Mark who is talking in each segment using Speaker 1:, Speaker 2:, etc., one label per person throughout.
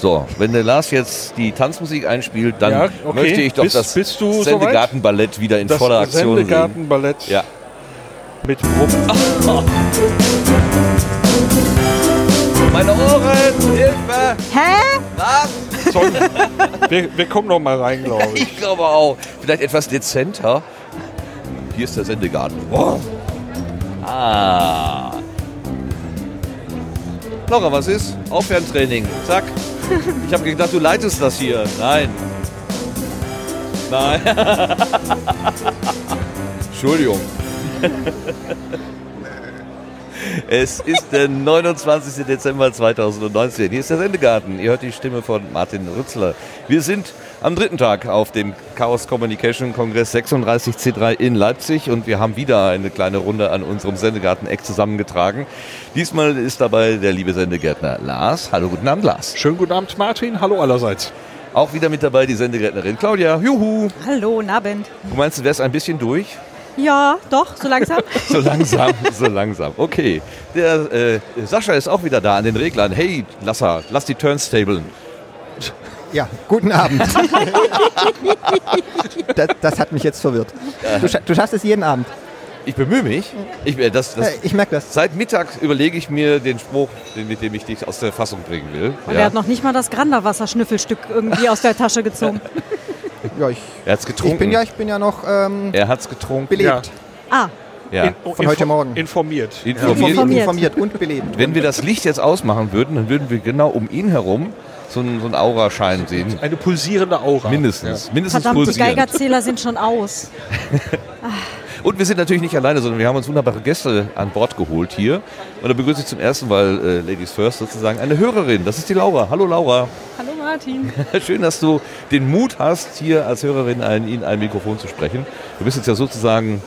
Speaker 1: So, wenn der Lars jetzt die Tanzmusik einspielt, dann
Speaker 2: Ja, okay.
Speaker 1: möchte ich doch
Speaker 2: Bist-
Speaker 1: das
Speaker 2: bist du
Speaker 1: Sendegartenballett wieder in
Speaker 2: Das
Speaker 1: voller Aktion sehen.
Speaker 2: Sendegartenballett
Speaker 1: Ja.
Speaker 2: mit Rum.
Speaker 1: Meine Ohren, Hilfe!
Speaker 3: Hä?
Speaker 1: Was?
Speaker 2: Wir, wir kommen noch mal rein, glaube ich.
Speaker 1: Ich glaube auch. Vielleicht etwas dezenter. Hier ist der Sendegarten. Oh. Ah. Laura, was ist? Aufwärmtraining. Zack. Ich habe gedacht, du leitest das hier. Nein. Nein. Entschuldigung. Es ist der 29. Dezember 2019. Hier ist der Sendegarten. Ihr hört die Stimme von Martin Rützler. Wir sind am dritten Tag auf dem Chaos Communication Kongress 36C3 in Leipzig und wir haben wieder eine kleine Runde an unserem Sendegarten-Eck zusammengetragen. Diesmal ist dabei der liebe Sendegärtner Lars. Hallo, guten Abend, Lars.
Speaker 2: Schönen guten Abend, Martin. Hallo allerseits.
Speaker 1: Auch wieder mit dabei die Sendegärtnerin Claudia. Juhu.
Speaker 3: Hallo, guten Abend.
Speaker 1: Du meinst, du wärst ein bisschen durch?
Speaker 3: Ja, doch, so langsam.
Speaker 1: So langsam, so langsam. Okay. Der äh, Sascha ist auch wieder da an den Reglern. Hey, Lasser, lass die Turnstablen.
Speaker 4: Ja, guten Abend. das, das hat mich jetzt verwirrt. Du, scha du schaffst es jeden Abend.
Speaker 1: Ich bemühe mich. Ich, äh, das, das,
Speaker 4: Äh, ich merke das.
Speaker 1: Seit Mittag überlege ich mir den Spruch, den, mit dem ich dich aus der Fassung bringen will.
Speaker 3: Und er hat noch nicht mal das Granderwasser-Schnüffelstück irgendwie aus der Tasche gezogen.
Speaker 4: Ja, ich,
Speaker 1: Er hat's getrunken.
Speaker 4: ich, bin ja, ich bin ja noch ähm,
Speaker 1: er hat's getrunken.
Speaker 4: belebt.
Speaker 3: Ah,
Speaker 1: Ja.
Speaker 2: In-
Speaker 4: Von heute Morgen.
Speaker 2: Informiert.
Speaker 1: Informiert.
Speaker 3: Informiert.
Speaker 4: informiert und belebt.
Speaker 1: Wenn wir das Licht jetzt ausmachen würden, dann würden wir genau um ihn herum so einen, so einen Auraschein sehen.
Speaker 2: Eine pulsierende Aura.
Speaker 1: Mindestens. Mindestens
Speaker 3: verdammt, die
Speaker 1: pulsierend.
Speaker 3: Geigerzähler sind schon aus.
Speaker 1: Und wir sind natürlich nicht alleine, sondern wir haben uns wunderbare Gäste an Bord geholt hier. Und da begrüße ich zum ersten Mal, äh, Ladies First sozusagen, eine Hörerin. Das ist die Laura. Hallo Laura.
Speaker 5: Hallo Martin.
Speaker 1: Schön, dass du den Mut hast, hier als Hörerin ein, in ein Mikrofon zu sprechen. Du bist jetzt ja sozusagen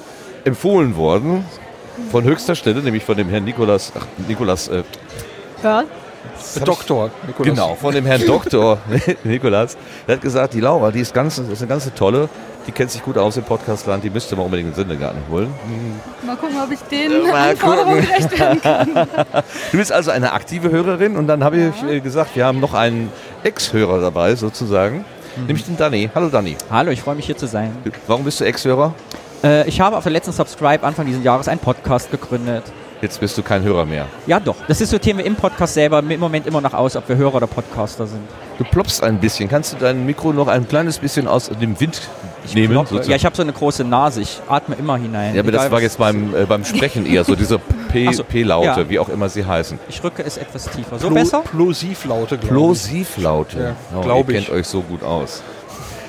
Speaker 1: empfohlen worden von höchster Stelle, nämlich von dem Herrn Nikolas, ach, Nikolas, äh,
Speaker 3: Hör?
Speaker 2: Ja. Doktor. Nikolaus.
Speaker 1: genau, von dem Herrn Doktor Nikolas. Der hat gesagt, die Laura, die ist, ganz, ist eine ganz tolle, die kennt sich gut aus im Podcastland, die müsste man unbedingt in den Sendegarten holen.
Speaker 5: Mal gucken, ob ich den
Speaker 1: Mal
Speaker 5: Anforderungen werden kann.
Speaker 1: Du bist also eine aktive Hörerin und dann habe ich äh, gesagt, wir haben noch einen Ex-Hörer dabei sozusagen, nämlich den Danny. Hallo Danny.
Speaker 6: Hallo, ich freue mich hier zu sein.
Speaker 1: Warum bist du Ex-Hörer?
Speaker 6: Äh, ich habe auf der letzten Subscribe Anfang dieses Jahres einen Podcast gegründet.
Speaker 1: Jetzt bist du kein Hörer mehr.
Speaker 6: Ja, doch. Das diskutieren wir im Podcast selber im Moment immer noch aus, ob wir Hörer oder Podcaster sind.
Speaker 1: Du ploppst ein bisschen. Kannst du dein Mikro noch ein kleines bisschen aus dem Wind nehmen?
Speaker 6: Ploppe. Ja, ich habe so eine große Nase. Ich atme immer hinein.
Speaker 1: Ja, aber das
Speaker 6: Egal,
Speaker 1: war
Speaker 6: was-
Speaker 1: jetzt beim, äh, beim Sprechen eher so, diese P-
Speaker 6: Ach so,
Speaker 1: P-Laute,
Speaker 6: ja.
Speaker 1: wie auch immer sie heißen.
Speaker 6: Ich rücke es etwas tiefer. So
Speaker 2: Plo
Speaker 6: besser?
Speaker 2: Plosivlaute, glaube ich.
Speaker 1: Plosivlaute.
Speaker 2: Ja,
Speaker 1: oh,
Speaker 2: glaub
Speaker 1: ihr
Speaker 2: ich.
Speaker 1: kennt euch so gut aus.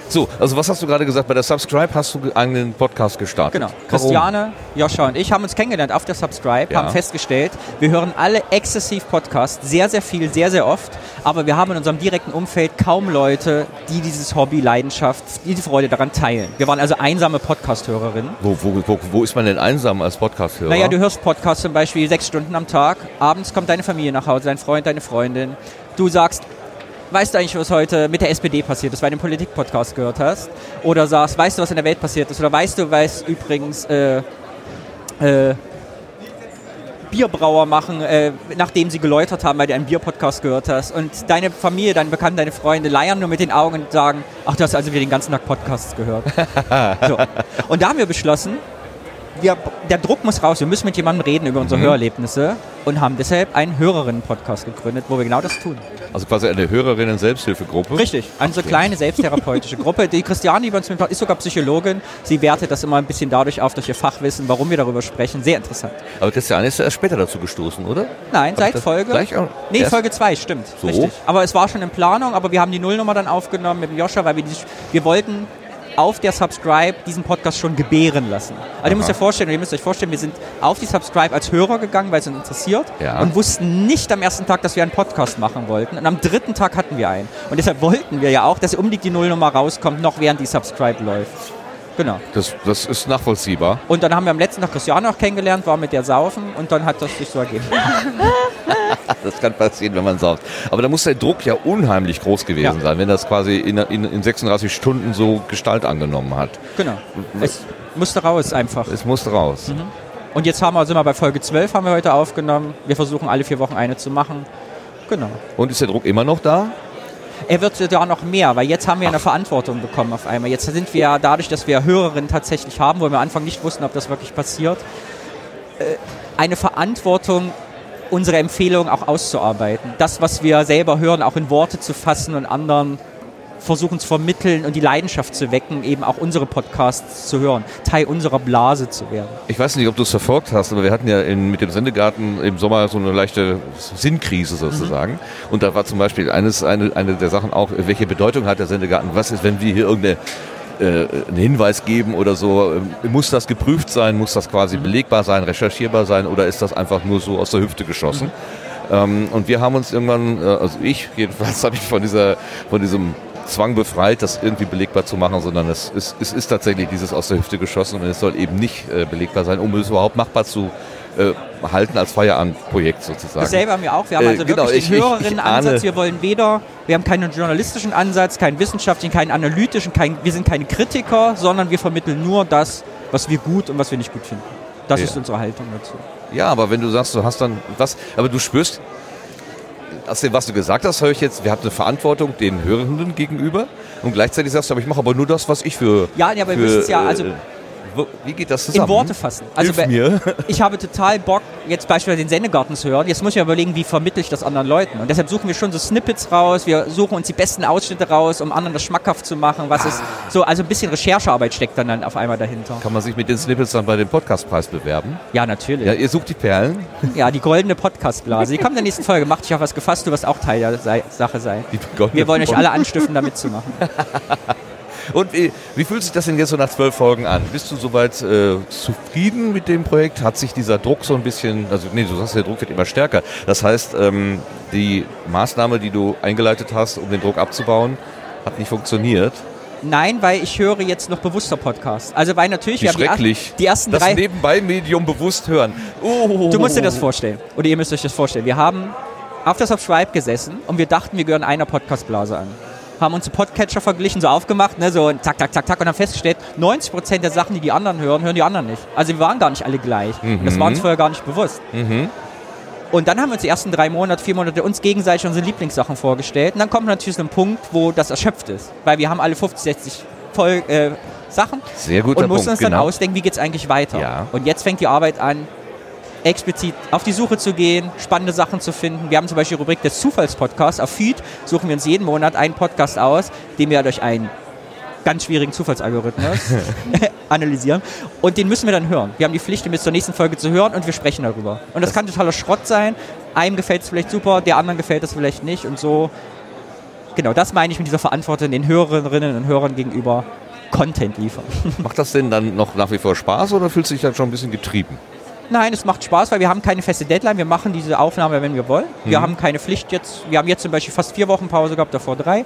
Speaker 1: So, also was hast du gerade gesagt? Bei der Subscribe hast du einen Podcast gestartet.
Speaker 6: Genau.
Speaker 1: Warum?
Speaker 6: Christiane, Joscha und ich haben uns kennengelernt auf der Subscribe,
Speaker 1: Ja.
Speaker 6: haben festgestellt, wir hören alle exzessiv Podcasts, sehr, sehr viel, sehr, sehr oft, aber wir haben in unserem direkten Umfeld kaum Leute, die dieses Hobby, Leidenschaft, die die Freude daran teilen. Wir waren also einsame Podcast-Hörerinnen.
Speaker 1: Wo, wo, wo, wo ist man denn einsam als Podcast-Hörer?
Speaker 6: Naja, du hörst Podcasts zum Beispiel sechs Stunden am Tag, abends kommt deine Familie nach Hause, dein Freund, deine Freundin. Du sagst, weißt du eigentlich, was heute mit der SPD passiert ist, weil du den Politik-Podcast gehört hast? Oder sagst, weißt du, was in der Welt passiert ist? Oder weißt du, was übrigens äh, äh, Bierbrauer machen, äh, nachdem sie geläutert haben, weil du einen Bierpodcast gehört hast. Und deine Familie, deine Bekannten, deine Freunde leiern nur mit den Augen und sagen, ach, du hast also wieder den ganzen Tag Podcasts gehört. so. Und da haben wir beschlossen, wir, der Druck muss raus, wir müssen mit jemandem reden über unsere Hörerlebnisse und haben deshalb einen Hörerinnen-Podcast gegründet, wo wir genau das tun.
Speaker 1: Also quasi eine Hörerinnen-Selbsthilfegruppe.
Speaker 6: Richtig, eine so kleine selbsttherapeutische Gruppe. Die Christiane, die bei uns mitmacht, ist sogar Psychologin. Sie wertet das immer ein bisschen dadurch auf, durch ihr Fachwissen, warum wir darüber sprechen. Sehr interessant.
Speaker 1: Aber Christiane ist erst später dazu gestoßen, oder?
Speaker 6: Nein,
Speaker 1: Hab
Speaker 6: seit Folge.
Speaker 1: gleich auch-
Speaker 6: nee,
Speaker 1: erst-
Speaker 6: Folge 2, stimmt.
Speaker 1: So?
Speaker 6: Richtig. Aber es war schon in Planung, aber wir haben die Nullnummer dann aufgenommen mit dem Joscha, weil wir, die, wir wollten auf der Subscribe diesen Podcast schon gebären lassen. Also ihr müsst euch vorstellen, ihr müsst euch vorstellen, wir sind auf die Subscribe als Hörer gegangen, weil es uns interessiert
Speaker 1: Ja.
Speaker 6: und wussten nicht am ersten Tag, dass wir einen Podcast machen wollten. Und am dritten Tag hatten wir einen. Und deshalb wollten wir ja auch, dass um die, die Nullnummer rauskommt, noch während die Subscribe läuft. Genau.
Speaker 1: Das, das ist nachvollziehbar.
Speaker 6: Und dann haben wir am letzten Tag Christiane auch kennengelernt, war mit der saufen und dann hat das sich so ergeben.
Speaker 1: Das kann passieren, wenn man sauft. Aber da muss der Druck ja unheimlich groß gewesen
Speaker 6: Ja.
Speaker 1: sein, wenn das quasi in, in, in 36 Stunden so Gestalt angenommen hat.
Speaker 6: Genau. Es musste raus einfach.
Speaker 1: Es musste raus.
Speaker 6: Und jetzt haben wir, sind wir bei Folge 12, haben wir heute aufgenommen. Wir versuchen alle vier Wochen eine zu machen. Genau.
Speaker 1: Und ist der Druck immer noch da?
Speaker 6: Er wird sogar noch mehr, weil jetzt haben wir eine Verantwortung bekommen auf einmal. Jetzt sind wir ja dadurch, dass wir Hörerinnen tatsächlich haben, wo wir am Anfang nicht wussten, ob das wirklich passiert, äh, eine Verantwortung, unsere Empfehlungen auch auszuarbeiten. Das, was wir selber hören, auch in Worte zu fassen und anderen versuchen zu vermitteln und die Leidenschaft zu wecken, eben auch unsere Podcasts zu hören, Teil unserer Blase zu werden.
Speaker 1: Ich weiß nicht, ob du es verfolgt hast, aber wir hatten ja in, mit dem Sendegarten im Sommer so eine leichte Sinnkrise sozusagen. Und da war zum Beispiel eines, eine, eine der Sachen auch, welche Bedeutung hat der Sendegarten? Was ist, wenn wir hier irgendeine äh, einen Hinweis geben oder so. Ähm, Muss das geprüft sein? Muss das quasi belegbar sein, recherchierbar sein oder ist das einfach nur so aus der Hüfte geschossen? Ähm, und wir haben uns irgendwann, äh, also ich jedenfalls, habe ich von, dieser, von diesem Zwang befreit, das irgendwie belegbar zu machen, sondern es ist, es ist tatsächlich dieses aus der Hüfte geschossen und es soll eben nicht äh, belegbar sein, um es überhaupt machbar zu äh, halten als Feierabendprojekt sozusagen.
Speaker 6: Dasselbe haben wir auch. Wir haben
Speaker 1: Äh,
Speaker 6: also
Speaker 1: genau,
Speaker 6: wirklich
Speaker 1: ich-
Speaker 6: den Hörerinnen-Ansatz.
Speaker 1: ahne-
Speaker 6: Wir wollen weder, wir haben keinen journalistischen Ansatz, keinen wissenschaftlichen, keinen analytischen, kein, wir sind keine Kritiker, sondern wir vermitteln nur das, was wir gut und was wir nicht gut finden. Das
Speaker 1: Ja.
Speaker 6: ist unsere Haltung dazu.
Speaker 1: Ja, aber wenn du sagst, du hast dann was, aber du spürst, aus dem, was du gesagt hast, höre ich jetzt, wir haben eine Verantwortung den Hörenden gegenüber und gleichzeitig sagst du, aber ich mache aber nur das, was ich für.
Speaker 6: Ja, ja, aber wir
Speaker 1: für,
Speaker 6: müssen es ja, also
Speaker 1: wie geht das zusammen?
Speaker 6: in Worte fassen. Also
Speaker 1: Hilf mir.
Speaker 6: ich habe total Bock, jetzt beispielsweise den Sendegarten zu hören. Jetzt muss ich mir überlegen, wie vermittle ich das anderen Leuten. Und deshalb suchen wir schon so Snippets raus. Wir suchen uns die besten Ausschnitte raus, um anderen das schmackhaft zu machen. Was ist so, also ein bisschen Recherchearbeit steckt dann, dann auf einmal dahinter.
Speaker 1: Kann man sich mit den Snippets dann bei dem Podcastpreis bewerben?
Speaker 6: Ja, natürlich.
Speaker 1: Ja,
Speaker 6: Ja,
Speaker 1: ihr sucht die Perlen.
Speaker 6: die goldene Podcastblase. Die kommt in der nächsten Folge. Macht dich auf was gefasst, du wirst auch Teil der Sache sein. Wir wollen euch alle anstiften, da mitzumachen.
Speaker 1: Und wie, wie fühlt sich das denn jetzt so nach zwölf Folgen an? Bist du soweit äh, zufrieden mit dem Projekt? Hat sich dieser Druck so ein bisschen, also nee, du sagst, der Druck wird immer stärker. Das heißt, ähm, die Maßnahme, die du eingeleitet hast, um den Druck abzubauen, hat nicht funktioniert.
Speaker 6: Nein, weil ich höre jetzt noch bewusster Podcast. Also weil natürlich,
Speaker 1: Wie
Speaker 6: wir haben die, die ersten
Speaker 1: das
Speaker 6: drei...
Speaker 1: Nebenbei-Medium bewusst hören. Oh.
Speaker 6: Du musst dir das vorstellen. Oder ihr müsst euch das vorstellen. Wir haben auf der Subscribe gesessen und wir dachten, wir gehören einer Podcastblase an. Haben uns Podcatcher verglichen, so aufgemacht, ne, so zack, zack, zack, zack und haben festgestellt, 90% der Sachen, die die anderen hören, hören die anderen nicht. Also wir waren gar nicht alle gleich. Und Das war uns vorher gar nicht bewusst.
Speaker 1: Mhm.
Speaker 6: Und dann haben wir uns die ersten drei Monate, vier Monate uns gegenseitig unsere Lieblingssachen vorgestellt. Und dann kommt natürlich so ein Punkt, wo das erschöpft ist. Weil wir haben alle 50, 60 Voll, äh, Sachen
Speaker 1: Sehr guter
Speaker 6: und mussten uns dann
Speaker 1: genau.
Speaker 6: ausdenken, wie geht es eigentlich weiter.
Speaker 1: Ja.
Speaker 6: Und jetzt fängt die Arbeit an, explizit auf die Suche zu gehen, spannende Sachen zu finden. Wir haben zum Beispiel die Rubrik des Zufallspodcasts. Auf Feed suchen wir uns jeden Monat einen Podcast aus, den wir durch einen ganz schwierigen Zufallsalgorithmus analysieren. Und den müssen wir dann hören. Wir haben die Pflicht, den bis zur nächsten Folge zu hören und wir sprechen darüber. Und das, kann totaler Schrott sein. Einem gefällt es vielleicht super, der anderen gefällt es vielleicht nicht. Und so, genau, das meine ich mit dieser Verantwortung den Hörerinnen und Hörern gegenüber. Content liefern.
Speaker 1: Macht das denn dann noch nach wie vor Spaß oder fühlst du dich dann schon ein bisschen getrieben?
Speaker 6: Nein, es macht Spaß, weil wir haben keine feste Deadline. Wir machen diese Aufnahme, wenn wir wollen. Wir haben keine Pflicht jetzt. Wir haben jetzt zum Beispiel fast vier Wochen Pause gehabt, davor drei.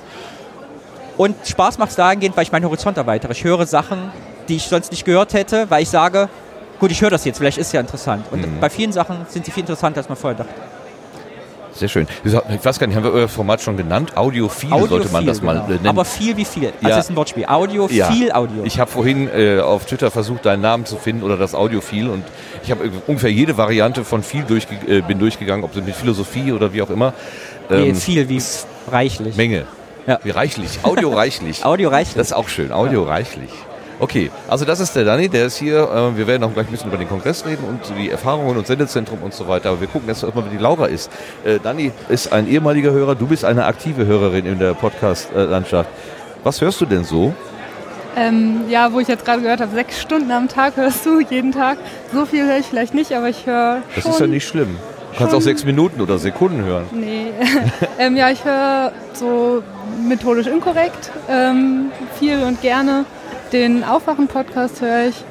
Speaker 6: Und Spaß macht es dahingehend, weil ich meinen Horizont erweitere. Ich höre Sachen, die ich sonst nicht gehört hätte, weil ich sage, gut, ich höre das jetzt, vielleicht ist es ja interessant. Und bei vielen Sachen sind sie viel interessanter, als man vorher dachte.
Speaker 1: Sehr schön. Ich weiß gar nicht, haben wir euer Format schon genannt? Audiophil sollte man das mal
Speaker 6: genau.
Speaker 1: nennen.
Speaker 6: Aber viel wie viel. Also
Speaker 1: Ja.
Speaker 6: das ist ein Wortspiel. Audio,
Speaker 1: Ja.
Speaker 6: viel Audio.
Speaker 1: Ich habe vorhin äh, auf Twitter versucht, deinen Namen zu finden oder das Audiophil und ich habe ungefähr jede Variante von viel durchge äh, bin durchgegangen, ob mit Philosophie oder wie auch immer.
Speaker 6: Nee,
Speaker 1: Ähm,
Speaker 6: viel wie reichlich.
Speaker 1: Menge.
Speaker 6: Ja.
Speaker 1: Wie reichlich. Audio reichlich.
Speaker 6: Audio reichlich.
Speaker 1: Das ist auch schön. Audio reichlich. Okay, also das ist der Dani, der ist hier. Äh, wir werden auch gleich ein bisschen über den Kongress reden und die Erfahrungen und Sendezentrum und so weiter. Aber wir gucken jetzt erstmal, wie die Laura ist. Äh, Dani ist ein ehemaliger Hörer, du bist eine aktive Hörerin in der Podcast-Landschaft. Was hörst du denn so?
Speaker 5: Ähm, ja, wo ich jetzt gerade gehört habe, sechs Stunden am Tag hörst du jeden Tag. So viel höre ich vielleicht nicht, aber ich höre
Speaker 1: Das ist ja nicht schlimm. Du kannst auch sechs Minuten oder Sekunden hören.
Speaker 5: Nee. ähm, ja, ich höre so methodisch inkorrekt ähm, viel und gerne. Den Aufwachen-Podcast höre ich.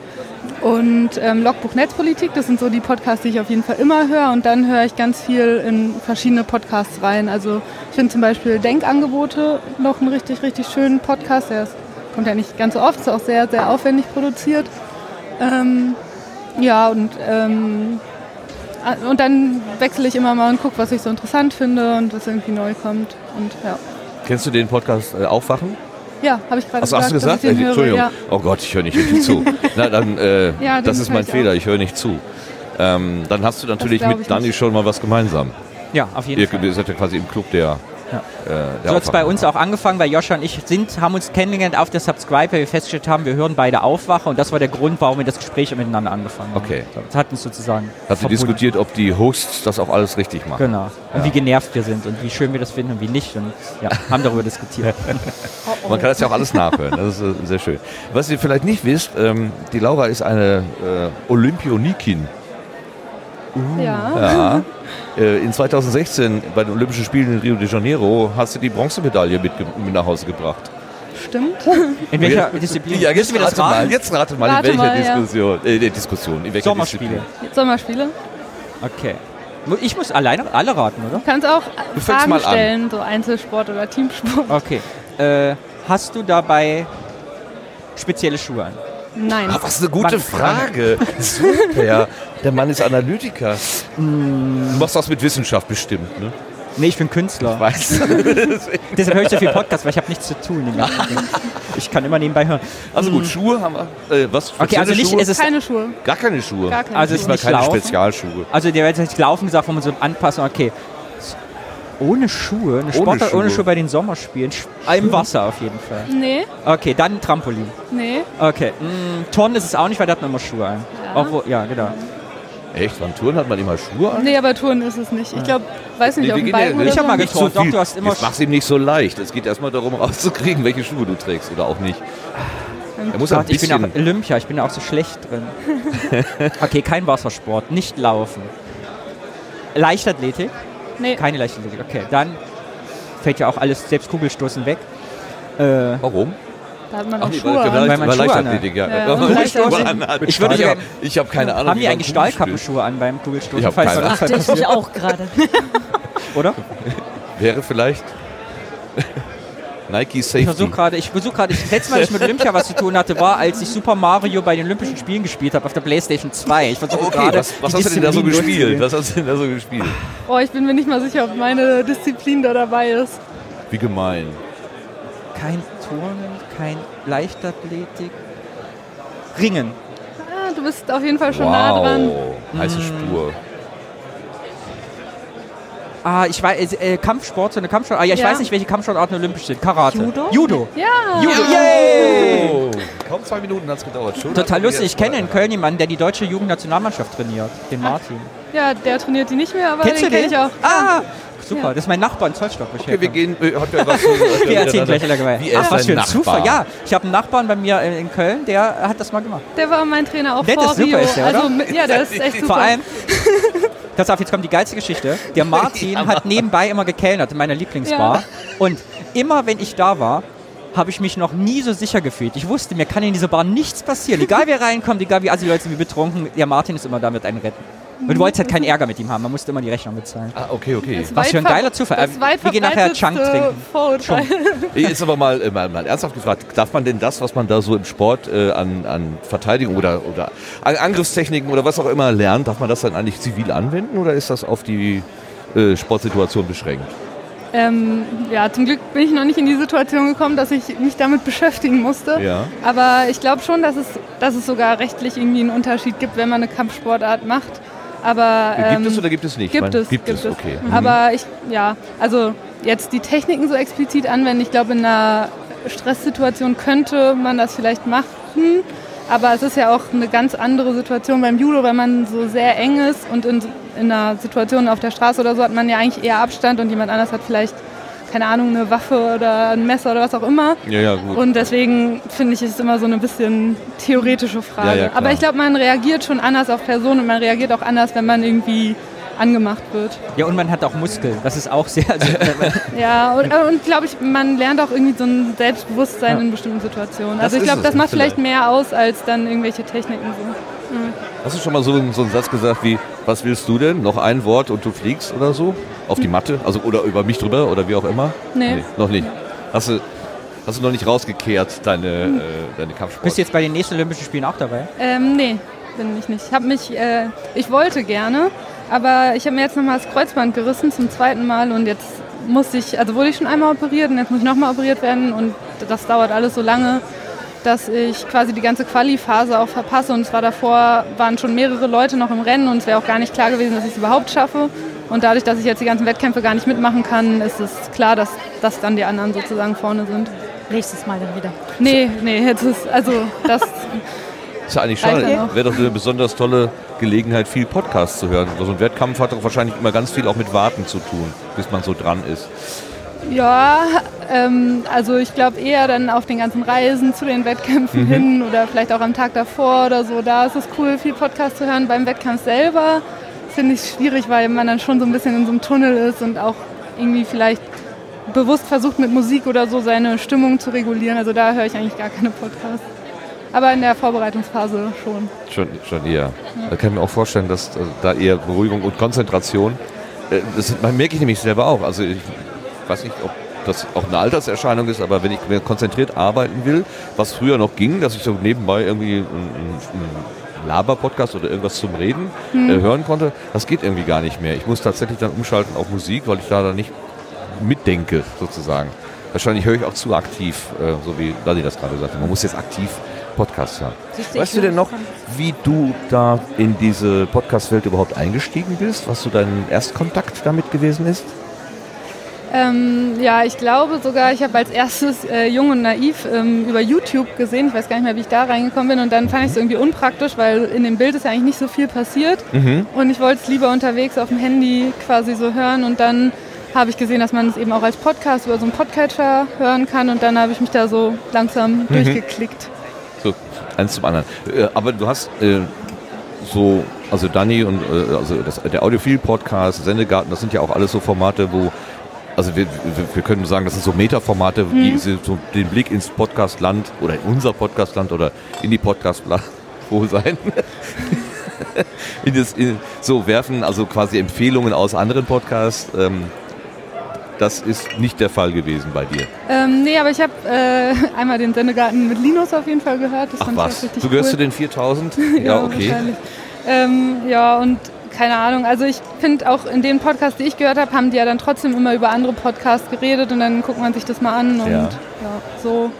Speaker 5: Und ähm, Logbuch Netzpolitik, das sind so die Podcasts, die ich auf jeden Fall immer höre. Und dann höre ich ganz viel in verschiedene Podcasts rein. Also ich finde zum Beispiel Denkangebote noch einen richtig, richtig schönen Podcast. Der ist, kommt ja nicht ganz so oft, ist auch sehr, sehr aufwendig produziert. Ähm, ja, und ähm, und dann wechsle ich immer mal und gucke, was ich so interessant finde und was irgendwie neu kommt. Und ja,
Speaker 1: Kennst du den Podcast äh, Aufwachen?
Speaker 5: Ja habe ich gerade
Speaker 1: Achso, hast du gesagt? Äh,
Speaker 5: höre.
Speaker 1: Entschuldigung.
Speaker 5: Ja.
Speaker 1: Oh Gott, ich höre nicht richtig zu. Na, dann, äh,
Speaker 5: Ja,
Speaker 1: das ist
Speaker 5: höre
Speaker 1: mein
Speaker 5: ich
Speaker 1: Fehler,
Speaker 5: auch.
Speaker 1: ich höre nicht zu. Ähm, dann hast du natürlich mit Dani schon mal was gemeinsam.
Speaker 6: ja, auf jeden
Speaker 1: Ihr,
Speaker 6: Fall.
Speaker 1: ihr seid ja quasi im Club der
Speaker 6: Ja.
Speaker 1: Äh,
Speaker 6: So hat es bei uns auch angefangen, weil Joscha und ich sind, haben uns kennengelernt auf der Subscribe, weil wir festgestellt haben, wir hören beide Aufwacher und das war der Grund, warum wir das Gespräch miteinander angefangen haben.
Speaker 1: Okay.
Speaker 6: Das hat uns sozusagen
Speaker 1: Hat sie diskutiert, ob die Hosts das auch alles richtig machen.
Speaker 6: Genau. Und wie genervt wir sind und wie schön wir das finden und wie nicht. Und ja, haben darüber diskutiert.
Speaker 1: Man kann das ja auch alles nachhören. Das ist äh, sehr schön. Was ihr vielleicht nicht wisst, ähm, die Laura ist eine äh, Olympionikin.
Speaker 5: Ja.
Speaker 1: Ja. Äh, in 2016 bei den Olympischen Spielen in Rio de Janeiro hast du die Bronzemedaille mit, mit nach Hause gebracht.
Speaker 5: Stimmt.
Speaker 6: In welcher Disziplin?
Speaker 1: Ja, jetzt rate mal,
Speaker 6: raten?
Speaker 1: jetzt rate mal,
Speaker 5: Rate
Speaker 1: in welcher
Speaker 5: mal, ja.
Speaker 1: Diskussion, äh, die Diskussion, in welcher
Speaker 6: Sommerspiele.
Speaker 1: Disziplin.
Speaker 5: Sommerspiele.
Speaker 6: Okay. Ich muss alleine alle raten, oder?
Speaker 5: Du kannst auch
Speaker 1: Du fängst
Speaker 5: Fragen
Speaker 1: mal an.
Speaker 5: stellen, so Einzelsport oder Teamsport.
Speaker 6: Okay. Äh, hast du dabei spezielle Schuhe an?
Speaker 5: Nein.
Speaker 1: Ah, was eine gute Frage. Super. Der Mann ist Analytiker. Du machst das mit Wissenschaft bestimmt, ne?
Speaker 6: Nee, ich bin Künstler.
Speaker 1: Weißt
Speaker 6: Deshalb höre ich so viel Podcast, weil ich habe nichts zu tun. Ich kann immer nebenbei hören.
Speaker 1: Also gut, Schuhe haben wir. Äh, was?
Speaker 6: Okay, also nicht,
Speaker 1: Schuhe?
Speaker 6: es ist,
Speaker 5: Keine Schuhe.
Speaker 1: Gar keine Schuhe.
Speaker 5: Gar keine
Speaker 6: Also es
Speaker 1: Nicht
Speaker 6: ist
Speaker 1: mal
Speaker 6: nicht
Speaker 1: keine
Speaker 6: laufen.
Speaker 1: Spezialschuhe.
Speaker 6: also der wird jetzt laufen gesagt, wo man so anpassen, okay. Ohne Schuhe, eine Sportart ohne
Speaker 1: Schuhe.
Speaker 6: Schuhe bei den Sommerspielen, im Wasser auf jeden Fall.
Speaker 5: Nee,
Speaker 6: Okay, dann Trampolin.
Speaker 5: nee.
Speaker 6: Okay, mm, Turnen ist es auch nicht, weil da hat man immer Schuhe an.
Speaker 5: Ja.
Speaker 6: Obwohl, ja, genau.
Speaker 1: Echt? Beim Touren hat man immer Schuhe an?
Speaker 5: Nee, aber Touren ist es nicht. Ich glaube, weiß nicht,
Speaker 1: Nee,
Speaker 5: auf
Speaker 1: wir
Speaker 5: dem
Speaker 1: gehen ja
Speaker 5: oder
Speaker 6: Ich hab
Speaker 5: so.
Speaker 6: mal
Speaker 1: Nicht
Speaker 6: geturnt.
Speaker 1: so
Speaker 6: Doch, du hast immer
Speaker 1: Jetzt mach's ihm nicht so leicht. Es geht erstmal darum, rauszukriegen, welche Schuhe du trägst oder auch nicht. Er muss ein
Speaker 6: Gott, ich bin auch Olympia, ich bin auch so schlecht drin. okay, kein Wassersport, nicht laufen. Leichtathletik?
Speaker 5: Nee,
Speaker 6: Keine Leichtathletik, okay. Dann fällt ja auch alles, selbst Kugelstoßen weg. Äh,
Speaker 1: Warum?
Speaker 5: Da hat man
Speaker 1: Ach
Speaker 5: auch
Speaker 1: nee,
Speaker 5: Schuhe
Speaker 1: weil,
Speaker 5: an.
Speaker 1: weil,
Speaker 6: man Schuhe
Speaker 1: Leichtathletik, ja.
Speaker 5: Ja, ja, Leichtathletik.
Speaker 1: Schuhe.
Speaker 6: Ich würde
Speaker 1: ich habe ich hab keine Ahnung.
Speaker 6: haben die eigentlich Stahlkappenschuhe an beim Kugelstoßen?
Speaker 1: Ich hab
Speaker 6: Falls
Speaker 1: keine
Speaker 6: Unfall
Speaker 3: Dachte ich mich auch gerade.
Speaker 6: Oder?
Speaker 1: Wäre vielleicht Nike
Speaker 6: Ich
Speaker 1: Safety.
Speaker 6: versuche gerade, ich versuche gerade, ich- das letzte Mal, dass ich mit Olympia was zu tun hatte, war, als ich Super Mario bei den Olympischen Spielen gespielt habe auf der Playstation 2. Ich versuche
Speaker 1: Okay,
Speaker 6: gerade.
Speaker 1: was, was
Speaker 6: die
Speaker 1: hast du denn da so gespielt? Was hast du denn da so gespielt?
Speaker 5: Oh, ich bin mir nicht mal sicher, ob meine Disziplin da dabei ist.
Speaker 1: Wie gemein.
Speaker 6: Kein Turnen, kein Leichtathletik. Ringen.
Speaker 5: Ah, du bist auf jeden Fall schon nah dran.
Speaker 1: Wow, heiße Spur.
Speaker 6: Ah, ich weiß, äh, Kampfsport, so eine Kampfsport. Ah, ja, ich
Speaker 5: Ja.
Speaker 6: weiß nicht, welche Kampfsportarten olympisch sind. Karate.
Speaker 3: Judo?
Speaker 6: Judo.
Speaker 5: Ja.
Speaker 6: Judo. Yay!
Speaker 1: Oh, kaum zwei Minuten hat es gedauert. Schon
Speaker 6: Total lustig. Ich kenne in Köln jemanden, der die deutsche Jugendnationalmannschaft trainiert. Den Martin.
Speaker 5: ja, der trainiert die nicht mehr, aber
Speaker 6: Kennst
Speaker 5: den kenne ich auch.
Speaker 6: Ah, super.
Speaker 5: Ja.
Speaker 6: Das ist mein Nachbar in Zollstock.
Speaker 1: Okay, wir gehen. äh, Hat ja was,
Speaker 6: Wir erzählen gleich wieder
Speaker 1: Wie er
Speaker 6: Ach, was für ein Zufall.
Speaker 1: Nachbar.
Speaker 6: Ja, ich habe einen Nachbarn bei mir in in Köln, der hat das mal gemacht.
Speaker 5: Der war mein Trainer auch
Speaker 6: Nett
Speaker 5: vor
Speaker 6: ist super,
Speaker 5: Rio.
Speaker 6: ist der, oder?
Speaker 5: also, ja, der ist echt super.
Speaker 6: Vor allem, pass auf, jetzt kommt die geilste Geschichte. Der Martin hat nebenbei immer gekellnert in meiner Lieblingsbar. Und immer wenn ich da war, habe ich mich noch nie so sicher gefühlt. Ich wusste, mir kann in dieser Bar nichts passieren. Egal wer reinkommt, egal wie alle Leute sind wie betrunken, der Martin ist immer da mit einem retten. Und du wolltest halt keinen Ärger mit ihm haben, man musste immer die Rechnung bezahlen.
Speaker 1: Ah, okay, okay.
Speaker 5: Das
Speaker 6: Was für ein geiler Zufall.
Speaker 5: Das weit
Speaker 6: wir gehen nachher Chunk trinken.
Speaker 5: Vorurteil.
Speaker 1: Jetzt aber mal, äh, mal, mal ernsthaft gefragt, darf man denn das, was man da so im Sport äh, an, an Verteidigung oder, oder an Angriffstechniken oder was auch immer lernt, darf man das dann eigentlich zivil anwenden oder ist das auf die äh, Sportsituation beschränkt?
Speaker 5: Ähm, ja, zum Glück bin ich noch nicht in die Situation gekommen, dass ich mich damit beschäftigen musste.
Speaker 1: Ja.
Speaker 5: Aber ich glaube schon, dass es, dass es sogar rechtlich irgendwie einen Unterschied gibt, wenn man eine Kampfsportart macht. Aber
Speaker 1: Gibt
Speaker 5: ähm,
Speaker 1: es oder gibt es nicht?
Speaker 5: Gibt
Speaker 1: meine,
Speaker 5: es,
Speaker 1: Gibt, es, okay. Mhm.
Speaker 5: Aber ich, ja, also jetzt die Techniken so explizit anwenden, ich glaube, in einer Stresssituation könnte man das vielleicht machen. Aber es ist ja auch eine ganz andere Situation beim Judo, weil man so sehr eng ist und in, in einer Situation auf der Straße oder so hat man ja eigentlich eher Abstand und jemand anders hat vielleicht, keine Ahnung, eine Waffe oder ein Messer oder was auch immer.
Speaker 1: Ja, ja, gut.
Speaker 5: Und deswegen finde ich, ist es immer so eine bisschen theoretische Frage.
Speaker 1: Ja, ja.
Speaker 5: Aber ich glaube, man reagiert schon anders auf Personen und man reagiert auch anders, wenn man irgendwie angemacht wird.
Speaker 6: Ja, und man hat auch Muskeln. Das ist auch sehr.
Speaker 5: Ja, und, äh, und glaube ich, man lernt auch irgendwie so ein Selbstbewusstsein in bestimmten Situationen. Also
Speaker 1: Das
Speaker 5: ich glaube, das macht
Speaker 1: vielleicht.
Speaker 5: vielleicht mehr aus als dann irgendwelche Techniken so.
Speaker 1: Hast du schon mal so, so einen Satz gesagt wie, was willst du denn? Noch ein Wort und du fliegst oder so? Auf die Matte? Also oder über mich drüber oder wie auch immer?
Speaker 5: Nee.
Speaker 1: noch nicht. Hast du, hast du noch nicht rausgekehrt, deine, äh, deine Kampfsport?
Speaker 6: bist du jetzt bei den nächsten Olympischen Spielen auch dabei?
Speaker 5: Ähm, nee, bin ich nicht. Ich habe mich, äh, ich wollte gerne, aber ich habe mir jetzt nochmal das Kreuzband gerissen zum zweiten Mal und jetzt muss ich, also wurde ich schon einmal operiert und jetzt muss ich nochmal operiert werden und das dauert alles so lange, dass ich quasi die ganze Quali-Phase auch verpasse und zwar davor waren schon mehrere Leute noch im Rennen und es wäre auch gar nicht klar gewesen, dass ich es überhaupt schaffe Und dadurch, dass ich jetzt die ganzen Wettkämpfe gar nicht mitmachen kann, ist es klar, dass, dass dann die anderen sozusagen vorne sind.
Speaker 3: Nächstes Mal dann wieder.
Speaker 5: Nee, nee, jetzt ist, also das,
Speaker 1: Ist ja eigentlich schade.
Speaker 5: noch.
Speaker 1: Wäre doch eine besonders tolle Gelegenheit, viel Podcast zu hören. So ein Wettkampf hat doch wahrscheinlich immer ganz viel auch mit Warten zu tun, bis man so dran ist.
Speaker 5: ja, ähm, also ich glaube eher dann auf den ganzen Reisen zu den Wettkämpfen
Speaker 1: Mhm.
Speaker 5: hin oder vielleicht auch am Tag davor oder so. Da ist es cool, viel Podcast zu hören. Beim Wettkampf selber finde ich schwierig, weil man dann schon so ein bisschen in so einem Tunnel ist und auch irgendwie vielleicht bewusst versucht mit Musik oder so seine Stimmung zu regulieren. Also da höre ich eigentlich gar keine Podcasts. Aber in der Vorbereitungsphase schon.
Speaker 1: Schon, schon eher. Da kann ich mir auch vorstellen, dass äh, da eher Beruhigung und Konzentration, äh, das merke ich nämlich selber auch. Also ich weiß nicht, ob das auch eine Alterserscheinung ist, aber wenn ich konzentriert arbeiten will, was früher noch ging, dass ich so nebenbei irgendwie einen, einen Laber-Podcast oder irgendwas zum Reden äh, hören konnte, das geht irgendwie gar nicht mehr. Ich muss tatsächlich dann umschalten auf Musik, weil ich da dann nicht mitdenke, sozusagen. Wahrscheinlich höre ich auch zu aktiv, äh, so wie Ladi das gerade sagte. Man muss jetzt aktiv Podcasts hören.
Speaker 3: Siehst du,
Speaker 1: Weißt du denn noch, wie du da in diese Podcast-Welt überhaupt eingestiegen bist? Was so dein Erstkontakt damit gewesen ist?
Speaker 5: Ähm, ja, ich glaube sogar, ich habe als erstes äh, Jung und Naiv ähm, über YouTube gesehen. Ich weiß gar nicht mehr, wie ich da reingekommen bin. Und dann fand ich es irgendwie unpraktisch, weil in dem Bild ist ja eigentlich nicht so viel passiert. Und ich wollte es lieber unterwegs auf dem Handy quasi so hören. Und dann habe ich gesehen, dass man es eben auch als Podcast über so einen Podcatcher hören kann. Und dann habe ich mich da so langsam durchgeklickt.
Speaker 1: So, eins zum anderen. Äh, aber du hast äh, so, also Danny und äh, also das, der Audiophil-Podcast, Sendegarten, das sind ja auch alles so Formate, wo, also wir, wir, können sagen, das sind so Metaformate, die so den Blick ins Podcastland oder in unser Podcastland oder in die Podcastland sein. in das, in, so werfen, also quasi Empfehlungen aus anderen Podcasts. Ähm, das ist nicht der Fall gewesen bei dir.
Speaker 5: Ähm, nee, aber ich habe äh, einmal den Sendegarten mit Linus auf jeden Fall gehört. Das
Speaker 1: Ach was, du gehörst
Speaker 5: cool.
Speaker 1: zu den 4000? ja, okay.
Speaker 5: wahrscheinlich. Ähm, ja, und keine Ahnung. Also ich finde auch in den Podcasts, die ich gehört habe, haben die ja dann trotzdem immer über andere Podcasts geredet und dann guckt man sich das mal an und
Speaker 1: Ja.
Speaker 5: ja, so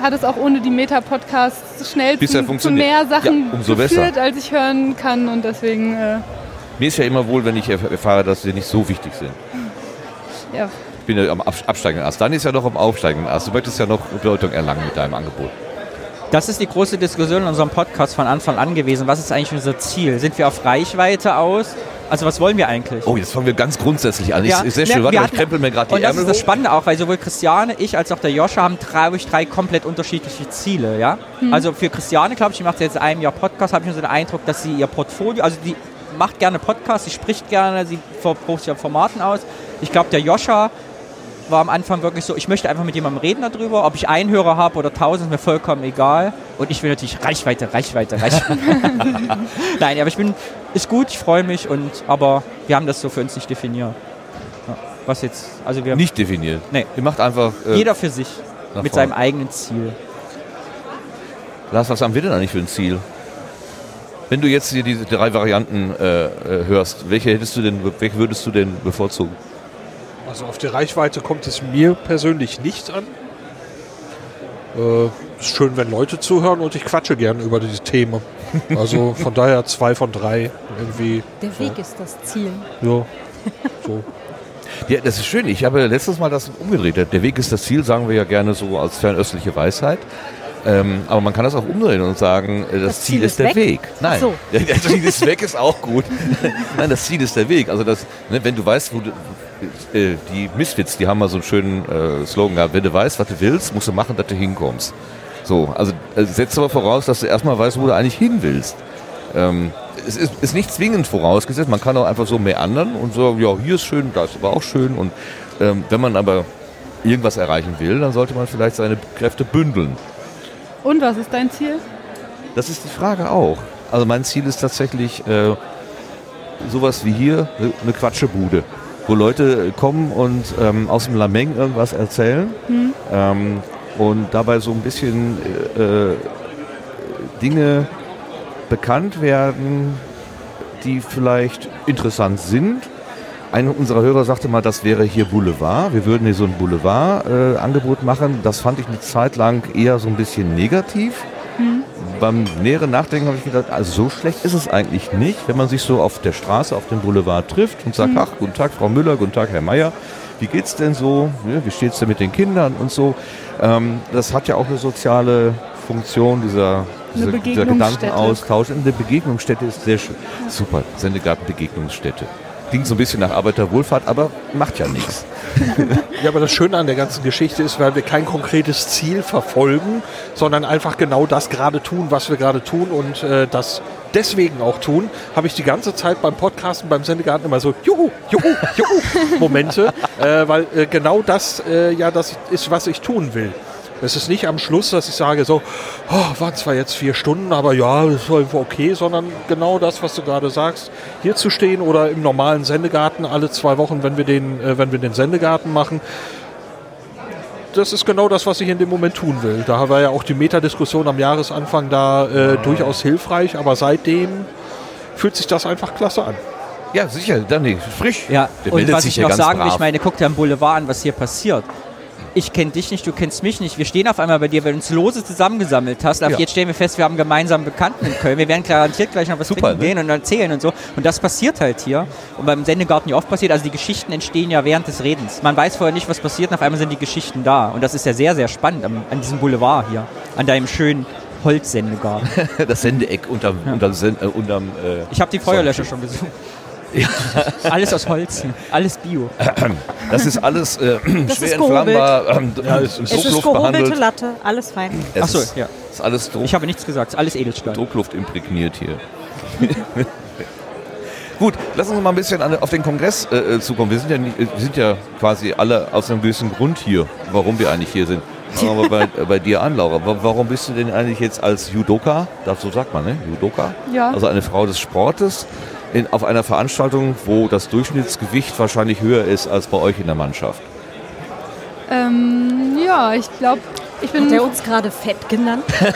Speaker 5: hat es auch ohne die Meta-Podcasts schnell zu, zu mehr Sachen
Speaker 1: Ja, umso
Speaker 5: geführt,
Speaker 1: besser.
Speaker 5: als ich hören kann und deswegen, äh,
Speaker 1: Mir ist ja immer wohl, wenn ich erf- erfahre, dass sie nicht so wichtig sind.
Speaker 5: ja.
Speaker 1: Ich bin ja am Abs- absteigenden Ast. Dann ist ja noch am aufsteigenden Ast. Du möchtest ja noch Bedeutung erlangen mit deinem Angebot.
Speaker 6: Das ist die große Diskussion in unserem Podcast von Anfang an gewesen. Was ist eigentlich unser Ziel? Sind wir auf Reichweite aus? Also was wollen wir eigentlich?
Speaker 1: Oh, jetzt fangen wir ganz grundsätzlich an. Ich,
Speaker 6: Ja,
Speaker 1: ist sehr schön. Warte,
Speaker 6: wir
Speaker 1: mal, ich
Speaker 6: hatten-
Speaker 1: krempel mir gerade die
Speaker 6: Und das
Speaker 1: Ärmel
Speaker 6: ist das. Spannende auch, weil sowohl Christiane, ich als auch der Joscha haben drei, drei komplett unterschiedliche Ziele. Ja? Also für Christiane, glaube ich, die macht jetzt seit einem Jahr Podcast, habe ich so den Eindruck, dass sie ihr Portfolio, also die macht gerne Podcasts, sie spricht gerne, sie probiert sich auf Formaten aus. Ich glaube, der Joscha war am Anfang wirklich so, ich möchte einfach mit jemandem reden darüber, ob ich einen Hörer habe oder tausend, mir vollkommen egal. Und ich will natürlich Reichweite, Reichweite, Reichweite. Nein, aber ich bin, ist gut, ich freue mich, und, aber wir haben das so für uns nicht definiert. Ja, was jetzt, also wir,
Speaker 1: Nicht definiert.
Speaker 6: Nee.
Speaker 1: Ihr macht einfach. Äh,
Speaker 6: jeder für sich, mit
Speaker 1: vorne.
Speaker 6: seinem eigenen Ziel.
Speaker 1: Lars, was haben wir denn eigentlich für ein Ziel? Wenn du jetzt hier diese drei Varianten äh, äh, hörst, welche hättest du denn, welche würdest du denn bevorzugen?
Speaker 2: Also auf die Reichweite kommt es mir persönlich nicht an. Äh, ist schön, wenn Leute zuhören und ich quatsche gern über diese Themen. Also von daher zwei von drei irgendwie.
Speaker 3: Der Weg ist das Ziel.
Speaker 2: Ja, so.
Speaker 1: Ja, das ist schön. Ich habe letztes Mal das umgedreht. Der- Weg ist das Ziel, sagen wir ja gerne so als fernöstliche Weisheit. Ähm, aber man kann das auch umdrehen und sagen, äh, das, Ziel, ist der Weg. Nein,
Speaker 3: Ach so.
Speaker 1: das Ziel ist weg ist auch gut. Nein, das Ziel ist der Weg. Also das, ne, wenn du weißt, wo du, äh, die Misfits, die haben mal so einen schönen äh, Slogan gehabt, wenn du weißt, was du willst, musst du machen, dass du hinkommst. So, also äh, setzt aber voraus, dass du erstmal weißt, wo du eigentlich hin willst. Ähm, es ist, ist nicht zwingend vorausgesetzt, man kann auch einfach so meandern und sagen, ja, hier ist schön, da ist aber auch schön. Und ähm, wenn man aber irgendwas erreichen will, dann sollte man vielleicht seine Kräfte bündeln.
Speaker 5: Und was ist dein Ziel?
Speaker 1: Das ist die Frage auch. Also mein Ziel ist tatsächlich äh, sowas wie hier, ne- eine Quatschebude, wo Leute kommen und ähm, aus dem Lameng irgendwas erzählen ähm, und dabei so ein bisschen äh, äh, Dinge bekannt werden, die vielleicht interessant sind. Ein unserer Hörer sagte mal, das wäre hier Boulevard. Wir würden hier so ein Boulevard-Angebot machen. Das fand ich eine Zeit lang eher so ein bisschen negativ, beim näheren Nachdenken habe ich gedacht, also so schlecht ist es eigentlich nicht, wenn man sich so auf der Straße, auf dem Boulevard trifft und sagt, ach, guten Tag, Frau Müller, guten Tag, Herr Meier. Wie geht's denn so? Ja, wie steht's denn mit den Kindern und so? Ähm, das hat ja auch eine soziale Funktion, dieser, dieser, dieser. Gedankenaustausch. Und eine Begegnungsstätte ist sehr schön. Super, Sendegarten Begegnungsstätte. Klingt so ein bisschen nach Arbeiterwohlfahrt, aber macht ja nichts.
Speaker 2: Ja, aber das Schöne an der ganzen Geschichte ist, weil wir kein konkretes Ziel verfolgen, sondern einfach genau das gerade tun, was wir gerade tun und äh, das deswegen auch tun, habe ich die ganze Zeit beim Podcasten, beim Sendegarten immer so Juhu, Juhu, Juhu Momente, äh, weil äh, genau das äh, ja das ist, was ich tun will. Es ist nicht am Schluss, dass ich sage so, oh, waren zwar jetzt vier Stunden, aber ja, das war okay, sondern genau das, was du gerade sagst, hier zu stehen oder im normalen Sendegarten alle zwei Wochen, wenn wir den, äh, wenn wir den Sendegarten machen, das ist genau das, was ich in dem Moment tun will. Da war ja auch die Metadiskussion am Jahresanfang da äh, durchaus hilfreich, aber seitdem fühlt sich das einfach klasse an.
Speaker 1: Ja, sicher, Danny, frisch.
Speaker 6: Ja,
Speaker 1: Der
Speaker 6: und was
Speaker 1: sich
Speaker 6: ich noch sagen will,
Speaker 1: brav.
Speaker 6: ich meine, guck dir am Boulevard an, was hier passiert. Ich kenne dich nicht, du kennst mich nicht. Wir stehen auf einmal bei dir, weil du uns lose zusammengesammelt hast. Aber
Speaker 1: Ja.
Speaker 6: jetzt stellen wir fest, wir haben gemeinsam Bekannten in Köln. Wir werden garantiert gleich noch was
Speaker 1: Super,
Speaker 6: trinken
Speaker 1: ne?
Speaker 6: gehen und erzählen und so. Und das passiert halt hier. Und beim Sendegarten ja oft passiert. Also die Geschichten entstehen ja während des Redens. Man weiß vorher nicht, was passiert und auf einmal sind die Geschichten da. Und das ist ja sehr, sehr spannend am, an diesem Boulevard hier. An deinem schönen Holzsendegarten.
Speaker 1: Das Sendeeck unterm, unterm, Sen äh, unterm äh,
Speaker 6: Ich habe die Feuerlöscher schon gesucht. Alles aus Holz, alles Bio.
Speaker 1: Das ist alles äh,
Speaker 3: Das
Speaker 1: schwer
Speaker 3: ist
Speaker 1: entflammbar, ähm,
Speaker 2: Ja,
Speaker 1: mit
Speaker 2: es
Speaker 3: Es ist
Speaker 1: Druckluft
Speaker 3: gehobelte
Speaker 1: behandelt.
Speaker 3: Latte, alles fein.
Speaker 1: Es
Speaker 6: Ach so,
Speaker 1: ist,
Speaker 6: ja.
Speaker 1: ist alles Druck,
Speaker 6: Ich habe nichts gesagt, alles Edelstahl.
Speaker 1: Druckluft imprägniert hier. Gut, lass uns mal ein bisschen an, auf den Kongress äh, äh, zukommen. Wir sind, ja nicht, äh, wir sind ja quasi alle aus einem gewissen Grund hier, warum wir eigentlich hier sind. Fangen wir bei, bei dir an, Laura. Wa- Warum bist du denn eigentlich jetzt als Judoka, so sagt man, ne? Judoka?
Speaker 5: Ja.
Speaker 1: Also eine Frau des Sportes in, auf einer Veranstaltung, wo das Durchschnittsgewicht wahrscheinlich höher ist als bei euch in der Mannschaft.
Speaker 5: Ähm, ja, ich glaube, ich bin,
Speaker 3: Hat er uns gerade fett genannt?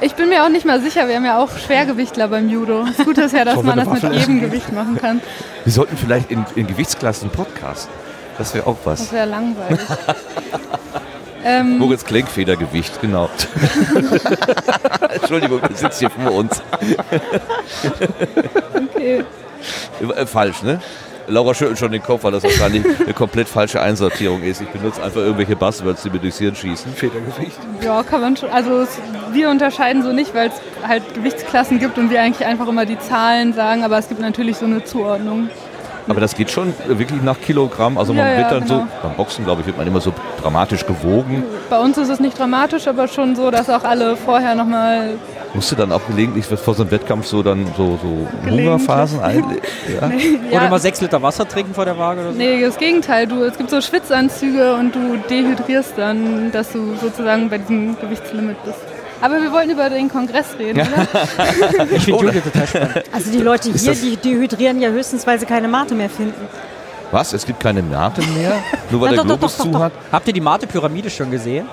Speaker 5: ich bin mir auch nicht mal sicher. Wir haben ja auch Schwergewichtler beim Judo. Das Gute ist ja, dass man das mit jedem Gewicht machen kann.
Speaker 1: Wir sollten vielleicht in, in Gewichtsklassen podcasten. Das wäre auch was.
Speaker 5: Das wäre langweilig. ähm,
Speaker 1: Moritz Klenkfedergewicht, genau. Entschuldigung, du sitzt hier vor uns.
Speaker 5: okay.
Speaker 1: Äh, Falsch, ne? Laura schüttelt schon den Kopf, weil das wahrscheinlich eine komplett falsche Einsortierung ist. Ich benutze einfach irgendwelche Buzzwords, die mir durchs Hirn schießen.
Speaker 2: Federgewicht.
Speaker 5: Ja, kann man schon. Also es, wir unterscheiden so nicht, weil es halt Gewichtsklassen gibt und wir eigentlich einfach immer die Zahlen sagen, aber es gibt natürlich so eine Zuordnung.
Speaker 1: Aber das geht schon wirklich nach Kilogramm. Also man
Speaker 5: Ja,
Speaker 1: wird
Speaker 5: ja,
Speaker 1: dann so,
Speaker 5: genau.
Speaker 1: beim Boxen glaube ich, wird man immer so dramatisch gewogen.
Speaker 5: Bei uns ist es nicht dramatisch, aber schon so, dass auch alle vorher nochmal
Speaker 1: Musst du dann auch gelegentlich vor so einem Wettkampf so dann so, so. Hungerphasen ein? Ja?
Speaker 6: Oder mal sechs Liter Wasser trinken vor der Waage oder so.
Speaker 5: Nee, das Gegenteil. Du, es gibt so Schwitzanzüge und du dehydrierst dann, dass du sozusagen bei diesem Gewichtslimit bist. Aber wir wollten über den Kongress reden, oder?
Speaker 6: Ich finde Judo total spannend.
Speaker 3: Also die Leute hier, die dehydrieren ja höchstens, weil sie keine Mate mehr finden.
Speaker 1: Was? Es gibt keine Mate mehr? Nur weil
Speaker 3: Na,
Speaker 1: der
Speaker 3: doch, doch,
Speaker 1: Globus
Speaker 3: doch,
Speaker 1: zu
Speaker 3: doch,
Speaker 1: hat?
Speaker 6: Habt ihr die Mate-Pyramide schon gesehen?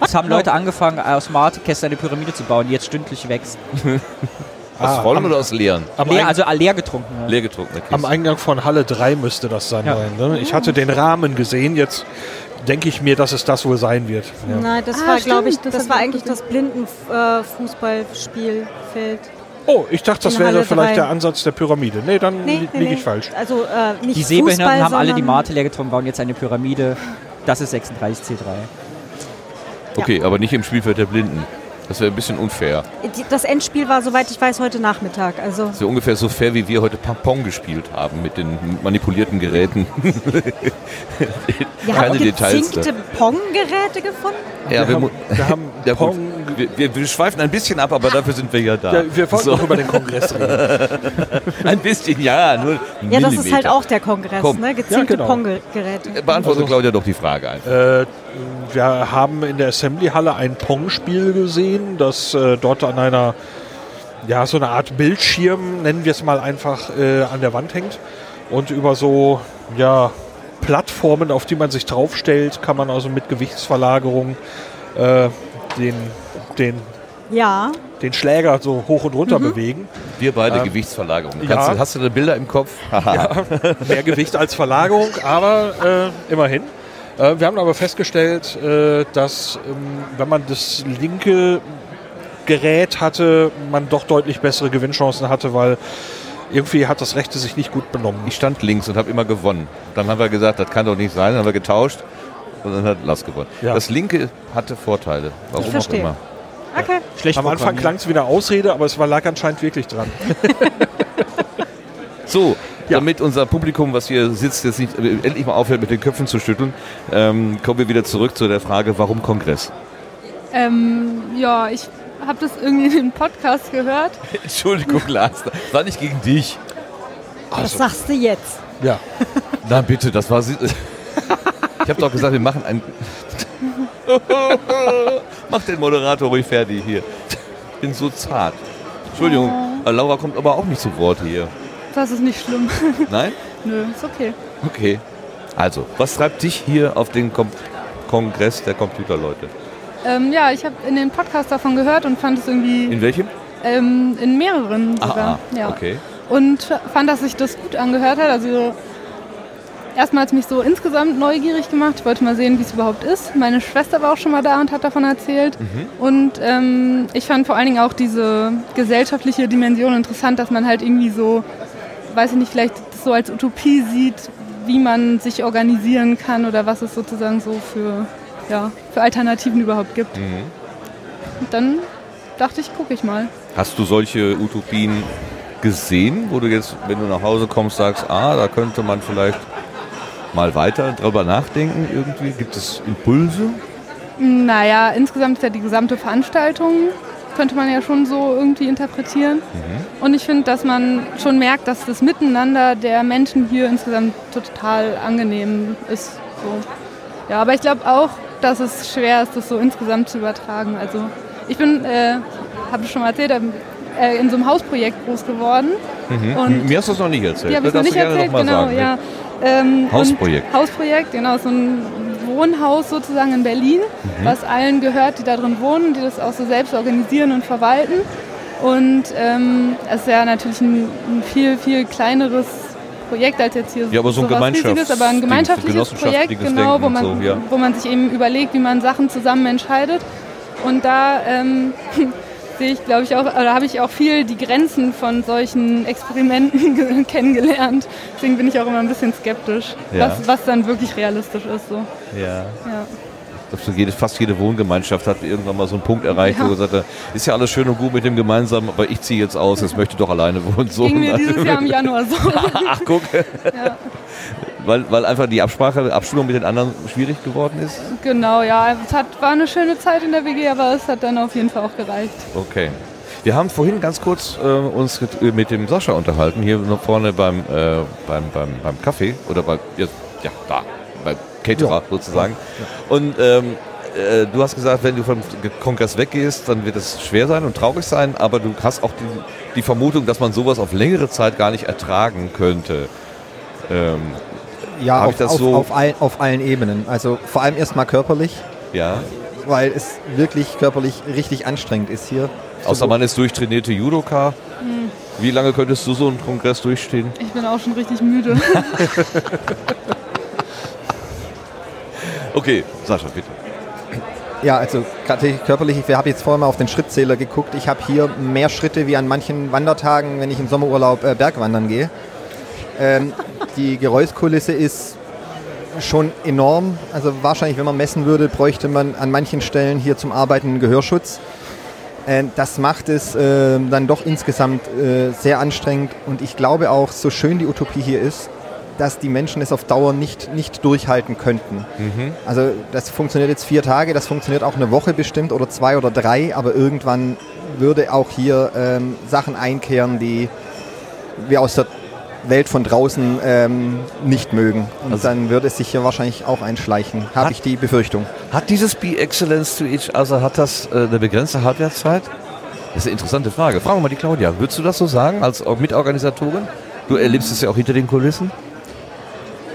Speaker 6: Es haben Leute angefangen, aus Mate-Kästen eine Pyramide zu bauen, die jetzt stündlich wächst.
Speaker 1: Aus
Speaker 2: Ah,
Speaker 1: vollen
Speaker 2: am-
Speaker 1: oder aus leeren?
Speaker 6: Leer, also leer getrunken. Ja.
Speaker 1: Leer getrunken.
Speaker 2: am Eingang von Halle 3 müsste das sein.
Speaker 6: Ja.
Speaker 2: sein, Ne? Ich hatte den Rahmen gesehen, jetzt denke ich mir, dass es das wohl sein wird. Ja.
Speaker 3: Nein, das
Speaker 5: Ah,
Speaker 3: war, glaube ich,
Speaker 5: das
Speaker 3: das, war eigentlich das Blindenfußballspielfeld.
Speaker 2: Oh, ich dachte, das wäre vielleicht
Speaker 3: drei.
Speaker 2: der Ansatz der Pyramide. Nee, dann
Speaker 3: Nee,
Speaker 2: li
Speaker 3: nee,
Speaker 2: liege
Speaker 3: nee.
Speaker 2: ich falsch.
Speaker 3: Also äh, nicht
Speaker 6: Die Sehbehinderten
Speaker 3: Fußball,
Speaker 6: haben alle die Mate leer getrunken, bauen jetzt eine Pyramide. Das ist 36C3.
Speaker 1: Okay, aber nicht im Spielfeld der Blinden. Das wäre ein bisschen unfair.
Speaker 3: Das Endspiel war, soweit ich weiß, heute Nachmittag. Also
Speaker 1: Das wäre ungefähr so fair, wie wir heute Pong gespielt haben mit den manipulierten Geräten.
Speaker 3: wir
Speaker 1: Keine
Speaker 3: haben
Speaker 1: Details
Speaker 3: Pong-Geräte gefunden.
Speaker 1: Ja,
Speaker 2: wir,
Speaker 1: mu-
Speaker 2: haben, wir haben
Speaker 1: ja.
Speaker 2: Pong.
Speaker 1: Wir, wir, wir schweifen ein bisschen ab, aber dafür sind wir ja da.
Speaker 2: Ja, wir wollten
Speaker 1: So,
Speaker 2: noch über den Kongress reden.
Speaker 1: ein bisschen, ja, nur ein
Speaker 3: Ja, das ist halt auch der Kongress,
Speaker 1: Komm.
Speaker 3: ne? Gezinkte
Speaker 2: genau.
Speaker 3: Pong-Geräte.
Speaker 1: Beantworte
Speaker 2: Also-
Speaker 1: Claudia doch die Frage einfach.
Speaker 2: Äh, wir haben in der Assembly-Halle ein Pong-Spiel gesehen, das äh, dort an einer, ja, so eine Art Bildschirm, nennen wir es mal einfach, äh, an der Wand hängt. Und über so, ja, Plattformen, auf die man sich draufstellt, kann man also mit Gewichtsverlagerung äh, den, den,
Speaker 3: Ja,
Speaker 2: den Schläger so hoch und runter bewegen.
Speaker 1: Wir beide Gewichtsverlagerung.
Speaker 2: ja.
Speaker 1: Du, hast du da Bilder im Kopf? Haha.
Speaker 2: Mehr Gewicht als Verlagerung, aber äh, immerhin. Äh, wir haben aber festgestellt, äh, dass ähm, wenn man das linke Gerät hatte, man doch deutlich bessere Gewinnchancen hatte, weil irgendwie hat das rechte sich nicht gut benommen.
Speaker 1: Ich stand links und habe immer gewonnen. Dann haben wir gesagt, das kann doch nicht sein. Dann haben wir getauscht und dann hat Lars gewonnen.
Speaker 2: Ja.
Speaker 1: Das linke hatte Vorteile. Warum
Speaker 3: Ich
Speaker 1: auch
Speaker 3: verstehe.
Speaker 1: immer.
Speaker 3: Okay.
Speaker 6: Schlecht
Speaker 2: Am Anfang klang es wie eine Ausrede, aber es war, lag anscheinend wirklich dran.
Speaker 1: So,
Speaker 2: Ja.
Speaker 1: damit unser Publikum, was hier sitzt, jetzt nicht, äh, endlich mal aufhört, mit den Köpfen zu schütteln, ähm, kommen wir wieder zurück zu der Frage, warum Kongress?
Speaker 5: Ähm, ja, ich habe das irgendwie in dem Podcast gehört.
Speaker 1: Entschuldigung, Lars, das war nicht gegen dich.
Speaker 3: Was sagst du jetzt?
Speaker 2: Ja.
Speaker 1: Na bitte, das war sie. Ich habe doch gesagt, wir machen ein. Mach den Moderator ruhig fertig hier. Ich bin so zart. Entschuldigung, äh, Laura kommt aber auch nicht zu Wort hier.
Speaker 5: Das ist nicht schlimm.
Speaker 1: Nein?
Speaker 5: Nö, ist okay.
Speaker 1: Okay. Also, was treibt dich hier auf den Kom Kongress der Computerleute?
Speaker 5: Ähm, ja, ich habe in den Podcast davon gehört und fand es irgendwie
Speaker 1: In welchem?
Speaker 5: ähm, in mehreren sogar.
Speaker 1: ah,
Speaker 5: ja.
Speaker 1: okay.
Speaker 5: Und fand, dass sich das gut angehört hat. Also erstmal hat es mich so insgesamt neugierig gemacht. Ich wollte mal sehen, wie es überhaupt ist. Meine Schwester war auch schon mal da und hat davon erzählt. Und ähm, ich fand vor allen Dingen auch diese gesellschaftliche Dimension interessant, dass man halt irgendwie so, weiß ich nicht, vielleicht so als Utopie sieht, wie man sich organisieren kann oder was es sozusagen so für, ja, für Alternativen überhaupt gibt. Und dann dachte ich, gucke ich mal.
Speaker 1: Hast du solche Utopien gesehen, wo du jetzt, wenn du nach Hause kommst, sagst, ah, da könnte man vielleicht mal weiter drüber nachdenken irgendwie? Gibt es Impulse?
Speaker 5: Naja, insgesamt ist ja die gesamte Veranstaltung, könnte man ja schon so irgendwie interpretieren. Und ich finde, dass man schon merkt, dass das Miteinander der Menschen hier insgesamt total angenehm ist. So. Ja, aber ich glaube auch, dass es schwer ist, das so insgesamt zu übertragen. Also ich bin, äh, habe ich schon mal erzählt, äh, in so einem Hausprojekt groß geworden. Und
Speaker 1: Mir hast du das noch nicht erzählt.
Speaker 5: die habe ich noch nicht erzählt, genau,
Speaker 1: sagen.
Speaker 5: ja. Ähm,
Speaker 1: Hausprojekt.
Speaker 5: Hausprojekt, genau, so ein Wohnhaus sozusagen in Berlin,
Speaker 1: Mhm.
Speaker 5: was allen gehört, die da drin wohnen, die das auch so selbst organisieren und verwalten. Und ähm, es ist ja natürlich ein, ein viel, viel kleineres Projekt als jetzt hier
Speaker 1: Ja, aber so ein Gemeinschafts-
Speaker 5: aber ein gemeinschaftliches Projekt, genau, wo man,
Speaker 1: so, ja.
Speaker 5: wo man sich eben überlegt, wie man Sachen zusammen entscheidet. Und da ähm, sehe ich, glaube ich, auch, oder habe ich auch viel die Grenzen von solchen Experimenten ge- kennengelernt. Deswegen bin ich auch immer ein bisschen skeptisch,
Speaker 1: Ja.
Speaker 5: was, was dann wirklich realistisch ist. So.
Speaker 1: Ja.
Speaker 5: Ja.
Speaker 1: Jede, fast jede Wohngemeinschaft hat irgendwann mal so einen Punkt erreicht,
Speaker 5: Ja.
Speaker 1: wo gesagt hat, ist ja alles schön und gut mit dem gemeinsamen, aber ich ziehe jetzt aus, jetzt möchte ich doch alleine wohnen. So.
Speaker 5: Ging mir dieses Jahr im Januar so.
Speaker 1: Ach, guck.
Speaker 5: Ja.
Speaker 1: Weil, weil einfach die Absprache, Abstimmung mit den anderen schwierig geworden ist?
Speaker 5: Genau, ja. Es hat, war eine schöne Zeit in der WG, aber es hat dann auf jeden Fall auch gereicht.
Speaker 1: Okay. Wir haben vorhin ganz kurz äh, uns mit, mit dem Sascha unterhalten, hier noch vorne beim, äh, beim, beim, beim Kaffee oder bei, ja, ja da, beim Caterer sozusagen. Und ähm, äh, du hast gesagt, wenn du vom Kongress weggehst, dann wird es schwer sein und traurig sein, aber du hast auch die, die Vermutung, dass man sowas auf längere Zeit gar nicht ertragen könnte. Ähm,
Speaker 4: Ja, auf,
Speaker 1: ich das
Speaker 4: auf,
Speaker 1: so-
Speaker 4: auf, allen, auf allen Ebenen. Also vor allem erstmal körperlich,
Speaker 1: ja,
Speaker 4: weil es wirklich körperlich richtig anstrengend ist hier.
Speaker 1: außer man ist durchtrainierte Judoka. Wie lange könntest du so einen Kongress durchstehen?
Speaker 5: Ich bin auch schon richtig müde.
Speaker 1: Okay, Sascha, bitte.
Speaker 4: Ja, also gerade körperlich, ich habe jetzt vorhin mal auf den Schrittzähler geguckt. Ich habe hier mehr Schritte wie an manchen Wandertagen, wenn ich im Sommerurlaub äh, Bergwandern gehe. Ähm, die Geräuschkulisse ist schon enorm. Also wahrscheinlich, wenn man messen würde, bräuchte man an manchen Stellen hier zum Arbeiten einen Gehörschutz. Äh, das macht es äh, dann doch insgesamt äh, sehr anstrengend. Und ich glaube auch, so schön die Utopie hier ist, dass die Menschen es auf Dauer nicht, nicht durchhalten könnten. Also das funktioniert jetzt vier Tage, das funktioniert auch eine Woche bestimmt oder zwei oder drei, aber irgendwann würde auch hier ähm, Sachen einkehren, die wir aus der Welt von draußen ähm, nicht mögen. Und
Speaker 1: Also-
Speaker 4: dann würde es sich hier wahrscheinlich auch einschleichen, habe ich die Befürchtung.
Speaker 1: Hat dieses Be Excellence to Each Other, hat das äh, eine begrenzte Halbwertszeit? Das ist eine interessante Frage. Fragen wir mal die Claudia. Würdest du das so sagen als Or- Mitorganisatorin? Du erlebst es ja auch hinter den Kulissen.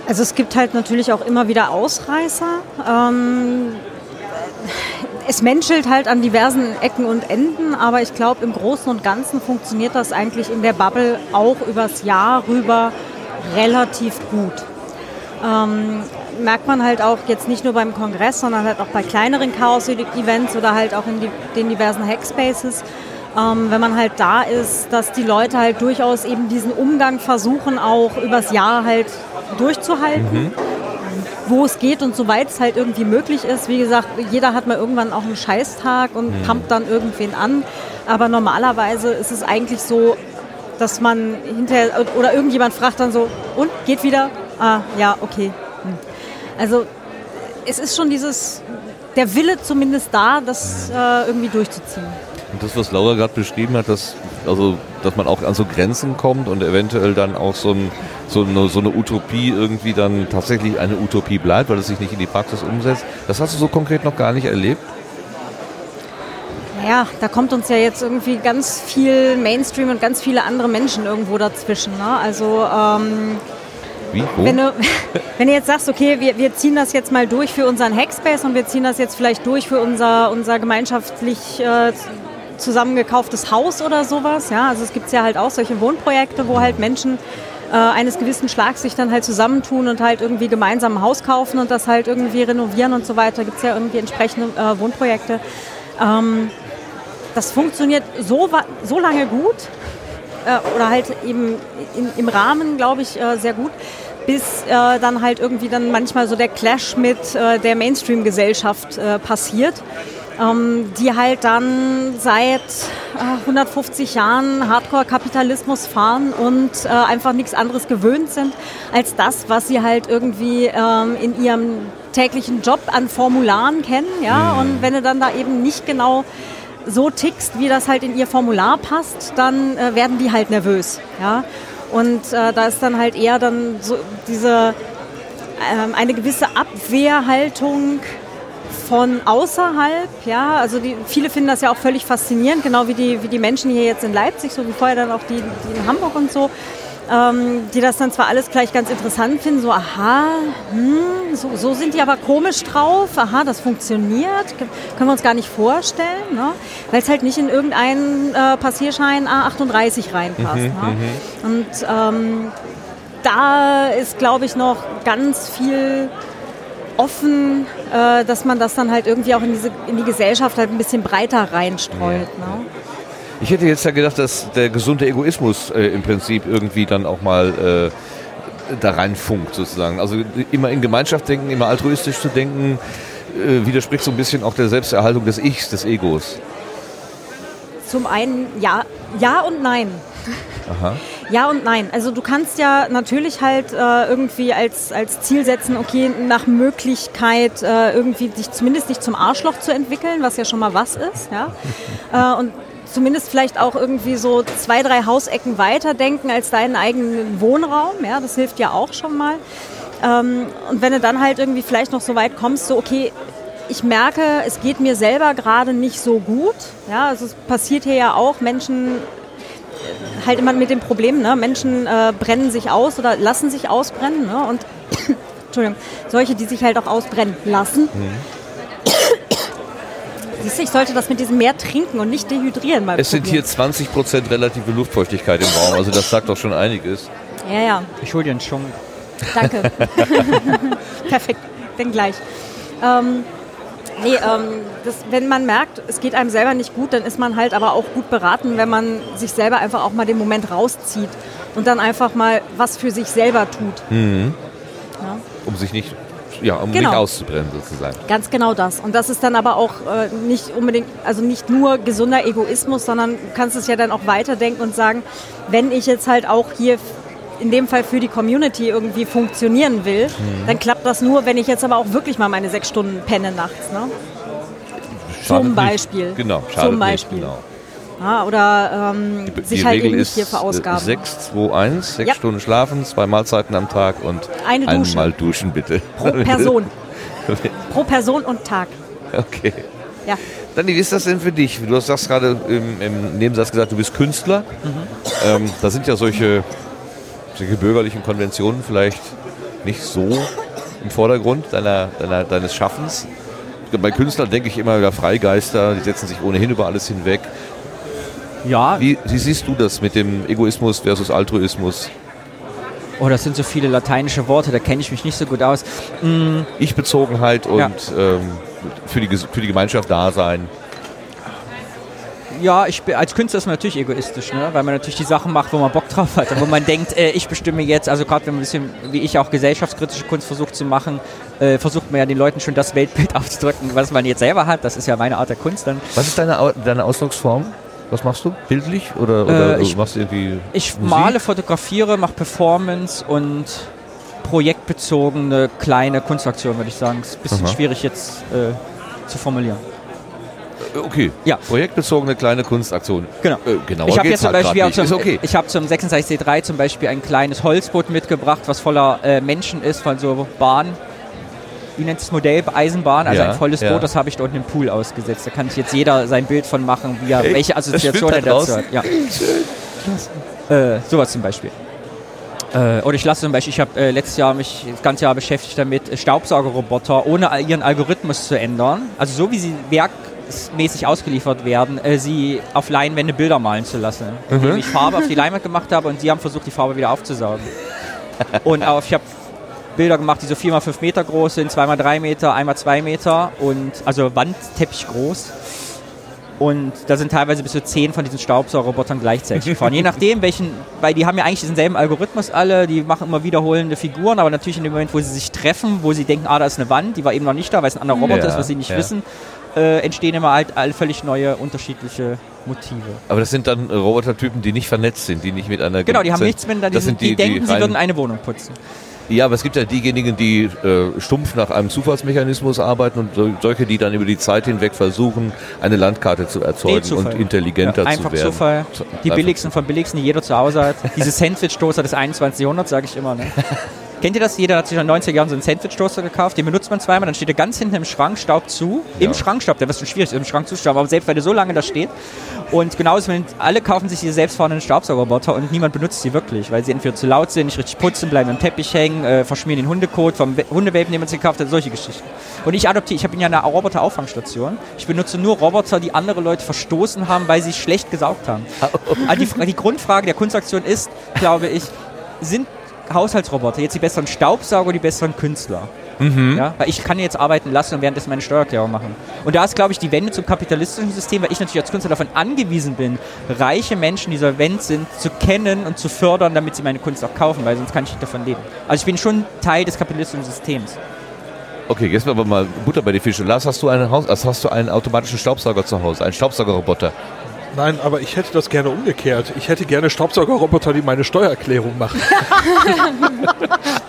Speaker 3: Also es gibt halt natürlich auch immer wieder Ausreißer. Ähm, es menschelt halt an diversen Ecken und Enden, aber ich glaube, im Großen und Ganzen funktioniert das eigentlich in der Bubble auch übers Jahr rüber relativ gut. Ähm, merkt man halt auch jetzt nicht nur beim Kongress, sondern halt auch bei kleineren Chaos-Events oder halt auch in die, den diversen Hackspaces, ähm, wenn man halt da ist, dass die Leute halt durchaus eben diesen Umgang versuchen, auch übers Jahr halt durchzuhalten. Wo es geht und soweit es halt irgendwie möglich ist. Wie gesagt, jeder hat mal irgendwann auch einen Scheißtag und pumpt dann irgendwen an. Aber normalerweise ist es eigentlich so, dass man hinterher oder irgendjemand fragt dann so, und geht wieder? Ah, ja, okay. Hm. Also es ist schon dieses, der Wille zumindest da, das äh, irgendwie durchzuziehen.
Speaker 1: Und das, was Laura gerade beschrieben hat, dass, also, dass man auch an so Grenzen kommt und eventuell dann auch so, ein, so, eine, so eine Utopie irgendwie dann tatsächlich eine Utopie bleibt, weil es sich nicht in die Praxis umsetzt, das hast du so konkret noch gar nicht erlebt?
Speaker 3: Naja, da kommt uns ja jetzt irgendwie ganz viel Mainstream und ganz viele andere Menschen irgendwo dazwischen. Ne? Also ähm,
Speaker 1: Wie? Wo?
Speaker 3: wenn, du, wenn du jetzt sagst, okay, wir, wir ziehen das jetzt mal durch für unseren Hackspace und wir ziehen das jetzt vielleicht durch für unser, unser gemeinschaftlich äh, zusammengekauftes Haus oder sowas. Ja? Also es gibt ja halt auch solche Wohnprojekte, wo halt Menschen äh, eines gewissen Schlags sich dann halt zusammentun und halt irgendwie gemeinsam ein Haus kaufen und das halt irgendwie renovieren und so weiter. Gibt es ja irgendwie entsprechende äh, Wohnprojekte. Ähm, das funktioniert so, so lange gut äh, oder halt eben in, im Rahmen, glaube ich, äh, sehr gut, bis äh, dann halt irgendwie dann manchmal so der Clash mit äh, der Mainstream-Gesellschaft äh, passiert, ähm, die halt dann seit äh, 150 Jahren Hardcore-Kapitalismus fahren und äh, einfach nichts anderes gewöhnt sind als das, was sie halt irgendwie ähm, in ihrem täglichen Job an Formularen kennen. Ja? Und wenn du dann da eben nicht genau so tickst, wie das halt in ihr Formular passt, dann äh, werden die halt nervös. Ja? Und äh, da ist dann halt eher dann so diese ähm, eine gewisse Abwehrhaltung von außerhalb, ja, also die, viele finden das ja auch völlig faszinierend, genau wie die, wie die Menschen hier jetzt in Leipzig, so wie vorher dann auch die, die in Hamburg und so, ähm, die das dann zwar alles gleich ganz interessant finden, so aha, hm, so, so sind die aber komisch drauf, aha, das funktioniert, können wir uns gar nicht vorstellen, ne? weil es halt nicht in irgendeinen äh, Passierschein A38 reinpasst. ne? Und ähm, da ist, glaube ich, noch ganz viel offen, äh, dass man das dann halt irgendwie auch in, diese, in die Gesellschaft halt ein bisschen breiter reinstreut. Ne?
Speaker 1: Ich hätte jetzt ja gedacht, dass der gesunde Egoismus äh, im Prinzip irgendwie dann auch mal äh, da reinfunkt sozusagen. Also immer in Gemeinschaft denken, immer altruistisch zu denken, äh, widerspricht so ein bisschen auch der Selbsterhaltung des Ichs, des Egos.
Speaker 3: Zum einen ja, ja und nein.
Speaker 1: Aha.
Speaker 3: Ja und nein. Also du kannst ja natürlich halt äh, irgendwie als, als Ziel setzen, okay, nach Möglichkeit äh, irgendwie dich zumindest nicht zum Arschloch zu entwickeln, was ja schon mal was ist. Ja? äh, und zumindest vielleicht auch irgendwie so zwei, drei Hausecken weiter denken als deinen eigenen Wohnraum. Ja? Das hilft ja auch schon mal. Ähm, und wenn du dann halt irgendwie vielleicht noch so weit kommst, so okay, ich merke, es geht mir selber gerade nicht so gut. Ja, also es passiert hier ja auch, Menschen halt immer mit dem Problem, ne? Menschen äh, brennen sich aus oder lassen sich ausbrennen. Ne? Und Entschuldigung, solche, die sich halt auch ausbrennen lassen. Siehst du, ich sollte das mit diesem mehr trinken und nicht dehydrieren mal
Speaker 1: Es sind hier
Speaker 3: probieren.
Speaker 1: 20% relative Luftfeuchtigkeit im Raum, also das sagt doch schon einiges.
Speaker 3: Ja, ja,
Speaker 6: Ich hol dir einen Schunk.
Speaker 3: danke. Perfekt, denn gleich. Ähm, nee, ähm, das, wenn man merkt, es geht einem selber nicht gut, dann ist man halt aber auch gut beraten, wenn man sich selber einfach auch mal den Moment rauszieht und dann einfach mal was für sich selber tut. Ja.
Speaker 1: Um sich nicht, ja, um
Speaker 3: Genau.
Speaker 1: nicht auszubrennen sozusagen.
Speaker 3: Ganz genau das. Und das ist dann aber auch äh, nicht unbedingt, also nicht nur gesunder Egoismus, sondern du kannst es ja dann auch weiterdenken und sagen, wenn ich jetzt halt auch hier in dem Fall für die Community irgendwie funktionieren will, dann klappt das nur, wenn ich jetzt aber auch wirklich mal meine sechs Stunden penne nachts. Ne?
Speaker 1: Schadet
Speaker 3: Zum
Speaker 1: nicht.
Speaker 3: Beispiel.
Speaker 1: Genau,
Speaker 3: Zum
Speaker 1: schadet
Speaker 3: Beispiel.
Speaker 1: nicht, genau.
Speaker 3: Ja, oder ähm,
Speaker 1: Die,
Speaker 3: sich
Speaker 1: die
Speaker 3: halt
Speaker 1: Regel
Speaker 3: eben nicht
Speaker 1: ist
Speaker 3: hier verausgaben.
Speaker 1: 6, 2, 1, 6
Speaker 3: Ja.
Speaker 1: Stunden schlafen, zwei Mahlzeiten am Tag und
Speaker 3: Eine Dusche.
Speaker 1: einmal duschen bitte.
Speaker 3: Pro Person. Pro Person und Tag.
Speaker 1: Okay.
Speaker 3: Ja.
Speaker 1: Dani, wie ist das denn für dich? Du hast das gerade im, im Nebensatz gesagt, du bist Künstler. Ähm, da sind ja solche, solche bürgerlichen Konventionen vielleicht nicht so im Vordergrund deiner, deiner, deines Schaffens. Bei Künstlern denke ich immer über Freigeister, die setzen sich ohnehin über alles hinweg.
Speaker 6: Ja,
Speaker 1: Wie, wie siehst du das mit dem Egoismus versus Altruismus?
Speaker 6: Oh, das sind so viele lateinische Worte, da kenne ich mich nicht so gut aus. Mm,
Speaker 1: Ich-Bezogenheit und
Speaker 6: Ja.
Speaker 1: ähm, für, die, für die Gemeinschaft da sein.
Speaker 6: Ja, ich bin, als Künstler ist man natürlich egoistisch, ne? weil man natürlich die Sachen macht, wo man Bock drauf hat. Wo man denkt, äh, ich bestimme jetzt, also gerade wenn man ein bisschen, wie ich auch gesellschaftskritische Kunst versucht zu machen, äh, versucht man ja den Leuten schon das Weltbild aufzudrücken, was man jetzt selber hat. Das ist ja meine Art der Kunst dann.
Speaker 1: Was ist deine, deine Ausdrucksform? Was machst du? Bildlich? Oder, oder
Speaker 6: Äh, ich-
Speaker 1: machst du irgendwie.
Speaker 6: Ich
Speaker 1: Musik?
Speaker 6: male, fotografiere, mache Performance und projektbezogene kleine Kunstaktionen, würde ich sagen. Ist ein bisschen
Speaker 1: Aha.
Speaker 6: schwierig jetzt äh, zu formulieren.
Speaker 1: Äh, Okay.
Speaker 6: Ja.
Speaker 1: Projektbezogene kleine Kunstaktion.
Speaker 6: Genau.
Speaker 1: Äh, genauer
Speaker 6: ich habe jetzt zum
Speaker 1: halt
Speaker 6: Beispiel zum,
Speaker 1: okay.
Speaker 6: ich habe zum 36C3 zum Beispiel ein kleines Holzboot mitgebracht, was voller äh, Menschen ist, von so Bahn. Wie nennt es Modell? Eisenbahn, also
Speaker 1: Ja,
Speaker 6: ein volles
Speaker 1: ja.
Speaker 6: Boot, das habe ich dort im Pool ausgesetzt. Da kann sich jetzt jeder sein Bild von machen, wie er, welche
Speaker 1: Das
Speaker 6: Assoziation er
Speaker 1: da
Speaker 6: dazu hat. Ja. Äh, sowas zum Beispiel. Äh, oder ich lasse zum Beispiel, ich habe äh, letztes Jahr mich das ganze Jahr beschäftigt damit, Staubsaugerroboter ohne ihren Algorithmus zu ändern, also so wie sie werkmäßig ausgeliefert werden, äh, sie auf Leinwände Bilder malen zu lassen. Indem ich Farbe auf die Leinwand gemacht habe und sie haben versucht, die Farbe wieder aufzusaugen. und auf, ich habe Bilder gemacht, die so 4x5 Meter groß sind, 2x3 Meter, 1x2 Meter und also Wandteppich groß. Und da sind teilweise bis zu zehn von diesen Staubsaugerrobotern gleichzeitig gefahren. Je nachdem, welchen, weil die haben ja eigentlich diesen selben Algorithmus alle, die machen immer wiederholende Figuren, aber natürlich in dem Moment, wo sie sich treffen, wo sie denken, ah, da ist eine Wand, die war eben noch nicht da, weil es ein anderer Roboter
Speaker 1: Ja,
Speaker 6: ist, was sie nicht
Speaker 1: ja.
Speaker 6: wissen, äh, entstehen immer halt all völlig neue, unterschiedliche Motive.
Speaker 1: Aber das sind dann Robotertypen, die nicht vernetzt sind, die nicht mit einer.
Speaker 6: Genau, die haben
Speaker 1: sind-
Speaker 6: nichts miteinander, die,
Speaker 1: das
Speaker 6: sind,
Speaker 1: sind
Speaker 6: die, denken, sie
Speaker 1: rein-
Speaker 6: würden eine Wohnung putzen.
Speaker 1: Ja, aber es gibt ja diejenigen, die äh, stumpf nach einem Zufallsmechanismus arbeiten und so- solche, die dann über die Zeit hinweg versuchen, eine Landkarte zu erzeugen
Speaker 6: Zufall.
Speaker 1: und intelligenter
Speaker 6: Ja,
Speaker 1: zu
Speaker 6: einfach
Speaker 1: werden.
Speaker 6: Zufall.
Speaker 1: Zu-
Speaker 6: Die
Speaker 1: einfach-
Speaker 6: billigsten von billigsten, die jeder zu Hause hat. Diese Sandwich-Toaster des 21. Jahrhunderts, sage ich immer. Ne? Kennt ihr das? Jeder hat sich in den 90er Jahren so einen Sandwich-Toaster gekauft. Den benutzt man zweimal, dann steht er ganz hinten im Schrank, Staub zu. Im Schrank Staub, der wird schon schwierig, im Schrank zu stauben, aber selbst weil der so lange da steht. Und genauso, wenn alle kaufen sich diese selbstfahrenden Staubsaugerroboter und niemand benutzt sie wirklich, weil sie entweder zu laut sind, nicht richtig putzen, bleiben im Teppich hängen, äh, verschmieren den Hundekot vom We- Hundewelpen, den man sich gekauft hat, solche Geschichten. Und ich adoptiere, ich habe ja eine Roboter-Auffangstation. Ich benutze nur Roboter, die andere Leute verstoßen haben, weil sie schlecht gesaugt haben. Also die, die Grundfrage der Kunstaktion ist, glaube ich, sind Haushaltsroboter jetzt die besseren Staubsauger, die besseren Künstler? Ja, weil ich kann jetzt arbeiten lassen und währenddessen meine Steuererklärung machen. Und da ist, glaube ich, die Wende zum kapitalistischen System, weil ich natürlich als Künstler davon angewiesen bin, reiche Menschen, die solvent sind, zu kennen und zu fördern, damit sie meine Kunst auch kaufen, weil sonst kann ich nicht davon leben. Also ich bin schon Teil des kapitalistischen Systems.
Speaker 1: Okay, jetzt aber mal Butter bei die Fische. Lars, hast du einen, Haus, hast du einen automatischen Staubsauger zu Hause, einen Staubsaugerroboter?
Speaker 2: Nein, aber ich hätte das gerne umgekehrt. Ich hätte gerne Staubsaugerroboter, die meine Steuererklärung machen.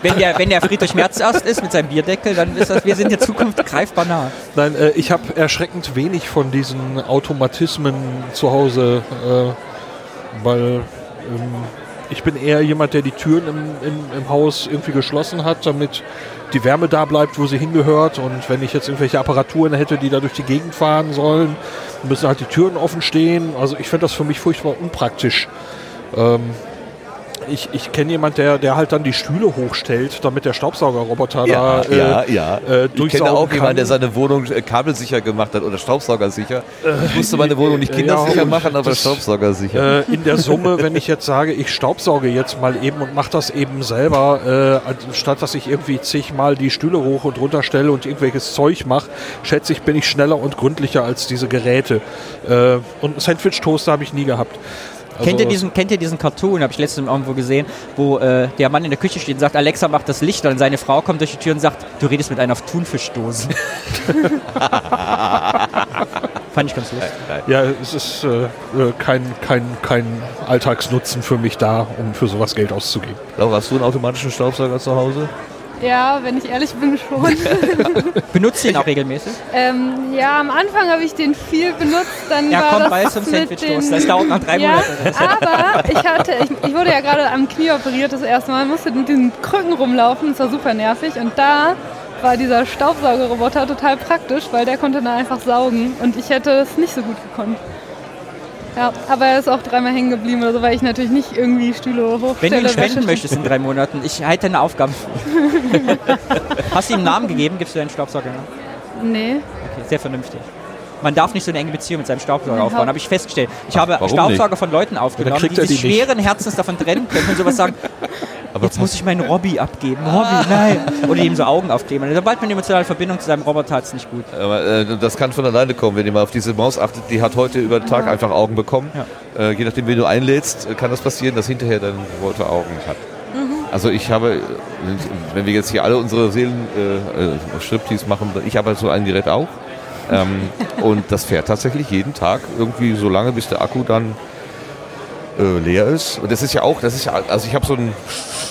Speaker 6: Wenn der, wenn der Friedrich Merz erst ist mit seinem Bierdeckel, dann ist das, wir sind in der Zukunft greifbar nah.
Speaker 2: Nein, äh, ich habe erschreckend wenig von diesen Automatismen zu Hause, äh, weil ähm, ich bin eher jemand, der die Türen im, im, im Haus irgendwie geschlossen hat, damit die Wärme da bleibt, wo sie hingehört. Und wenn ich jetzt irgendwelche Apparaturen hätte, die da durch die Gegend fahren sollen, müssen halt die Türen offen stehen. Also ich finde das für mich furchtbar unpraktisch. Ähm, ich ich kenne jemanden, der, der halt dann die Stühle hochstellt, damit der Staubsaugerroboter da äh,
Speaker 1: ja, ja.
Speaker 2: äh,
Speaker 1: ich
Speaker 2: durchsaugen
Speaker 1: kenne auch
Speaker 2: kann.
Speaker 1: jemanden, der seine Wohnung äh, kabelsicher gemacht hat oder staubsaugersicher. Ich musste meine Wohnung nicht
Speaker 2: äh,
Speaker 1: kindersicher
Speaker 2: ja,
Speaker 1: machen, aber
Speaker 2: das-
Speaker 1: staubsaugersicher.
Speaker 2: Äh, in der Summe, wenn ich jetzt sage, ich staubsauge jetzt mal eben und mache das eben selber, äh, statt dass ich irgendwie zigmal die Stühle hoch und runter stelle und irgendwelches Zeug mache, schätze ich, bin ich schneller und gründlicher als diese Geräte. Äh, und einen Sandwich-Toaster habe ich nie gehabt. Also,
Speaker 6: kennt, ihr diesen, kennt ihr diesen Cartoon, habe ich letztens irgendwo gesehen, wo äh, der Mann in der Küche steht und sagt, Alexa macht das Licht und seine Frau kommt durch die Tür und sagt, du redest mit einer Thunfischdose. Fand ich ganz lustig.
Speaker 2: Ja, es ist äh, äh, kein, kein, kein Alltagsnutzen für mich da, um für sowas Geld auszugeben.
Speaker 1: Laura, hast du einen automatischen Staubsauger zu Hause?
Speaker 5: Ja, wenn ich ehrlich bin, schon.
Speaker 6: Benutzt ihn auch regelmäßig?
Speaker 5: ähm, ja, am Anfang habe ich den viel benutzt, dann
Speaker 6: Ja,
Speaker 5: war
Speaker 6: komm
Speaker 5: das
Speaker 6: bald zum Sandwich-Toast. Das dauert nach drei
Speaker 5: ja,
Speaker 6: Monaten.
Speaker 5: aber ich hatte, ich, ich wurde ja gerade am Knie operiert das erste Mal, musste mit den Krücken rumlaufen, das war super nervig und da war dieser Staubsaugerroboter total praktisch, weil der konnte dann einfach saugen und ich hätte es nicht so gut gekonnt. Ja, aber er ist auch dreimal hängen geblieben oder so, weil ich natürlich nicht irgendwie Stühle
Speaker 6: Wenn
Speaker 5: hochstelle.
Speaker 6: du ihn spenden möchtest in drei Monaten, ich halte deine Aufgaben. Hast du ihm einen Namen gegeben? Gibst du deinen Staubsauger?
Speaker 5: Nee.
Speaker 6: Okay, sehr vernünftig. Man darf nicht so eine enge Beziehung mit seinem Staubsauger aufbauen, habe ich festgestellt. Ich habe
Speaker 1: warum
Speaker 6: Staubsauger von Leuten aufgenommen, die sich
Speaker 2: nicht.
Speaker 6: schweren Herzens davon trennen können und sowas sagen,
Speaker 1: Aber
Speaker 6: jetzt muss ich meinen Robby abgeben. Robby, nein. Oder ihm so Augen aufkleben. Sobald man eine emotionale Verbindung zu seinem Roboter hat, ist nicht gut.
Speaker 1: Aber, äh, das kann von alleine kommen, wenn ihr mal auf diese Maus achtet. Die hat heute über den Tag einfach Augen bekommen. Äh, je nachdem, wen du einlädst, äh, kann das passieren, dass hinterher dein Roboter Augen hat. Also ich habe, wenn wir jetzt hier alle unsere Seelen äh, äh, Striptease machen, ich habe so ein Gerät auch. Ähm, und das fährt tatsächlich jeden Tag irgendwie so lange, bis der Akku dann äh, leer ist. Und das ist ja auch, das ist ja, also ich habe so ein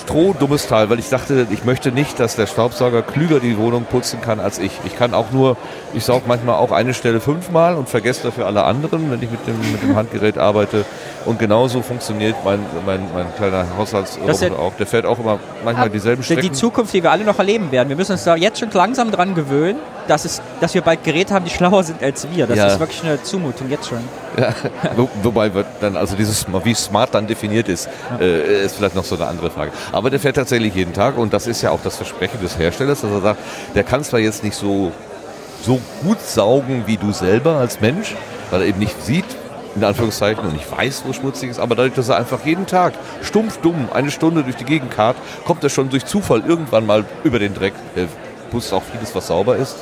Speaker 1: strohdummes Teil, weil ich dachte, ich möchte nicht, dass der Staubsauger klüger die Wohnung putzen kann als ich. Ich kann auch nur, ich saug manchmal auch eine Stelle fünfmal und vergesse dafür alle anderen, wenn ich mit dem, mit dem Handgerät arbeite. Und genauso funktioniert mein, mein, mein kleiner Haushaltsroboter
Speaker 6: ja-
Speaker 1: auch. Der fährt auch immer manchmal dieselben
Speaker 6: Die
Speaker 1: Strecken.
Speaker 6: Zukunft, die wir alle noch erleben werden. Wir müssen uns da jetzt schon langsam dran gewöhnen, dass, es, dass wir bald Geräte haben, die schlauer sind als wir. Das
Speaker 1: Ja.
Speaker 6: ist wirklich eine Zumutung jetzt schon.
Speaker 1: Wo, wobei dann, also dieses, wie smart dann definiert ist, äh, ist vielleicht noch so eine andere Frage. Aber der fährt tatsächlich jeden Tag und das ist ja auch das Versprechen des Herstellers, dass er sagt, der kann zwar jetzt nicht so, so gut saugen wie du selber als Mensch, weil er eben nicht sieht, in Anführungszeichen, und nicht weiß, wo schmutzig ist, aber dadurch, dass er einfach jeden Tag stumpf dumm eine Stunde durch die Gegend karrt, kommt er schon durch Zufall irgendwann mal über den Dreck. Er putzt auch vieles, was sauber ist.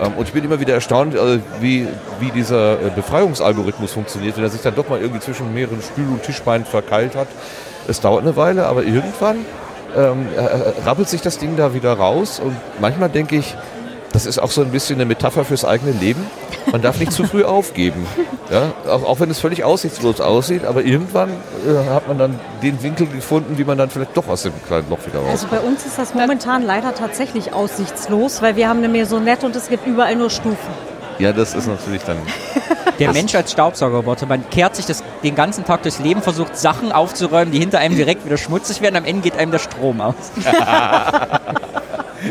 Speaker 1: Ähm, Und ich bin immer wieder erstaunt, äh, wie, wie dieser äh, Befreiungsalgorithmus funktioniert, wenn er sich dann doch mal irgendwie zwischen mehreren Stühl- und Tischbeinen verkeilt hat. Es dauert eine Weile, aber irgendwann ähm, äh, äh, rappelt sich das Ding da wieder raus. Und manchmal denke ich, das ist auch so ein bisschen eine Metapher fürs eigene Leben. Man darf nicht zu früh aufgeben. Ja? Auch, auch wenn es völlig aussichtslos aussieht, aber irgendwann äh, hat man dann den Winkel gefunden, wie man dann vielleicht doch aus dem kleinen Loch wieder raus.
Speaker 3: Also bei uns ist das momentan leider tatsächlich aussichtslos, weil wir haben eine Maisonette und es gibt überall nur Stufen.
Speaker 1: Ja, das ist natürlich dann.
Speaker 6: Der Mensch als Staubsaugerroboter, man kehrt sich das den ganzen Tag durchs Leben, versucht Sachen aufzuräumen, die hinter einem direkt wieder schmutzig werden, am Ende geht einem der Strom aus.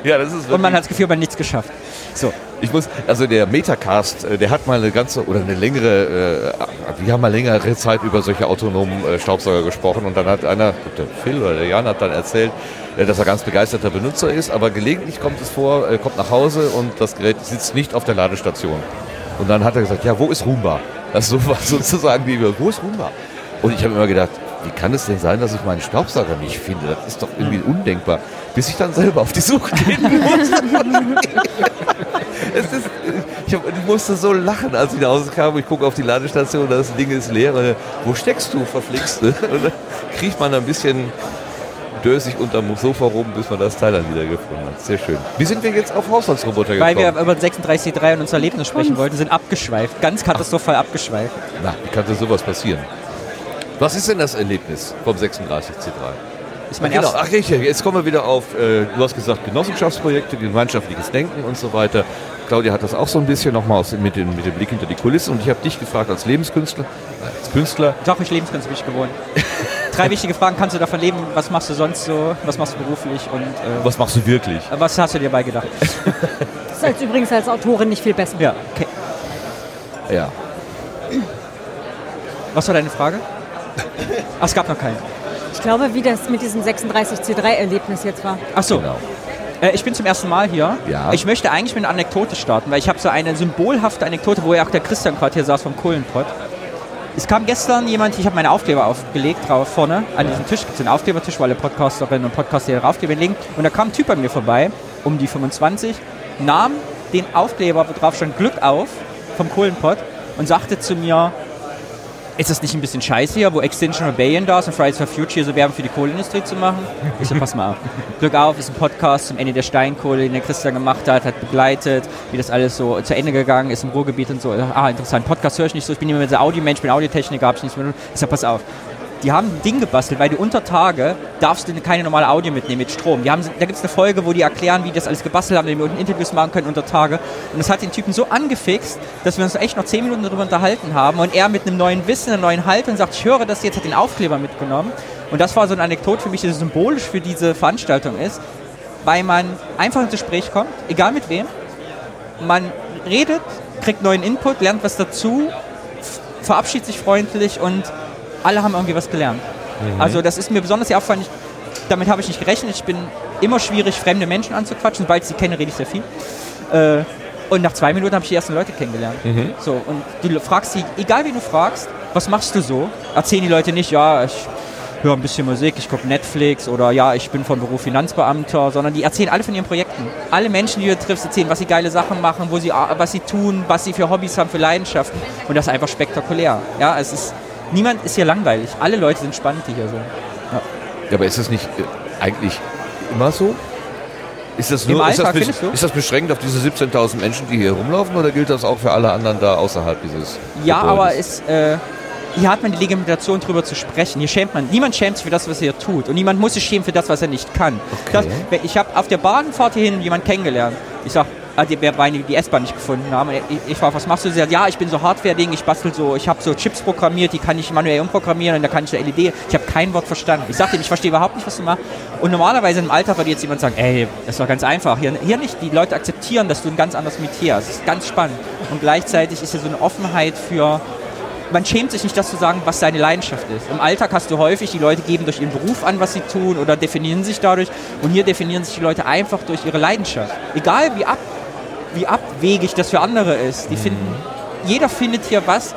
Speaker 1: Ja, das ist
Speaker 6: Und man hat das Gefühl, man hat nichts geschafft. So,
Speaker 1: Ich muss, also der Metacast, äh, der hat mal eine ganze oder eine längere, äh, wir haben mal längere Zeit über solche autonomen äh, Staubsauger gesprochen und dann hat einer, der Phil oder der Jan hat dann erzählt, äh, dass er ganz begeisterter Benutzer ist, aber gelegentlich kommt es vor, er kommt nach Hause und das Gerät sitzt nicht auf der Ladestation. Und dann hat er gesagt, ja, wo ist Roomba? Das so war sozusagen die, wo ist Roomba? Und ich habe immer gedacht, wie kann es denn sein, dass ich meinen Staubsauger nicht finde? Das ist doch irgendwie undenkbar. Bis ich dann selber auf die Suche gehen musste. Es ist, ich, hab, ich musste so lachen, als ich nach Hause kam. Ich gucke auf die Ladestation, das Ding ist leer. Und, äh, wo steckst du, verflixt? ne? Und dann kriegt man ein bisschen dösig unterm Sofa rum, bis man das Teil dann wieder gefunden hat. Sehr schön. Wie sind wir jetzt auf Haushaltsroboter gekommen?
Speaker 6: weil wir über den 36C3 und unser Erlebnis sprechen wollten, sind abgeschweift. Ganz katastrophal abgeschweift.
Speaker 1: Na, wie kann denn sowas passieren? Was ist denn das Erlebnis vom 36C3?
Speaker 6: Ist mein
Speaker 1: genau.
Speaker 6: erster-
Speaker 1: Ach, richtig. Jetzt kommen wir wieder auf, äh, du hast gesagt, Genossenschaftsprojekte, gemeinschaftliches Denken und so weiter. Claudia hat das auch so ein bisschen nochmal mit, dem- mit dem Blick hinter die Kulissen. Und ich habe dich gefragt als Lebenskünstler, äh, als Künstler,
Speaker 6: Doch, ich Lebenskünstler bin ich gewohnt. Drei wichtige Fragen, kannst du davon leben? Was machst du sonst so? Was machst du beruflich? Und äh,
Speaker 1: was machst du wirklich?
Speaker 6: was hast du dir beigedacht?
Speaker 3: Das ist als übrigens als Autorin nicht viel besser.
Speaker 6: Ja, okay.
Speaker 1: Ja.
Speaker 6: Was war deine Frage? Ach, es gab noch keine.
Speaker 3: Ich glaube, wie das mit diesem 36C3-Erlebnis jetzt war.
Speaker 6: Ach so.
Speaker 1: Genau.
Speaker 6: Äh, ich bin zum ersten Mal hier.
Speaker 1: Ja.
Speaker 6: Ich möchte eigentlich mit einer Anekdote starten, weil ich habe so eine symbolhafte Anekdote, wo ja auch der Christian gerade hier saß vom Kohlenpott. Es kam gestern jemand, ich habe meine Aufkleber aufgelegt, drauf vorne an diesem Tisch, gibt es einen Aufklebertisch, wo alle Podcasterinnen und Podcaster ihre Aufkleber legen. Und da kam ein Typ bei mir vorbei, um die 25, nahm den Aufkleber, wo drauf stand Glück auf, vom Kohlenpott und sagte zu mir, ist das nicht ein bisschen scheiße hier, wo Extinction Rebellion da ist und Fridays for Future so Werbung für die Kohlenindustrie zu machen? Ich so, pass mal auf. Glück auf ist ein Podcast zum Ende der Steinkohle, den der Christian gemacht hat, hat begleitet, wie das alles so zu Ende gegangen ist im Ruhrgebiet und so. Ah, interessant. Podcast höre ich nicht so. Ich bin immer der Audiomensch, bin Audiotechniker, habe ich nicht mehr. Ich sag, pass auf. Die haben ein Ding gebastelt, weil du unter Tage darfst du keine normale Audio mitnehmen mit Strom. Die haben, da gibt es eine Folge, wo die erklären, wie die das alles gebastelt haben, damit wir Interviews machen können unter Tage. Und das hat den Typen so angefixt, dass wir uns echt noch zehn Minuten darüber unterhalten haben und er mit einem neuen Wissen, einer neuen Haltung sagt, ich höre das jetzt, hat den Aufkleber mitgenommen. Und das war so eine Anekdote für mich, die symbolisch für diese Veranstaltung ist, weil man einfach ins Gespräch kommt, egal mit wem. Man redet, kriegt neuen Input, lernt was dazu, verabschiedet sich freundlich und alle haben irgendwie was gelernt. Also das ist mir besonders sehr aufgefallen. Ich, damit habe ich nicht gerechnet. Ich bin immer schwierig, fremde Menschen anzuquatschen. Sobald ich sie kenne, rede ich sehr viel. Äh, und nach zwei Minuten habe ich die ersten Leute kennengelernt. So, und du fragst sie, egal wie du fragst, was machst du so? Erzählen die Leute nicht, ja, ich höre ein bisschen Musik, ich gucke Netflix oder ja, ich bin von Beruf Finanzbeamter, sondern die erzählen alle von ihren Projekten. Alle Menschen, die du triffst, erzählen, was sie geile Sachen machen, wo sie, was sie tun, was sie für Hobbys haben, für Leidenschaften. Und das ist einfach spektakulär. Ja, es ist, niemand ist hier langweilig. Alle Leute sind spannend, die hier sind.
Speaker 1: Ja, aber ist das nicht äh, eigentlich immer so? Ist das, nur, ist, das,
Speaker 6: Alltag, findest du?
Speaker 1: ist das beschränkt auf diese 17.000 Menschen, die hier rumlaufen, oder gilt das auch für alle anderen da außerhalb dieses
Speaker 6: Ja,
Speaker 1: Gebäudes?
Speaker 6: aber es, äh, hier hat man die Legitimation drüber zu sprechen. Hier schämt man. Niemand schämt sich für das, was er tut. Und niemand muss sich schämen für das, was er nicht kann. Das, ich habe auf der Bahnfahrt hierhin jemanden kennengelernt. Ich sag, ah, weil die die S-Bahn nicht gefunden haben. Ich, ich frage, was machst du? Sie sagt, ja, ich bin so Hardware-Ding, ich bastel so, ich habe so Chips programmiert, die kann ich manuell umprogrammieren und da kann ich so LED. Ich habe kein Wort verstanden. Ich sagte ihm, ich verstehe überhaupt nicht, was du machst. Und normalerweise im Alltag würde jetzt jemand sagen, ey, das doch ganz einfach. Hier, hier nicht. Die Leute akzeptieren, dass du ein ganz anderes Metier hast. Das ist ganz spannend. Und gleichzeitig ist hier so eine Offenheit für man schämt sich nicht, das zu sagen, was seine Leidenschaft ist. Im Alltag hast du häufig, die Leute geben durch ihren Beruf an, was sie tun oder definieren sich dadurch. Und hier definieren sich die Leute einfach durch ihre Leidenschaft. Egal wie, ab, wie abwegig das für andere ist. Die finden, jeder findet hier was,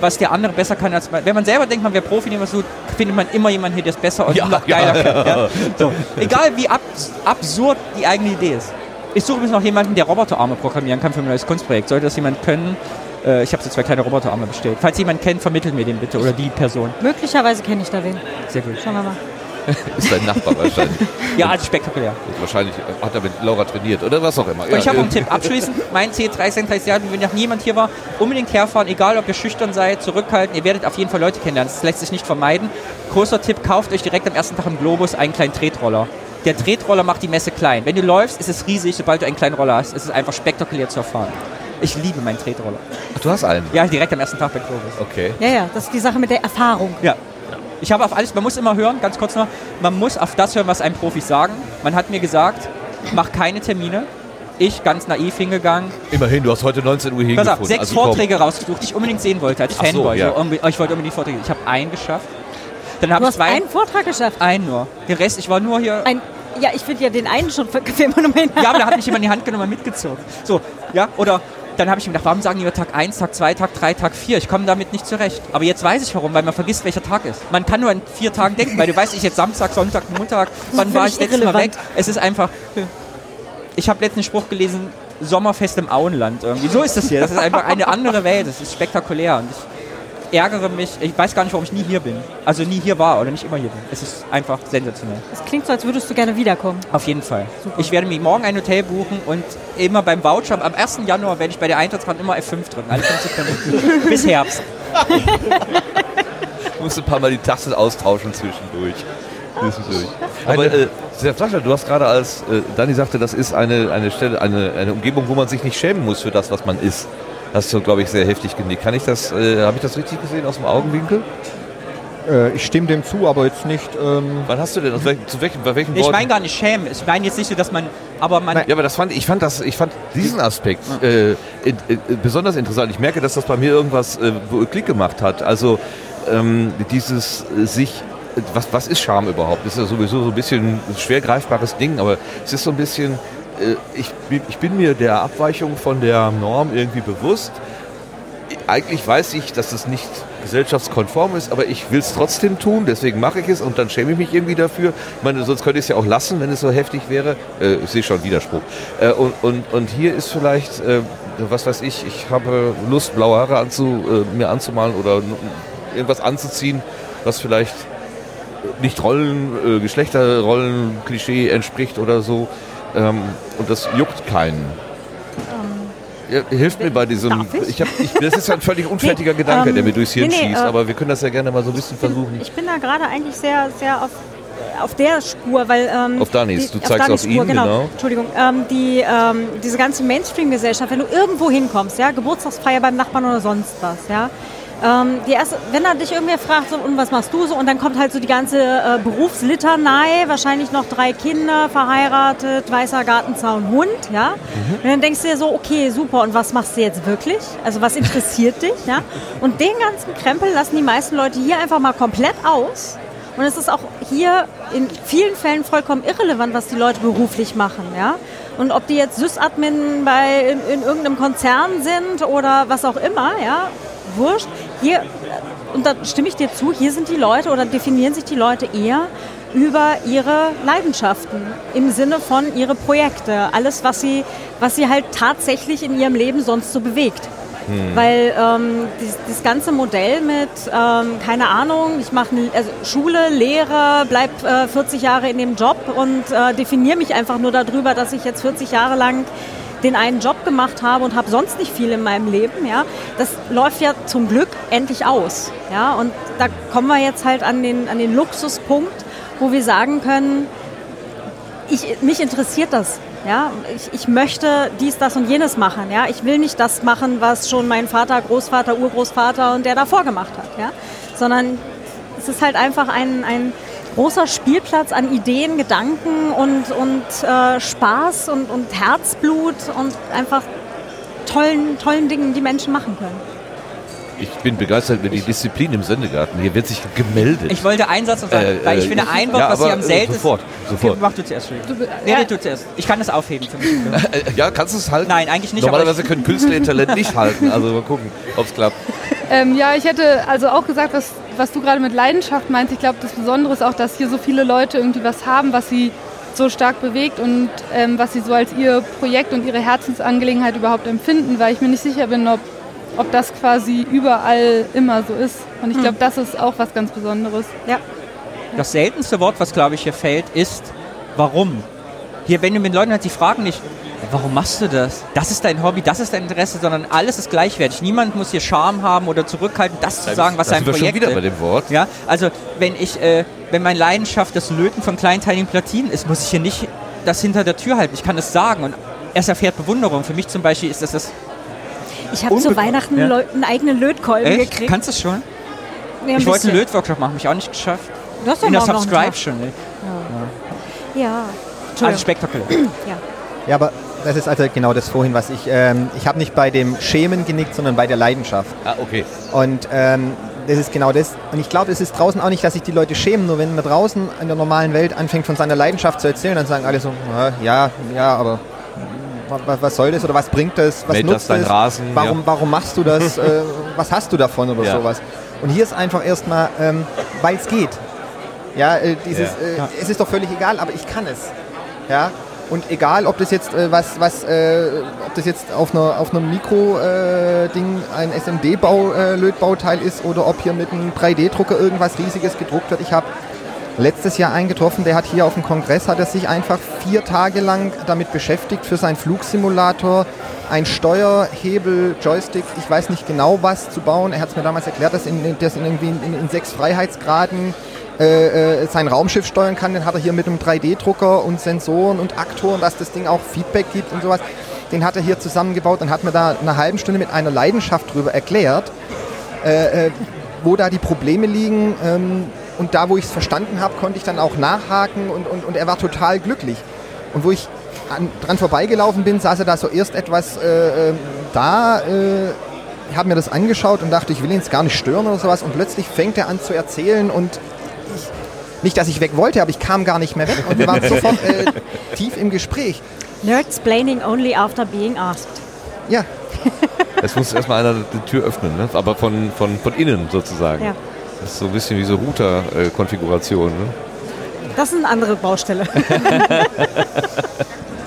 Speaker 6: was der andere besser kann als man. Wenn man selber denkt, man wäre Profi, dem was tut, findet man immer jemanden hier, der es besser und
Speaker 1: Ja,
Speaker 6: noch
Speaker 1: ja,
Speaker 6: geiler kann.
Speaker 1: ja.
Speaker 6: Ja? So. Egal wie ab, absurd die eigene Idee ist. Ich suche übrigens noch jemanden, der Roboterarme programmieren kann für mein neues Kunstprojekt. Sollte das jemand können, äh, ich habe so zwei kleine Roboterarme bestellt. Falls jemand kennt, vermittelt mir den bitte oder die Person.
Speaker 3: Möglicherweise kenne ich da wen.
Speaker 6: Sehr gut.
Speaker 3: Schauen wir mal.
Speaker 1: Ist dein Nachbar wahrscheinlich.
Speaker 6: Ja, also spektakulär.
Speaker 1: wahrscheinlich hat er mit Laura trainiert oder was auch immer.
Speaker 6: Und ich habe einen Tipp. Abschließend, mein C3 30 Jahre, wenn noch niemand hier war, unbedingt herfahren, egal ob ihr schüchtern seid, zurückhalten. Ihr werdet auf jeden Fall Leute kennenlernen. Das lässt sich nicht vermeiden. Großer Tipp, kauft euch direkt am ersten Tag im Globus einen kleinen Tretroller. Der Tretroller macht die Messe klein. Wenn du läufst, ist es riesig. Sobald du einen kleinen Roller hast, ist es einfach spektakulär zu erfahren. Ich liebe meinen Tretroller.
Speaker 1: Ach, du hast einen.
Speaker 6: Ja, direkt am ersten Tag bei Globus.
Speaker 1: Okay.
Speaker 3: Ja, ja, das ist die Sache mit der Erfahrung.
Speaker 6: Ja. Ich habe auf alles, man muss immer hören, ganz kurz noch, man muss auf das hören, was einem Profis sagen. Man hat mir gesagt, mach keine Termine. Ich, ganz naiv hingegangen,
Speaker 1: Immerhin, du hast heute 19 Uhr
Speaker 6: Pass
Speaker 1: hingefunden.
Speaker 6: auf, sechs
Speaker 1: also komm.
Speaker 6: Vorträge rausgesucht, die ich unbedingt sehen wollte als
Speaker 1: so,
Speaker 6: Fanboy.
Speaker 1: ja.
Speaker 6: So, unbe- ich wollte unbedingt die Vorträge. Ich habe einen geschafft. Dann habe
Speaker 3: Du
Speaker 6: ich
Speaker 3: hast
Speaker 6: zwei.
Speaker 3: einen Vortrag geschafft.
Speaker 6: einen nur. Den Rest, ich war nur hier.
Speaker 3: Ein, ja, ich finde ja den einen schon für Kaffeemonument.
Speaker 6: ja, aber da hat mich jemand in die Hand genommen und mitgezogen. So, ja, oder dann habe ich mir gedacht, warum sagen die immer Tag 1, Tag 2, Tag 3, Tag 4? Ich komme damit nicht zurecht. Aber jetzt weiß ich warum, weil man vergisst, welcher Tag ist. Man kann nur in vier Tagen denken, weil du weißt, ich jetzt Samstag, Sonntag, Montag, wann war ich letztes Mal weg? Es ist einfach. Ich habe letzten Spruch gelesen, Sommerfest im Auenland irgendwie. So ist das hier. Das ist einfach eine andere Welt. Das ist spektakulär. Und ich ärgere mich. Ich weiß gar nicht, warum ich nie hier bin. Also nie hier war oder nicht immer hier bin. Es ist einfach sensationell.
Speaker 3: Das klingt so, als würdest du gerne wiederkommen.
Speaker 6: Auf jeden Fall. Ich werde mir morgen ein Hotel buchen und immer beim Voucher, am 1. Januar werde ich bei der Eintrittskarte immer F5 drücken. Alle 5 Sekunden. Bis Herbst.
Speaker 1: Du musst ein paar Mal die Taste austauschen zwischendurch. Zwischendurch. Aber äh, Sascha, du hast gerade als äh, Dani sagte, das ist eine, eine Stelle, eine, eine Umgebung, wo man sich nicht schämen muss für das, was man ist. Hast du, glaube ich, sehr heftig genickt. Kann ich das, äh, habe ich das richtig gesehen aus dem Augenwinkel?
Speaker 4: Äh, ich stimme dem zu, aber jetzt nicht. Ähm,
Speaker 1: Wann hast du denn, zu welchem, bei welchem
Speaker 6: Ich meine gar nicht schämen. Ich meine jetzt nicht so, dass man. Aber man.
Speaker 1: Ja, aber das fand ich fand das ich fand diesen Aspekt äh, in, äh, besonders interessant. Ich merke, dass das bei mir irgendwas äh, Klick gemacht hat. Also ähm, dieses äh, sich was, was ist Scham überhaupt? Das ist ja sowieso so ein bisschen ein schwer greifbares Ding, aber es ist so ein bisschen, äh, ich, bin- ich bin mir der Abweichung von der Norm irgendwie bewusst. Eigentlich weiß ich, dass es nicht gesellschaftskonform ist, aber ich will es trotzdem tun, deswegen mache ich es und dann schäme ich mich irgendwie dafür. Ich meine, sonst könnte ich es ja auch lassen, wenn es so heftig wäre. Äh, ich sehe schon Widerspruch. Äh, und, und, und hier ist vielleicht, äh, was weiß ich, ich habe Lust, blaue Haare anzu, äh, mir anzumalen oder irgendwas anzuziehen, was vielleicht nicht Rollen, äh, Geschlechterrollen, Klischee entspricht oder so. Ähm, und das juckt keinen. Ja, hilft mir bei diesem.
Speaker 3: Ich?
Speaker 1: Ich hab, ich, das ist ja ein völlig unfertiger
Speaker 3: Nee,
Speaker 1: Gedanke,
Speaker 3: ähm,
Speaker 1: der mir durchs Hirn
Speaker 3: nee, nee,
Speaker 1: schießt,
Speaker 3: äh,
Speaker 1: aber wir können das ja gerne mal so ein bisschen versuchen.
Speaker 3: Ich bin da gerade eigentlich sehr, sehr auf, auf der Spur, weil... Ähm,
Speaker 1: Auf Danis, du zeigst
Speaker 3: Danis
Speaker 1: auf ihn, genau.
Speaker 3: Entschuldigung. Ähm, die, ähm, diese ganze Mainstream-Gesellschaft, wenn du irgendwo hinkommst, ja, Geburtstagsfeier beim Nachbarn oder sonst was, ja, ähm, erste, wenn er dich irgendwer fragt, so, und was machst du so, und dann kommt halt so die ganze äh, Berufslitanei, wahrscheinlich noch drei Kinder, verheiratet, weißer Gartenzaun, Hund, ja. Und dann denkst du dir so, okay, super, und was machst du jetzt wirklich? Also was interessiert dich, ja? Und den ganzen Krempel lassen die meisten Leute hier einfach mal komplett aus. Und es ist auch hier in vielen Fällen vollkommen irrelevant, was die Leute beruflich machen, ja. Und ob die jetzt Sys-Admin bei in, in irgendeinem Konzern sind oder was auch immer, ja, wurscht. Hier, und da stimme ich dir zu, hier sind die Leute oder definieren sich die Leute eher über ihre Leidenschaften im Sinne von ihre Projekte, alles, was sie, was sie halt tatsächlich in ihrem Leben sonst so bewegt. Hm. Weil ähm, dieses, ganze Modell mit, ähm, keine Ahnung, ich mache also Schule, Lehre, bleib äh, 40 Jahre in dem Job und äh, definiere mich einfach nur darüber, dass ich jetzt 40 Jahre lang den einen Job gemacht habe und habe sonst nicht viel in meinem Leben, ja, das läuft ja zum Glück endlich aus. Ja, und da kommen wir jetzt halt an den, an den Luxuspunkt, wo wir sagen können, ich, mich interessiert das. Ja, ich, ich möchte dies, das und jenes machen. Ja, ich will nicht das machen, was schon mein Vater, Großvater, Urgroßvater und der davor gemacht hat. Ja, sondern es ist halt einfach ein, ein großer Spielplatz an Ideen, Gedanken und, und äh, Spaß und, und Herzblut und einfach tollen, tollen Dingen, die Menschen machen können.
Speaker 1: Ich bin begeistert über die Disziplin im Sendegarten. Hier wird sich gemeldet.
Speaker 6: Ich wollte einen Satz sagen, äh, weil ich finde, ein Wort, ja, was hier am seltensten...
Speaker 1: Sofort, sofort. Okay,
Speaker 6: mach du zuerst. Du, nee, ja. du zuerst. Ich kann das aufheben für mich.
Speaker 1: ja, kannst du es halten?
Speaker 6: Nein, eigentlich nicht.
Speaker 1: Normalerweise können Künstler ihr Talent nicht halten. Also mal gucken, ob es klappt.
Speaker 5: Ähm, ja, ich hätte also auch gesagt, was, was du gerade mit Leidenschaft meinst. Ich glaube, das Besondere ist auch, dass hier so viele Leute irgendwie was haben, was sie so stark bewegt und ähm, was sie so als ihr Projekt und ihre Herzensangelegenheit überhaupt empfinden, weil ich mir nicht sicher bin, ob ob das quasi überall immer so ist. Und ich hm. glaube, das ist auch was ganz Besonderes.
Speaker 3: Ja.
Speaker 6: Das seltenste Wort, was glaube ich hier fällt, ist warum. Hier, wenn du mit Leuten halt, die fragen nicht, warum machst du das? Das ist dein Hobby, das ist dein Interesse, sondern alles ist gleichwertig. Niemand muss hier Charme haben oder zurückhalten, das zu sagen, was sein Projekt ist.
Speaker 1: wieder bei dem Wort.
Speaker 6: Ja, also wenn ich, äh, wenn meine Leidenschaft das Löten von kleinteiligen Platinen ist, muss ich hier nicht das hinter der Tür halten. Ich kann es sagen und es erfährt Bewunderung. Für mich zum Beispiel ist das das
Speaker 3: ich habe zu Weihnachten ja. einen eigenen Lötkolben Echt? gekriegt.
Speaker 6: Kannst du es schon? Ja, ich wollte einen Lötworkshop machen, habe ich auch nicht geschafft.
Speaker 3: Du hast doch
Speaker 6: In der Subscribe schon.
Speaker 3: Ja. ja.
Speaker 6: Also spektakulär.
Speaker 4: ja. ja, aber das ist also genau das vorhin, was ich. Ähm, ich habe nicht bei dem Schämen genickt, sondern bei der Leidenschaft.
Speaker 1: Ah, okay.
Speaker 4: Und ähm, das ist genau das. Und ich glaube, es ist draußen auch nicht, dass sich die Leute schämen. Nur wenn man draußen in der normalen Welt anfängt, von seiner Leidenschaft zu erzählen, dann sagen alle so: Ja, ja, aber was, soll das oder was bringt das, was
Speaker 1: Mäht
Speaker 4: nutzt
Speaker 1: das es,
Speaker 4: Rasen, warum, ja. warum machst du das, äh, was hast du davon oder ja. sowas. Und hier ist einfach erstmal, ähm, weil es geht. Ja, äh, dieses, ja. Äh, es ist doch völlig egal, aber ich kann es. Ja, und egal, ob das jetzt äh, was, was, äh, ob das jetzt auf einer auf einem Mikro-Ding äh, ein SMD-Lötbauteil ist oder ob hier mit einem 3D-Drucker irgendwas Riesiges gedruckt wird. Ich habe letztes Jahr eingetroffen. Der hat hier auf dem Kongress, hat er sich einfach vier Tage lang damit beschäftigt für seinen Flugsimulator, ein Steuerhebel, Joystick, ich weiß nicht genau was zu bauen. Er hat es mir damals erklärt, dass, in, dass in, irgendwie in, in sechs Freiheitsgraden äh, äh sein Raumschiff steuern kann. Den hat er hier mit einem 3D-Drucker und Sensoren und Aktoren, dass das Ding auch Feedback gibt und sowas. Den hat er hier zusammengebaut und hat mir da eine halbe Stunde mit einer Leidenschaft drüber erklärt, äh, äh wo da die Probleme liegen. Ähm, und da, wo ich es verstanden habe, konnte ich dann auch nachhaken und, und, und er war total glücklich. Und wo ich an, dran vorbeigelaufen bin, saß er da so erst etwas äh, ähm, da, äh, habe mir das angeschaut und dachte, ich will ihn jetzt gar nicht stören oder sowas. Und plötzlich fängt er an zu erzählen und nicht, dass ich weg wollte, aber ich kam gar nicht mehr weg und wir waren sofort äh, tief im Gespräch.
Speaker 3: Nerdsplaining only after being asked.
Speaker 4: Ja.
Speaker 1: Es muss erstmal einer die Tür öffnen, ne? aber von, von, von innen sozusagen. Ja. Das ist so ein bisschen wie so Router-Konfiguration. Ne?
Speaker 3: Das ist eine andere Baustelle.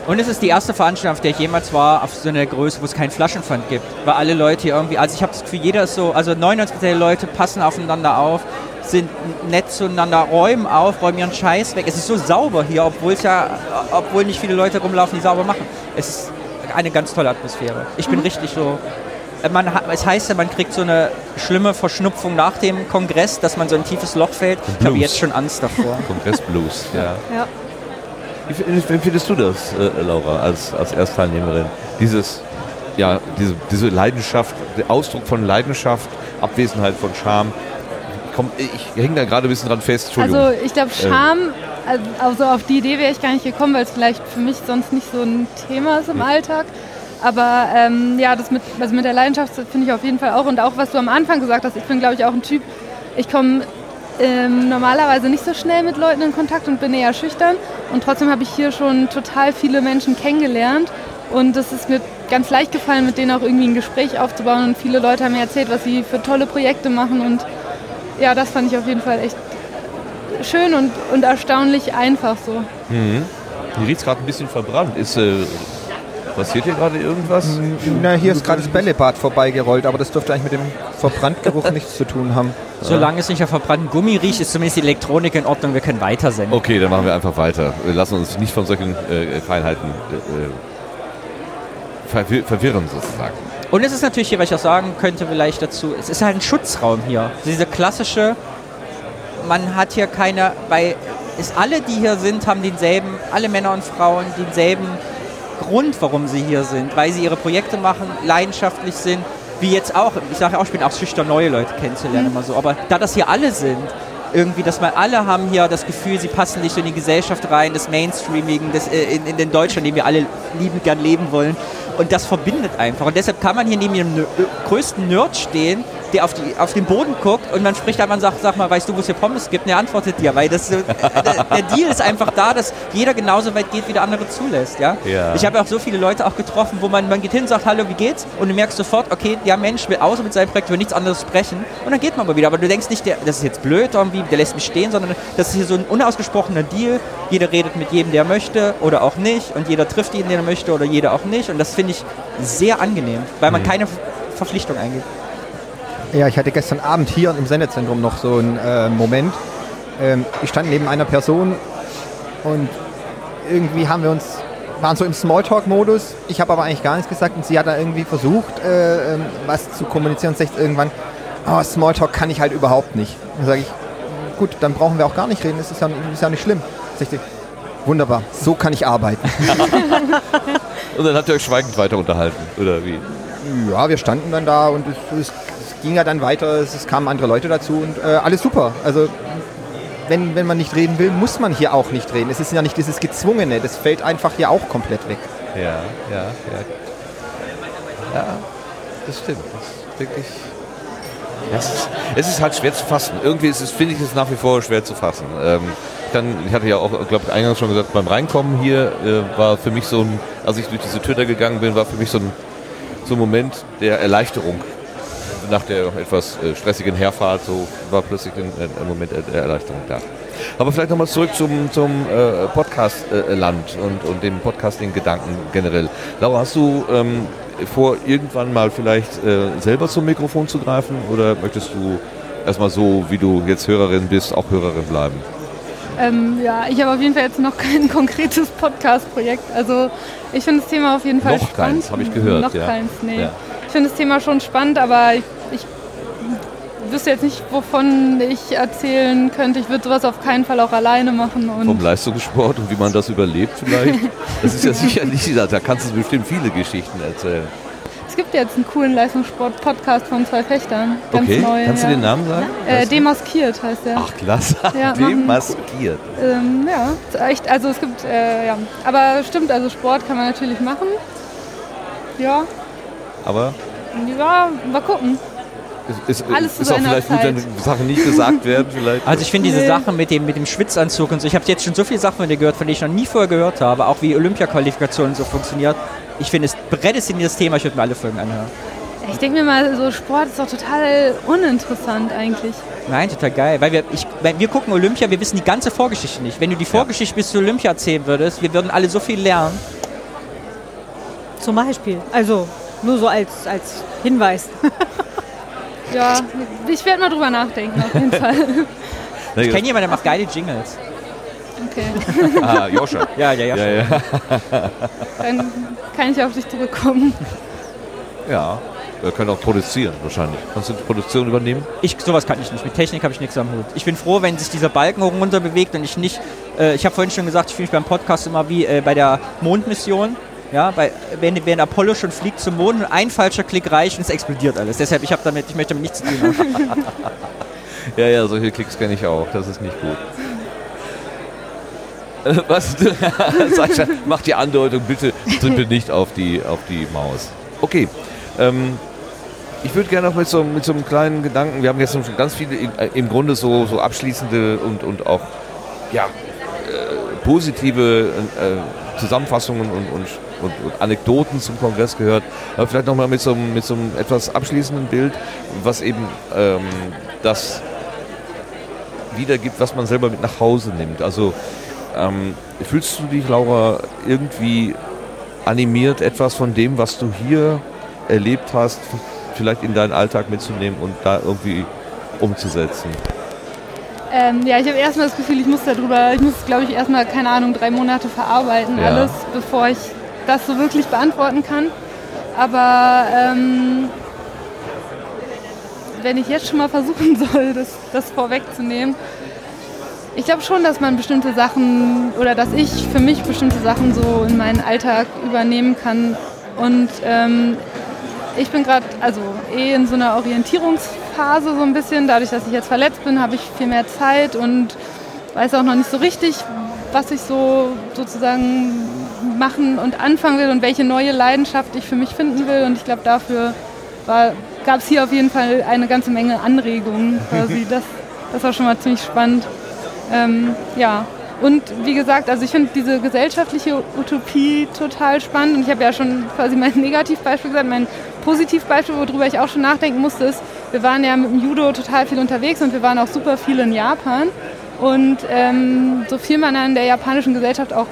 Speaker 6: Und es ist die erste Veranstaltung, auf der ich jemals war, auf so einer Größe, wo es keinen Flaschenpfand gibt. Weil alle Leute hier irgendwie, also ich habe das Gefühl, jeder ist so, also 99% der Leute passen aufeinander auf, sind nett zueinander, räumen auf, räumen ihren Scheiß weg. Es ist so sauber hier, obwohl es ja, obwohl nicht viele Leute rumlaufen, die sauber machen. Es ist eine ganz tolle Atmosphäre. Ich bin mhm. richtig so äh, man, es heißt ja, man kriegt so eine schlimme Verschnupfung nach dem Kongress, dass man so ein tiefes Loch fällt. Ich habe jetzt schon Angst davor.
Speaker 1: Kongressblues, ja. ja. Wie, findest du das, äh, Laura, als, als Erstteilnehmerin? Dieses, ja, diese, diese Leidenschaft, der Ausdruck von Leidenschaft, Abwesenheit von Scham. Komm, ich hänge da gerade ein bisschen dran fest.
Speaker 5: Also ich glaube, ähm. Scham, also auf die Idee wäre ich gar nicht gekommen, weil es vielleicht für mich sonst nicht so ein Thema ist im Alltag. Aber ähm, ja, das mit, also mit der Leidenschaft finde ich auf jeden Fall auch. Und auch, was du am Anfang gesagt hast, ich bin, glaube ich, auch ein Typ, ich komme ähm, normalerweise nicht so schnell mit Leuten in Kontakt und bin eher schüchtern. Und trotzdem habe ich hier schon total viele Menschen kennengelernt. Und es ist mir ganz leicht gefallen, mit denen auch irgendwie ein Gespräch aufzubauen. Und viele Leute haben mir erzählt, was sie für tolle Projekte machen. Und ja, das fand ich auf jeden Fall echt schön und, und erstaunlich einfach so.
Speaker 1: Mhm. Hier riecht es gerade ein bisschen verbrannt. Ist, äh, passiert hier gerade irgendwas?
Speaker 4: Na, hier ist gerade das Bällebad vorbeigerollt, aber das dürfte eigentlich mit dem Verbrandgeruch nichts zu tun haben.
Speaker 6: Solange es nicht nach verbrannten Gummi riecht, ist zumindest die Elektronik in Ordnung. Wir können weitersenden.
Speaker 1: Okay, dann machen wir einfach weiter. Wir lassen uns nicht von solchen äh, Feinheiten äh, verwir verwirren sozusagen.
Speaker 6: Und es ist natürlich hier, was ich auch sagen könnte, vielleicht dazu, es ist halt ein Schutzraum hier. Diese klassische, man hat hier keine, weil es alle, die hier sind, haben denselben, alle Männer und Frauen, denselben Grund, warum sie hier sind, weil sie ihre Projekte machen, leidenschaftlich sind, wie jetzt auch, ich sage auch, ich bin auch schüchtern, neue Leute kennenzulernen immer so, aber da das hier alle sind, irgendwie, dass wir alle haben hier das Gefühl, sie passen nicht so in die Gesellschaft rein, das Mainstreamigen, das, äh, in, in den Deutschland, in dem wir alle liebend gern leben wollen. Und das verbindet einfach. Und deshalb kann man hier neben dem größten Nerd stehen, der auf, die, auf den Boden guckt und man spricht einfach und sagt, sag mal, weißt du, wo es hier Pommes gibt? Und er antwortet dir, weil das, äh, der, der Deal ist einfach da, dass jeder genauso weit geht, wie der andere zulässt. Ja?
Speaker 1: Ja.
Speaker 6: Ich habe auch so viele Leute auch getroffen, wo man, man geht hin und sagt, hallo, wie geht's? Und du merkst sofort, okay, der Mensch will außer mit seinem Projekt über nichts anderes sprechen. Und dann geht man mal wieder. Aber du denkst nicht, der, das ist jetzt blöd irgendwie, der lässt mich stehen, sondern das ist hier so ein unausgesprochener Deal. Jeder redet mit jedem, der möchte oder auch nicht. Und jeder trifft jeden, den er möchte oder jeder auch nicht. Und das finde ich sehr angenehm, weil man keine Verpflichtung eingeht.
Speaker 4: Ja, ich hatte gestern Abend hier im Sendezentrum noch so einen äh, Moment. Ähm, ich stand neben einer Person und irgendwie haben wir uns, waren so im Smalltalk-Modus. Ich habe aber eigentlich gar nichts gesagt und sie hat da irgendwie versucht, äh, ähm, was zu kommunizieren und sagt irgendwann, oh, Smalltalk kann ich halt überhaupt nicht. Dann sage ich, gut, dann brauchen wir auch gar nicht reden, das ist ja, ist ja nicht schlimm. Sagt sie, wunderbar, so kann ich arbeiten.
Speaker 1: Und dann habt ihr euch schweigend weiter unterhalten, oder wie?
Speaker 4: Ja, wir standen dann da und es, es, ging ja dann weiter, es, es kamen andere Leute dazu und äh, alles super. Also wenn, wenn man nicht reden will, muss man hier auch nicht reden. Es ist ja nicht dieses Gezwungene, das fällt einfach hier auch komplett weg.
Speaker 1: Ja, ja, ja. Ja, das stimmt. Das ist wirklich. Es, ist, es ist halt schwer zu fassen. Irgendwie ist es, finde ich es nach wie vor schwer zu fassen. Ähm, dann, ich hatte ja auch, glaube ich, eingangs schon gesagt, beim Reinkommen hier äh, war für mich so ein, als ich durch diese Tür da gegangen bin, war für mich so ein, so ein Moment der Erleichterung. Nach der etwas äh, stressigen Herfahrt, so war plötzlich ein, ein Moment der, Erleichterung da. Aber vielleicht nochmal zurück zum, zum äh, Podcast-Land und, und dem Podcasting-Gedanken generell. Laura, hast du ähm, vor, irgendwann mal vielleicht äh, selber zum Mikrofon zu greifen oder möchtest du erstmal so, wie du jetzt Hörerin bist, auch Hörerin bleiben?
Speaker 5: Ähm, ja, ich habe auf jeden Fall jetzt noch kein konkretes Podcast-Projekt. Also ich finde das Thema auf jeden Fall
Speaker 1: Noch
Speaker 5: spannend.
Speaker 1: keins, habe ich gehört,
Speaker 5: Noch
Speaker 1: ja.
Speaker 5: keins, nee.
Speaker 1: Ja.
Speaker 5: Ich finde das Thema schon spannend, aber ich, ich wüsste jetzt nicht, wovon ich erzählen könnte. Ich würde sowas auf keinen Fall auch alleine machen. Und
Speaker 1: Vom Leistungssport und wie man das überlebt vielleicht? Das ist ja sicher nicht, da kannst du bestimmt viele Geschichten erzählen.
Speaker 5: Es gibt jetzt einen coolen Leistungssport-Podcast von zwei Fechtern. Ganz
Speaker 1: okay,
Speaker 5: neu.
Speaker 1: kannst
Speaker 5: ja.
Speaker 1: du den Namen sagen?
Speaker 5: Äh, demaskiert heißt der.
Speaker 1: Ach, klasse.
Speaker 5: Ja, machen-
Speaker 1: Demaskiert.
Speaker 5: Ähm, ja, echt, also es gibt, äh, ja. Aber stimmt, also Sport kann man natürlich machen. Ja,
Speaker 1: Aber
Speaker 5: ja, mal gucken.
Speaker 1: ist, ist,
Speaker 5: Alles zu
Speaker 1: ist auch vielleicht gut, wenn
Speaker 5: Zeit.
Speaker 1: Sachen nicht gesagt werden. Vielleicht.
Speaker 6: Also ich finde diese
Speaker 5: Nee.
Speaker 6: Sachen mit dem, mit dem Schwitzanzug und so, ich habe jetzt schon so viele Sachen von dir gehört, von denen ich noch nie vorher gehört habe, auch wie Olympia-Qualifikationen so funktioniert. Ich finde es prädestiniertes Thema, ich würde mir alle Folgen anhören.
Speaker 5: Ich denke mir mal, so Sport ist doch total uninteressant eigentlich.
Speaker 6: Nein, total geil. Weil wir, ich, weil wir gucken Olympia, wir wissen die ganze Vorgeschichte nicht. Wenn du die Vorgeschichte bis zu Olympia erzählen würdest, wir würden alle so viel lernen.
Speaker 3: Zum Beispiel. Also nur so als, als Hinweis.
Speaker 5: Ja, ich werde mal drüber nachdenken, auf jeden Fall.
Speaker 6: Ich kenne jemanden, der macht geile Jingles.
Speaker 5: Okay,
Speaker 1: Ah, Joscha.
Speaker 6: Ja, ja, ja.
Speaker 1: Ja, ja.
Speaker 5: dann kann ich auf dich zurückkommen.
Speaker 1: ja. Wir können auch produzieren wahrscheinlich. Kannst du die Produktion übernehmen?
Speaker 6: Ich, sowas kann ich nicht. Mit Technik habe ich nichts am Hut. Ich bin froh, wenn sich dieser Balken hoch und runter bewegt und ich nicht. Äh, ich habe vorhin schon gesagt, ich fühle mich beim Podcast immer wie äh, bei der Mondmission. Ja, weil wenn, wenn Apollo schon fliegt zum Mond und ein falscher Klick reicht und es explodiert alles. Deshalb, ich habe damit, ich möchte damit nichts zu tun haben.
Speaker 1: Ja, ja, solche Klicks kenne ich auch. Das ist nicht gut. Äh, Was? Sascha, mach die Andeutung, bitte trippel nicht auf die, auf die Maus. Okay. Ähm, ich würde gerne noch mit so, mit so einem kleinen Gedanken, wir haben jetzt schon ganz viele im, äh, im Grunde so, so abschließende und, und auch ja, äh, positive äh, Zusammenfassungen und, und, und, und Anekdoten zum Kongress gehört. Aber vielleicht nochmal mit so, mit so einem etwas abschließenden Bild, was eben ähm, das wiedergibt, was man selber mit nach Hause nimmt. Also ähm, fühlst du dich, Laura, irgendwie animiert, etwas von dem, was du hier erlebt hast, vielleicht in deinen Alltag mitzunehmen und da irgendwie umzusetzen?
Speaker 5: Ähm, ja, ich habe erstmal das Gefühl, ich muss darüber, ich muss, glaube ich, erstmal, keine Ahnung, drei Monate verarbeiten,
Speaker 1: Ja.
Speaker 5: alles, bevor ich das so wirklich beantworten kann. Aber ähm, wenn ich jetzt schon mal versuchen soll, das, das vorwegzunehmen, ich glaube schon, dass man bestimmte Sachen oder dass ich für mich bestimmte Sachen so in meinen Alltag übernehmen kann. Und ähm, ich bin gerade also eh in so einer Orientierungsphase so ein bisschen. Dadurch, dass ich jetzt verletzt bin, habe ich viel mehr Zeit und weiß auch noch nicht so richtig, was ich so sozusagen machen und anfangen will und welche neue Leidenschaft ich für mich finden will. Und ich glaube, dafür gab es hier auf jeden Fall eine ganze Menge Anregungen. Quasi. Das, das war schon mal ziemlich spannend. Ähm, ja, und wie gesagt, also ich finde diese gesellschaftliche Utopie total spannend. Und ich habe ja schon quasi mein Negativbeispiel gesagt. Mein Positivbeispiel, worüber ich auch schon nachdenken musste, ist, wir waren ja mit dem Judo total viel unterwegs und wir waren auch super viel in Japan. Und ähm, so viel man an der japanischen Gesellschaft auch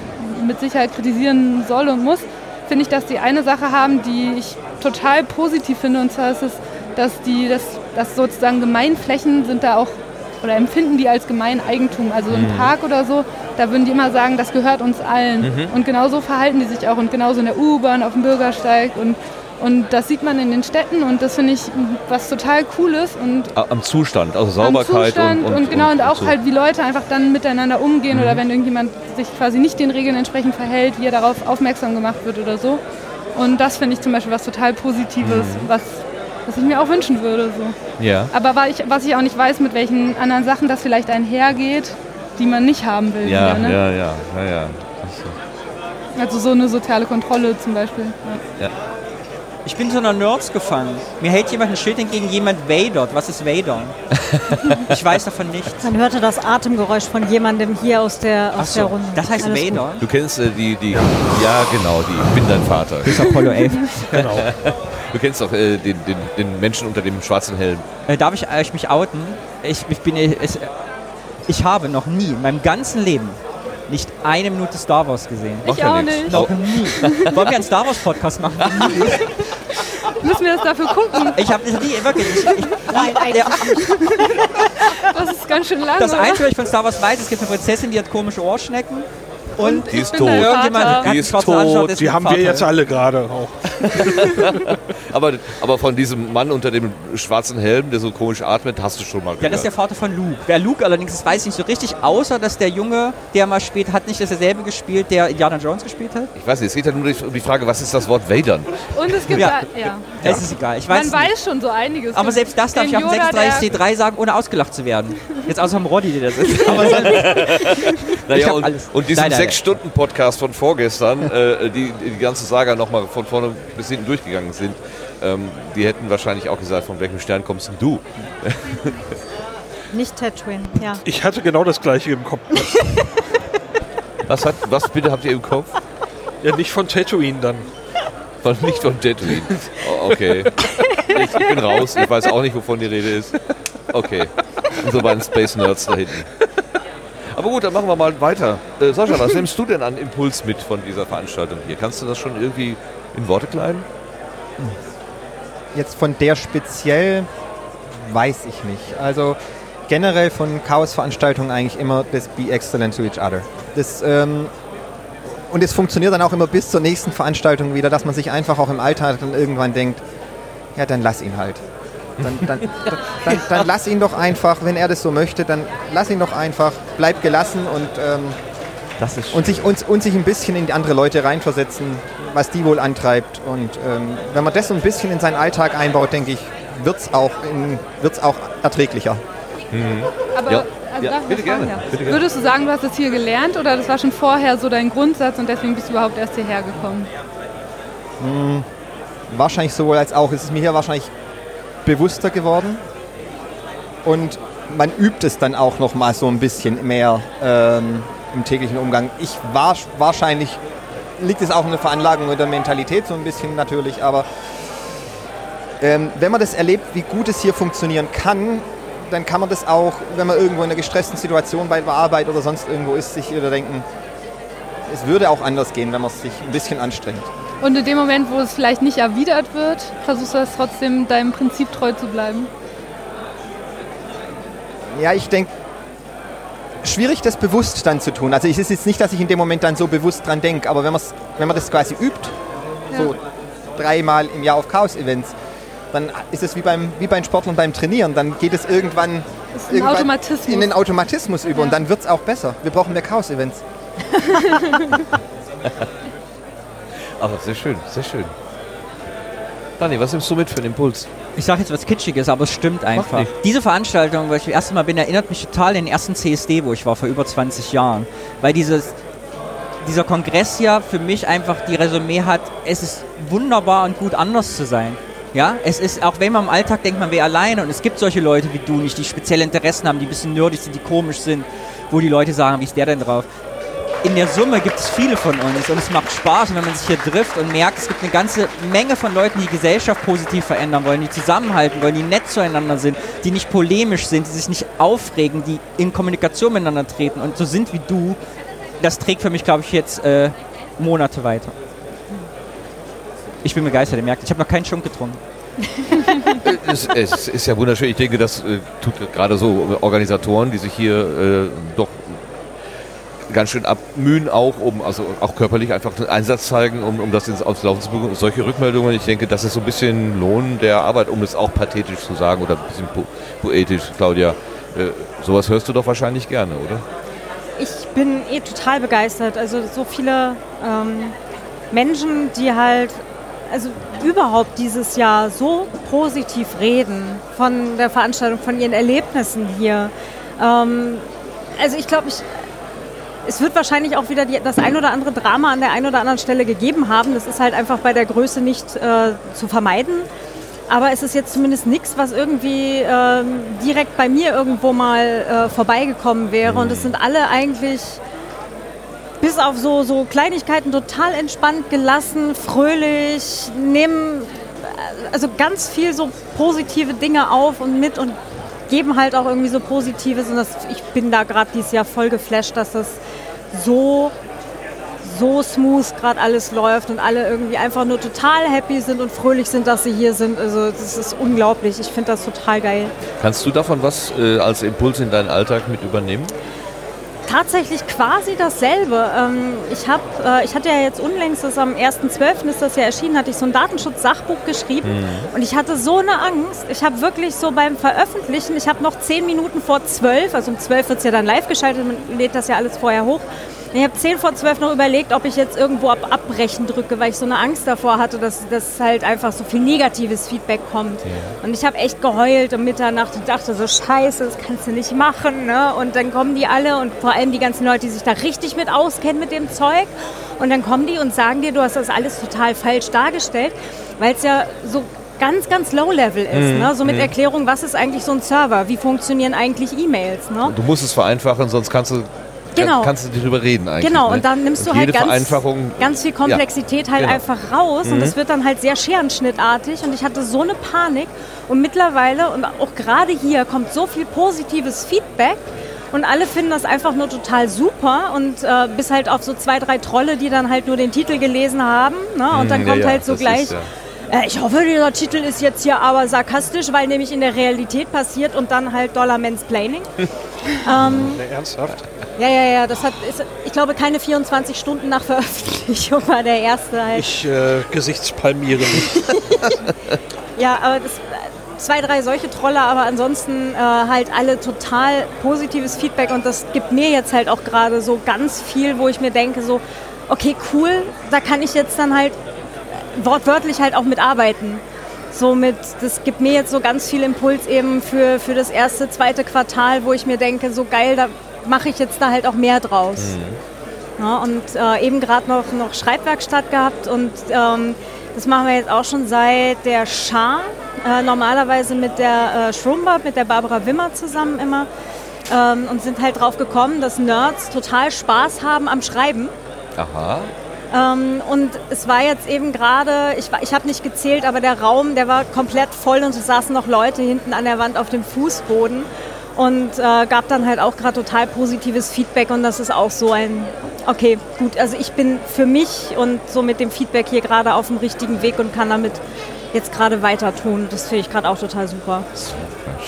Speaker 5: mit Sicherheit kritisieren soll und muss, finde ich, dass die eine Sache haben, die ich total positiv finde. Und zwar ist es, dass die, dass, dass sozusagen Gemeinflächen sind da auch oder empfinden die als Gemeineigentum. Also im Park oder so, da würden die immer sagen, das gehört uns allen. Und genauso verhalten die sich auch und genauso in der U-Bahn, auf dem Bürgersteig und und das sieht man in den Städten und das finde ich was total Cooles und
Speaker 1: Am Zustand, also
Speaker 5: am
Speaker 1: Sauberkeit
Speaker 5: Zustand
Speaker 1: und, und,
Speaker 5: genau und auch
Speaker 1: so.
Speaker 5: halt wie Leute einfach dann miteinander umgehen
Speaker 1: Mhm.
Speaker 5: oder wenn irgendjemand sich quasi nicht den Regeln entsprechend verhält, wie er darauf aufmerksam gemacht wird oder so. Und das finde ich zum Beispiel was total Positives,
Speaker 1: Mhm.
Speaker 5: was, was ich mir auch wünschen würde. So.
Speaker 1: Ja,
Speaker 5: Aber ich, was ich auch nicht weiß, mit welchen anderen Sachen das vielleicht einhergeht, die man nicht haben will.
Speaker 1: ja,
Speaker 5: wieder, ne?
Speaker 1: ja, ja, ja, ja.
Speaker 5: Also so eine soziale Kontrolle zum Beispiel. Ja.
Speaker 6: Ich bin so einer Nerds gefangen. Mir hält jemand ein Schild entgegen, jemand wadert. Was ist wadern? ich weiß davon nichts.
Speaker 3: Man hörte das Atemgeräusch von jemandem hier aus der, aus der
Speaker 6: Achso,
Speaker 3: Runde.
Speaker 6: das heißt
Speaker 3: Alles gut.
Speaker 6: Vader.
Speaker 1: Du kennst äh, die, die, ja genau, die, ich bin dein Vater.
Speaker 6: Das ist Apollo 11.
Speaker 2: Genau.
Speaker 1: Du kennst doch äh, den, den, den Menschen unter dem schwarzen Helm.
Speaker 6: Äh, darf ich euch mich outen? Ich, ich bin. äh, Es, ich habe noch nie in meinem ganzen Leben nicht eine Minute Star Wars gesehen.
Speaker 5: Ich
Speaker 1: ja
Speaker 5: auch
Speaker 1: nichts.
Speaker 5: nicht.
Speaker 6: Noch nie. Wollen wir einen Star Wars Podcast machen?
Speaker 5: Müssen wir das dafür gucken?
Speaker 6: Ich habe das nie, wirklich. Ich, ich,
Speaker 3: Nein, eigentlich
Speaker 6: ja,
Speaker 5: Das ist ganz schön lang.
Speaker 6: das
Speaker 5: oder?
Speaker 6: Einzige, was ich von Star Wars weiß, es gibt eine Prinzessin, die hat komische Ohrschnecken. Und
Speaker 1: Die ist tot.
Speaker 6: irgendjemand
Speaker 1: Die ist tot.
Speaker 2: Die haben wir jetzt alle gerade auch.
Speaker 1: Aber, aber von diesem Mann unter dem schwarzen Helm, der so komisch atmet, hast du schon mal
Speaker 6: Ja,
Speaker 1: gehört.
Speaker 6: das ist der Vater von Luke. Wer Luke allerdings ist, weiß ich nicht so richtig, außer dass der Junge, der mal spielt, hat nicht das derselbe gespielt, der Indiana Jones gespielt hat.
Speaker 1: ich weiß nicht, es geht ja nur um die Frage, was ist das Wort Wadern?
Speaker 5: Und es gibt
Speaker 6: Ja.
Speaker 5: ja, ja.
Speaker 6: Es ist egal, ich weiß
Speaker 5: Man
Speaker 6: nicht.
Speaker 5: weiß schon so einiges.
Speaker 6: Aber selbst das darf ich auf dem
Speaker 5: Yoda, der-
Speaker 6: 36C3 sagen, ohne ausgelacht zu werden. Jetzt außer dem Roddy, der das ist. Aber sonst-
Speaker 1: Naja, und,
Speaker 6: alles.
Speaker 1: und diesen
Speaker 6: Nein, nein, nein.
Speaker 1: 6-Stunden-Podcast von vorgestern, äh, die die ganze Saga nochmal von vorne bis hinten durchgegangen sind, ähm, die hätten wahrscheinlich auch gesagt, von welchem Stern kommst denn du?
Speaker 3: Nicht Tatooine, ja.
Speaker 2: Ich hatte genau das gleiche im Kopf.
Speaker 1: Was, hat, was bitte habt ihr im Kopf?
Speaker 2: Ja, nicht von Tatooine dann.
Speaker 1: Von, nicht von Tatooine. Oh, okay. Ich bin raus, ich weiß auch nicht, wovon die Rede ist. Okay. Unsere beiden Space Nerds da hinten. Aber gut, dann machen wir mal weiter. Äh, Sascha, was nimmst du denn an Impuls mit von dieser Veranstaltung hier? Kannst du das schon irgendwie in Worte kleiden?
Speaker 4: Jetzt von der speziell weiß ich nicht. Also generell von Chaos-Veranstaltungen eigentlich immer das Be Excellent to Each Other. Das, ähm, und es funktioniert dann auch immer bis zur nächsten Veranstaltung wieder, dass man sich einfach auch im Alltag dann irgendwann denkt, ja, dann lass ihn halt. Dann, dann, dann, dann, lass ihn doch einfach, wenn er das so möchte, dann lass ihn doch einfach, bleib gelassen und, ähm,
Speaker 1: Das ist
Speaker 4: und, sich, und, und sich ein bisschen in die andere Leute reinversetzen, was die wohl antreibt. Und ähm, wenn man das so ein bisschen in seinen Alltag einbaut, denke ich, wird es auch, in- wird's auch erträglicher.
Speaker 5: Aber
Speaker 1: Ja.
Speaker 5: also
Speaker 1: Ja, bitte gerne, bitte gerne.
Speaker 5: Würdest du sagen, du hast es hier gelernt oder das war schon vorher so dein Grundsatz und deswegen bist du überhaupt erst hierher gekommen?
Speaker 4: Wahrscheinlich sowohl als auch. Es ist mir hier wahrscheinlich bewusster geworden. Und man übt es dann auch noch mal so ein bisschen mehr ähm, im täglichen Umgang. Ich war wahrscheinlich, liegt es auch in der Veranlagung oder Mentalität so ein bisschen natürlich, aber ähm, wenn man das erlebt, wie gut es hier funktionieren kann, dann kann man das auch, wenn man irgendwo in einer gestressten Situation bei der Arbeit oder sonst irgendwo ist, sich wieder denken, es würde auch anders gehen, wenn man sich ein bisschen anstrengt.
Speaker 5: Und in dem Moment, wo es vielleicht nicht erwidert wird, versuchst du das trotzdem deinem Prinzip treu zu bleiben.
Speaker 4: Ja, ich denke, schwierig das bewusst dann zu tun. Also es ist jetzt nicht, dass ich in dem Moment dann so bewusst dran denke, aber wenn, wenn man das quasi übt, so dreimal im Jahr auf Chaos-Events, dann ist es wie beim, wie beim Sportlern beim Trainieren. Dann geht es irgendwann,
Speaker 5: ist ein
Speaker 4: irgendwann in den Automatismus über
Speaker 5: Ja.
Speaker 4: und dann wird es auch besser. Wir brauchen mehr Chaos-Events.
Speaker 1: Aber sehr schön, sehr schön. Dani, was nimmst du mit für den Impuls?
Speaker 6: Ich sage jetzt was Kitschiges, aber es stimmt einfach. Diese Veranstaltung, wo ich das erste Mal bin, erinnert mich total an den ersten CSD, wo ich war, vor über 20 Jahren. Weil dieses, dieser Kongress ja für mich einfach die Resümee hat, es ist wunderbar und gut anders zu sein. Ja, es ist, auch wenn man im Alltag denkt, man wäre alleine und es gibt solche Leute wie du nicht, die spezielle Interessen haben, die ein bisschen nerdig sind, die komisch sind, wo die Leute sagen, wie ist der denn drauf? In der Summe gibt es viele von uns und es macht Spaß, wenn man sich hier trifft und merkt, es gibt eine ganze Menge von Leuten, die die Gesellschaft positiv verändern wollen, die zusammenhalten wollen, die nett zueinander sind, die nicht polemisch sind, die sich nicht aufregen, die in Kommunikation miteinander treten und so sind wie du, das trägt für mich, glaube ich, jetzt äh, Monate weiter. Ich bin begeistert, ihr merkt, ich habe noch keinen Schunk getrunken.
Speaker 1: es, es ist ja wunderschön. Ich denke, das äh, tut gerade so Organisatoren, die sich hier äh, doch ganz schön abmühen, auch um also auch körperlich einfach einen Einsatz zeigen, um, um das ins aufs Laufen zu bringen. Solche Rückmeldungen, ich denke, das ist so ein bisschen Lohn der Arbeit, um es auch pathetisch zu sagen oder ein bisschen po poetisch, Claudia. Äh, sowas hörst du doch wahrscheinlich gerne, oder?
Speaker 3: Ich bin eh total begeistert. Also so viele ähm, Menschen, die halt, also überhaupt dieses Jahr so positiv reden von der Veranstaltung, von ihren Erlebnissen hier. Ähm, also ich glaube, ich, es wird wahrscheinlich auch wieder die, das ein oder andere Drama an der einen oder anderen Stelle gegeben haben. Das ist halt einfach bei der Größe nicht äh, zu vermeiden. Aber es ist jetzt zumindest nichts, was irgendwie ähm, direkt bei mir irgendwo mal äh, vorbeigekommen wäre. Und es sind alle eigentlich bis auf so, so Kleinigkeiten total entspannt, gelassen, fröhlich, nehmen äh, also ganz viel so positive Dinge auf und mit und geben halt auch irgendwie so Positives. Und das, ich bin da gerade dieses Jahr voll geflasht, dass das so so smooth gerade alles läuft und alle irgendwie einfach nur total happy sind und fröhlich sind, dass sie hier sind. Also das ist unglaublich. Ich finde das total geil.
Speaker 1: Kannst du davon was äh, als Impuls in deinen Alltag mit übernehmen?
Speaker 3: Tatsächlich quasi dasselbe. Ähm, ich, hab, äh, ich hatte ja jetzt unlängst, das am 1.12. ist das ja erschienen, hatte ich so ein Datenschutz-Sachbuch geschrieben und ich hatte so eine Angst. Ich habe wirklich so beim Veröffentlichen, ich habe noch zehn Minuten vor zwölf, also um zwölf wird es ja dann live geschaltet, man lädt das ja alles vorher hoch. Ich habe zehn vor zwölf noch überlegt, ob ich jetzt irgendwo ab Abbrechen drücke, weil ich so eine Angst davor hatte, dass, dass halt einfach so viel negatives Feedback kommt. Und ich habe echt geheult um Mitternacht und dachte so, scheiße, das kannst du nicht machen. Ne? Und dann kommen die alle und vor allem die ganzen Leute, die sich da richtig mit auskennen mit dem Zeug. Und dann kommen die und sagen dir, du hast das alles total falsch dargestellt, weil es ja so ganz, ganz low-level ist. Ne? So mit Erklärung, was ist eigentlich so ein Server? Wie funktionieren eigentlich E-Mails? Ne?
Speaker 1: Du musst es vereinfachen, sonst kannst du,
Speaker 3: Genau.
Speaker 1: kannst du darüber reden eigentlich.
Speaker 3: Genau,
Speaker 1: ne?
Speaker 3: und dann nimmst du
Speaker 1: Und
Speaker 3: halt ganz, ganz viel Komplexität halt
Speaker 1: genau.
Speaker 3: einfach raus und es wird dann halt sehr scherenschnittartig und ich hatte so eine Panik und mittlerweile und auch gerade hier kommt so viel positives Feedback und alle finden das einfach nur total super und äh, bis halt auf so zwei, drei Trolle, die dann halt nur den Titel gelesen haben ne? und dann
Speaker 1: Mm, ja,
Speaker 3: kommt
Speaker 1: ja,
Speaker 3: halt so gleich...
Speaker 1: ist, ja.
Speaker 3: Äh, Ich hoffe, dieser Titel ist jetzt hier aber sarkastisch, weil nämlich in der Realität passiert und dann halt Dollar Mansplaining.
Speaker 2: Ne, ernsthaft?
Speaker 3: Ja, ja, ja, das hat, ist, ich glaube, keine 24 Stunden nach Veröffentlichung war der erste halt.
Speaker 2: Ich äh, gesichtspalmiere mich.
Speaker 3: Ja, aber das, zwei, drei solche Trolle, aber ansonsten äh, halt alle total positives Feedback und das gibt mir jetzt halt auch gerade so ganz viel, wo ich mir denke, so, okay, cool, da kann ich jetzt dann halt wortwörtlich halt auch mitarbeiten. Somit, das gibt mir jetzt so ganz viel Impuls eben für, für das erste, zweite Quartal, wo ich mir denke, so geil, da mache ich jetzt da halt auch mehr draus. Ja, und äh, eben gerade noch, noch Schreibwerkstatt gehabt und ähm, das machen wir jetzt auch schon seit der Schar, äh, normalerweise mit der äh, Schrumbab, mit der Barbara Wimmer zusammen immer ähm, und sind halt drauf gekommen, dass Nerds total Spaß haben am Schreiben.
Speaker 1: Aha.
Speaker 3: Ähm, und es war jetzt eben gerade, ich, ich habe nicht gezählt, aber der Raum, der war komplett voll und es saßen noch Leute hinten an der Wand auf dem Fußboden und äh, gab dann halt auch gerade total positives Feedback und das ist auch so ein, okay, gut, also ich bin für mich und so mit dem Feedback hier gerade auf dem richtigen Weg und kann damit jetzt gerade weiter tun. Das finde ich gerade auch total super.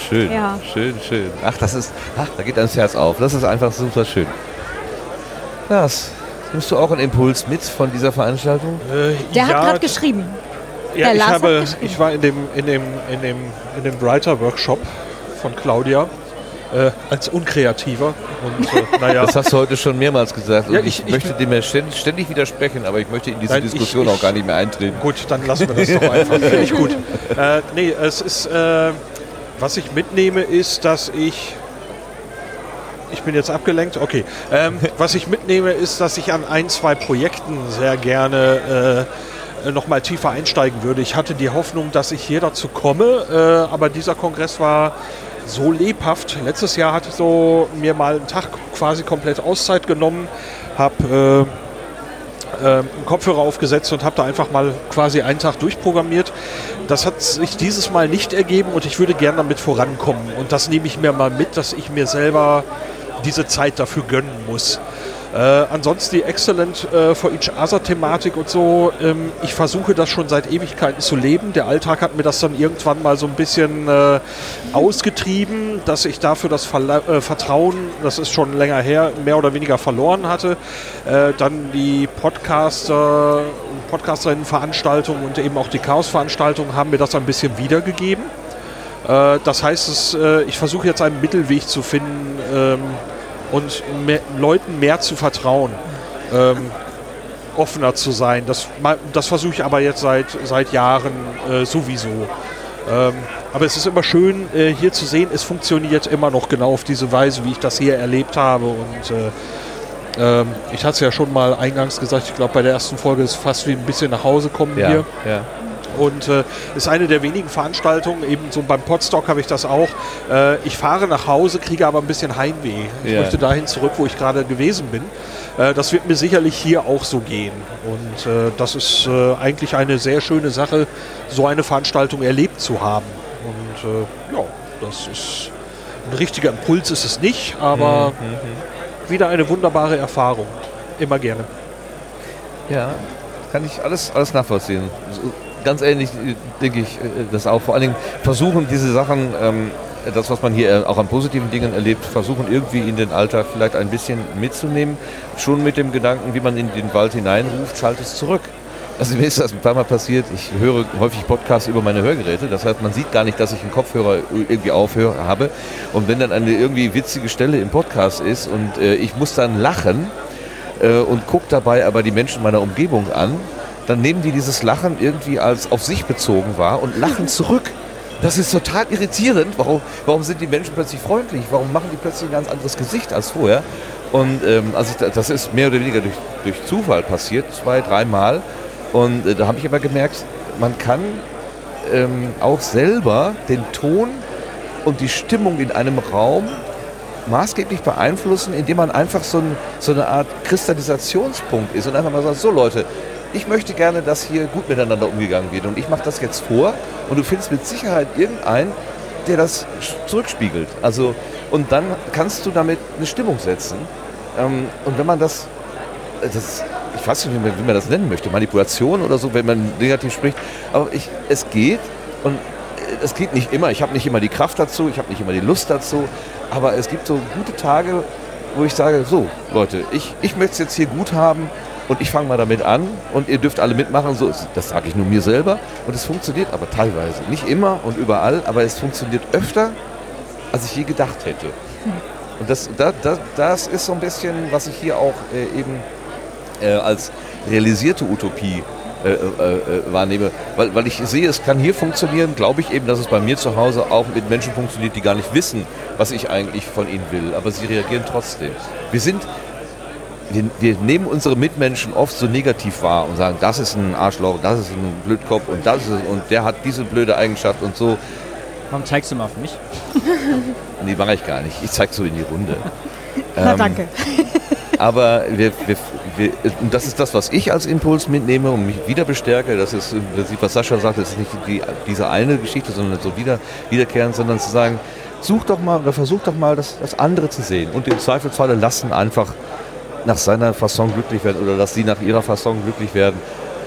Speaker 1: Schön,
Speaker 3: Ja.
Speaker 1: schön, schön. Ach, das ist, ach, da geht das Herz auf. Das ist einfach super schön. Lars, nimmst du auch einen Impuls mit von dieser Veranstaltung?
Speaker 2: Äh,
Speaker 3: Der hat
Speaker 2: ja,
Speaker 3: gerade geschrieben.
Speaker 2: Ja,
Speaker 3: Der
Speaker 2: ich,
Speaker 3: Lars hat
Speaker 2: habe,
Speaker 3: geschrieben.
Speaker 2: ich war in dem, in dem, in dem, in dem Writer-Workshop von Claudia äh, als Unkreativer. Und äh, naja,
Speaker 1: Das hast du heute schon mehrmals gesagt. Und
Speaker 2: Ja,
Speaker 1: ich,
Speaker 2: ich-
Speaker 1: möchte dem ja ständig, ständig widersprechen, aber ich möchte in diese
Speaker 2: Nein,
Speaker 1: Diskussion
Speaker 2: ich-
Speaker 1: auch gar nicht mehr eintreten.
Speaker 2: gut, dann lassen wir das doch einfach. Finde ich gut. Äh, nee, es ist, äh, was ich mitnehme, ist, dass ich ich bin jetzt abgelenkt. Okay. Ähm, was ich mitnehme, ist, dass ich an ein, zwei Projekten sehr gerne äh, noch mal tiefer einsteigen würde. Ich hatte die Hoffnung, dass ich hier dazu komme, äh, aber dieser Kongress war so lebhaft. Letztes Jahr hatte ich so mir mal einen Tag quasi komplett Auszeit genommen, habe äh, ähm, einen Kopfhörer aufgesetzt und habe da einfach mal quasi einen Tag durchprogrammiert. Das hat sich dieses Mal nicht ergeben und ich würde gerne damit vorankommen. Und das nehme ich mir mal mit, dass ich mir selber diese Zeit dafür gönnen muss. Äh, ansonsten die Excellent äh, for Each Other Thematik und so. Ähm, ich versuche das schon seit Ewigkeiten zu leben. Der Alltag hat mir das dann irgendwann mal so ein bisschen äh, ausgetrieben, dass ich dafür das Verla äh, Vertrauen, das ist schon länger her, mehr oder weniger verloren hatte. Äh, dann die Podcaster, Podcasterinnen-Veranstaltungen und eben auch die Chaos-Veranstaltungen haben mir das ein bisschen wiedergegeben. Äh, das heißt, es, äh, ich versuche jetzt einen Mittelweg zu finden ähm, und mehr, Leuten mehr zu vertrauen, ähm, offener zu sein. Das, das versuche ich aber jetzt seit, seit Jahren äh, sowieso. Ähm, aber es ist immer schön, äh, hier zu sehen, es funktioniert immer noch genau auf diese Weise, wie ich das hier erlebt habe. Und äh, ähm, ich hatte es ja schon mal eingangs gesagt, ich glaube bei der ersten Folge ist es fast wie ein bisschen nach Hause kommen hier.
Speaker 1: ja.
Speaker 2: Und äh, ist eine der wenigen Veranstaltungen, eben so beim Podstock habe ich das auch. Äh, ich fahre nach Hause, kriege aber ein bisschen Heimweh. Ich
Speaker 1: Ja.
Speaker 2: möchte dahin zurück, wo ich gerade gewesen bin. Äh, das wird mir sicherlich hier auch so gehen. Und äh, das ist äh, eigentlich eine sehr schöne Sache, so eine Veranstaltung erlebt zu haben. Und äh, ja, das ist ein richtiger Impuls ist es nicht, aber wieder eine wunderbare Erfahrung. Immer gerne.
Speaker 1: Ja, kann ich alles, alles nachvollziehen. Ganz ähnlich äh, denke ich äh, das auch. Vor allen Dingen versuchen diese Sachen, ähm, das was man hier äh, auch an positiven Dingen erlebt, versuchen irgendwie in den Alltag vielleicht ein bisschen mitzunehmen. Schon mit dem Gedanken, wie man in den Wald hineinruft, schalt es zurück. Also mir ist das ein paar Mal passiert. Ich höre häufig Podcasts über meine Hörgeräte. Das heißt, man sieht gar nicht, dass ich einen Kopfhörer irgendwie aufhöre habe. Und wenn dann eine irgendwie witzige Stelle im Podcast ist und ich muss dann lachen, und gucke dabei aber die Menschen meiner Umgebung an, dann nehmen die dieses Lachen irgendwie als auf sich bezogen wahr und lachen zurück. Das ist total irritierend. Warum, warum sind die Menschen plötzlich freundlich? Warum machen die plötzlich ein ganz anderes Gesicht als vorher? Und ähm, also das ist mehr oder weniger durch, durch Zufall passiert, zwei, dreimal. Und äh, da habe ich aber gemerkt, man kann ähm, auch selber den Ton und die Stimmung in einem Raum maßgeblich beeinflussen, indem man einfach so, ein, so eine Art Kristallisationspunkt ist und einfach mal sagt, so Leute, ich möchte gerne, dass hier gut miteinander umgegangen wird. Und ich mache das jetzt vor. Und du findest mit Sicherheit irgendeinen, der das zurückspiegelt. Also, und dann kannst du damit eine Stimmung setzen. Ähm, und wenn man das, das ich weiß nicht, wie man, das nennen möchte, Manipulation oder so, wenn man negativ spricht, aber ich, es geht. Und es geht nicht immer. Ich habe nicht immer die Kraft dazu, ich habe nicht immer die Lust dazu, aber es gibt so gute Tage, wo ich sage, so Leute, ich, ich möchte es jetzt hier gut haben und ich fange mal damit an und ihr dürft alle mitmachen. So, das sage ich nur mir selber und es funktioniert aber teilweise. Nicht immer und überall, aber es funktioniert öfter, als ich je gedacht hätte. Und das, da, da, das ist so ein bisschen, was ich hier auch äh, eben äh, als realisierte Utopie äh, äh, äh, wahrnehme. Weil, weil ich sehe, es kann hier funktionieren, glaube ich eben, dass es bei mir zu Hause auch mit Menschen funktioniert, die gar nicht wissen, was ich eigentlich von ihnen will. Aber sie reagieren trotzdem. Wir sind, wir, wir nehmen unsere Mitmenschen oft so negativ wahr und sagen, das ist ein Arschloch, das ist ein Blödkopf und das ist und der hat diese blöde Eigenschaft und so.
Speaker 6: Warum zeigst du mal auf mich?
Speaker 1: Nee, mache ich gar nicht. Ich zeige so in die Runde.
Speaker 3: Na,
Speaker 1: Ähm,
Speaker 3: danke.
Speaker 1: Aber wir, wir, wir, und das ist das, was ich als Impuls mitnehme und mich wieder bestärke. Das ist im Prinzip, was Sascha sagt, das ist nicht die, diese eine Geschichte, sondern so wieder, wiederkehrend, sondern zu sagen, such doch mal oder versuch doch mal das, das andere zu sehen. Und im Zweifelsfalle lassen einfach nach seiner Fasson glücklich werden oder dass sie nach ihrer Fasson glücklich werden.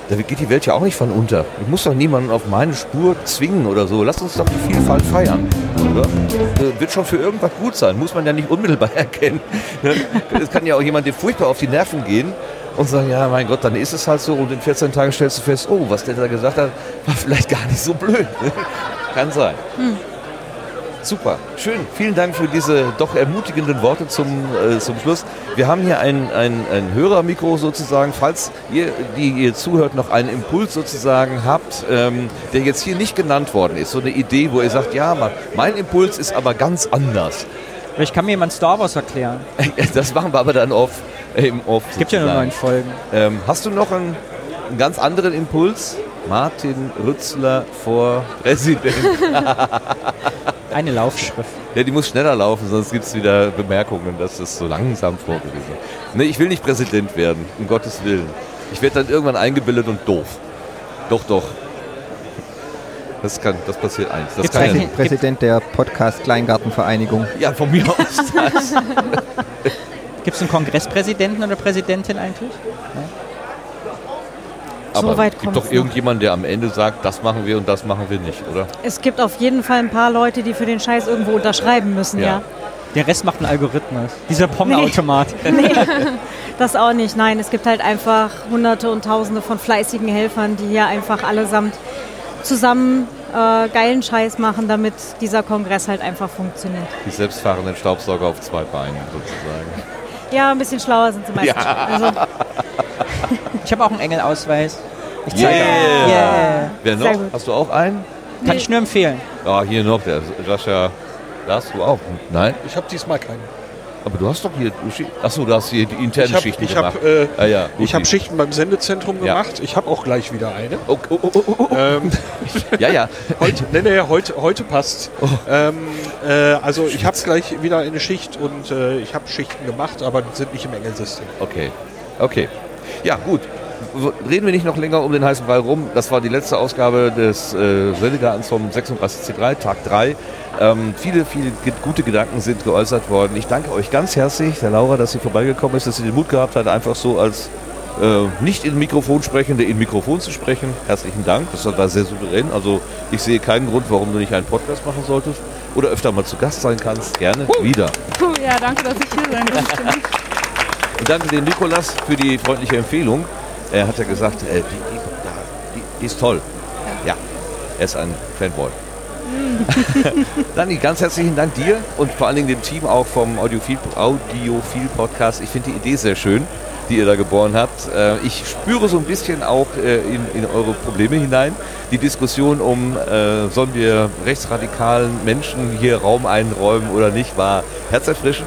Speaker 1: Da geht die Welt ja auch nicht von unter. Ich muss doch niemanden auf meine Spur zwingen oder so. Lass uns doch die Vielfalt feiern. Oder? Äh, Wird schon für irgendwas gut sein. Muss man ja nicht unmittelbar erkennen. Ne? Es kann ja auch jemand dir furchtbar auf die Nerven gehen und sagen, ja, mein Gott, dann ist es halt so. Und in 14 Tagen stellst du fest, oh, was der da gesagt hat, war vielleicht gar nicht so blöd. Kann sein. Super, schön. Vielen Dank für diese doch ermutigenden Worte zum, äh, zum Schluss. Wir haben hier ein, ein, ein Hörermikro sozusagen. Falls ihr, die ihr zuhört, noch einen Impuls sozusagen habt, ähm, der jetzt hier nicht genannt worden ist, so eine Idee, wo ihr sagt, ja, Mann, mein Impuls ist aber ganz anders.
Speaker 6: Vielleicht kann mir jemand Star Wars erklären.
Speaker 1: Das machen wir aber dann äh, im Off.
Speaker 6: Es gibt ja nur neun Folgen.
Speaker 1: Ähm, hast du noch einen, einen ganz anderen Impuls? Martin Rützler vor Präsident.
Speaker 6: Eine Laufschrift.
Speaker 1: Ja, die muss schneller laufen, sonst gibt es wieder Bemerkungen, dass das so langsam vorgeht. Nee, ich will nicht Präsident werden, um Gottes Willen. Ich werde dann irgendwann eingebildet und doof. Doch, doch. Das, kann, das passiert eins. Das kann nicht.
Speaker 4: Präsident der Podcast Kleingartenvereinigung.
Speaker 1: ja, von mir aus.
Speaker 6: Gibt es einen Kongresspräsidenten oder Präsidentin eigentlich?
Speaker 3: So
Speaker 1: Aber
Speaker 3: weit
Speaker 1: gibt doch irgendjemand, der am Ende sagt, das machen wir und das machen wir nicht, oder?
Speaker 3: Es gibt auf jeden Fall ein paar Leute, die für den Scheiß irgendwo unterschreiben müssen,
Speaker 1: Ja.
Speaker 3: ja.
Speaker 6: Der Rest macht einen Algorithmus. Dieser Pong-Automat.
Speaker 3: Das auch nicht. Nein, es gibt halt einfach Hunderte und Tausende von fleißigen Helfern, die hier einfach allesamt zusammen äh, geilen Scheiß machen, damit dieser Kongress halt einfach funktioniert.
Speaker 1: Die selbstfahrenden Staubsauger auf zwei Beinen sozusagen.
Speaker 3: Ja, ein bisschen schlauer sind sie meistens.
Speaker 1: Ja.
Speaker 3: Also,
Speaker 6: Ich habe auch einen Engelausweis. Ich zeige
Speaker 1: Yeah.
Speaker 6: Yeah.
Speaker 1: Wer noch? Hast du auch einen?
Speaker 6: Kann ich nur empfehlen.
Speaker 1: Ja, hier noch, der Sascha. Da hast du auch. Nein?
Speaker 2: Ich habe diesmal keinen.
Speaker 1: Aber du hast doch hier. Achso, du hast hier die interne
Speaker 2: Ich habe
Speaker 1: Schichten
Speaker 2: ich
Speaker 1: gemacht.
Speaker 2: hab, äh,
Speaker 1: ah, ja,
Speaker 2: ich hab
Speaker 1: die-
Speaker 2: Schichten beim Sendezentrum
Speaker 1: Ja.
Speaker 2: gemacht. Ich habe auch gleich wieder eine.
Speaker 1: Oh, oh, oh, oh, oh.
Speaker 2: Ähm,
Speaker 1: Ja, ja.
Speaker 2: heute, nee, nee, heute, heute passt.
Speaker 1: Oh.
Speaker 2: Ähm, äh, also ich habe gleich wieder eine Schicht und äh, ich habe Schichten gemacht, aber die sind nicht im Engelsystem.
Speaker 1: Okay. Okay. Ja, gut. Reden wir nicht noch länger um den heißen Ball rum. Das war die letzte Ausgabe des äh, Sendegartens vom 36C3, Tag 3. Ähm, viele, viele gute Gedanken sind geäußert worden. Ich danke euch ganz herzlich, der Laura, dass sie vorbeigekommen ist, dass sie den Mut gehabt hat, einfach so als äh, nicht in Mikrofon sprechende in Mikrofon zu sprechen. Herzlichen Dank. Das war sehr souverän. Also ich sehe keinen Grund, warum du nicht einen Podcast machen solltest oder öfter mal zu Gast sein kannst. Gerne wieder.
Speaker 5: Puh, ja, danke, dass ich hier sein durfte.
Speaker 1: Und danke dem Nikolas für die freundliche Empfehlung. Er hat ja gesagt, äh, die, die, die ist toll. Ja, er ist ein Fanboy. Dani, ganz herzlichen Dank dir und vor allen Dingen dem Team auch vom Audiophil, Audiophil Podcast. Ich finde die Idee sehr schön, die ihr da geboren habt. Äh, ich spüre so ein bisschen auch äh, in, in eure Probleme hinein. Die Diskussion um, äh, sollen wir rechtsradikalen Menschen hier Raum einräumen oder nicht, war herzerfrischend.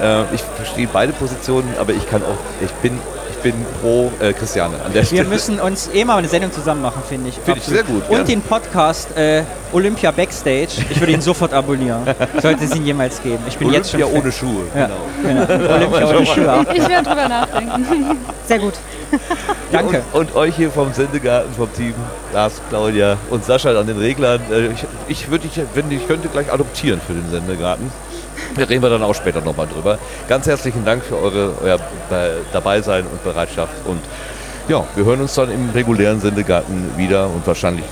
Speaker 1: Äh, ich verstehe beide Positionen, aber ich kann auch, ich bin, ich bin pro äh, Christiane an der
Speaker 6: Wir
Speaker 1: Stelle.
Speaker 6: müssen uns eh mal eine Sendung zusammen machen, finde ich.
Speaker 1: Finde ich
Speaker 6: Absolut.
Speaker 1: sehr gut.
Speaker 6: Und den Podcast äh, Olympia Backstage. Ich würde ihn sofort abonnieren. Sollte es ihn jemals geben. Ich bin jetzt schon.
Speaker 1: Olympia ohne Schuhe.
Speaker 6: Ja.
Speaker 1: Genau.
Speaker 6: Genau. Olympia ohne Schuhe. auch.
Speaker 5: Ich werde drüber nachdenken.
Speaker 3: sehr gut.
Speaker 6: Danke.
Speaker 1: Und, und euch hier vom Sendegarten, vom Team, Lars, Claudia und Sascha an den Reglern. Äh, Ich, ich würde dich, wenn ich könnte, gleich adoptieren für den Sendegarten. Da reden wir dann auch später nochmal drüber. Ganz herzlichen Dank für eure euer Be- Dabeisein und Bereitschaft. Und ja, wir hören uns dann im regulären Sendegarten wieder und wahrscheinlich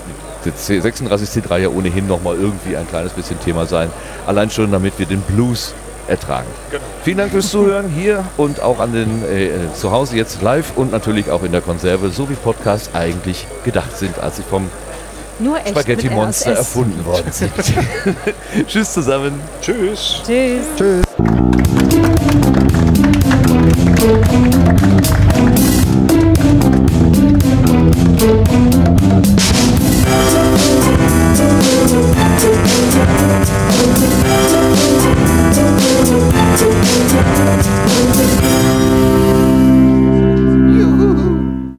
Speaker 1: wird C- 36C3 ja ohnehin nochmal irgendwie ein kleines bisschen Thema sein. Allein schon, damit wir den Blues ertragen. Vielen Dank fürs Zuhören hier und auch an den äh, zu Hause jetzt live und natürlich auch in der Konserve, so wie Podcasts eigentlich gedacht sind, als sie vom
Speaker 3: nur echt
Speaker 1: Spaghetti Monster erfunden worden sind. Tschüss zusammen.
Speaker 2: Tschüss.
Speaker 3: Tschüss.
Speaker 4: Tschüss. Thank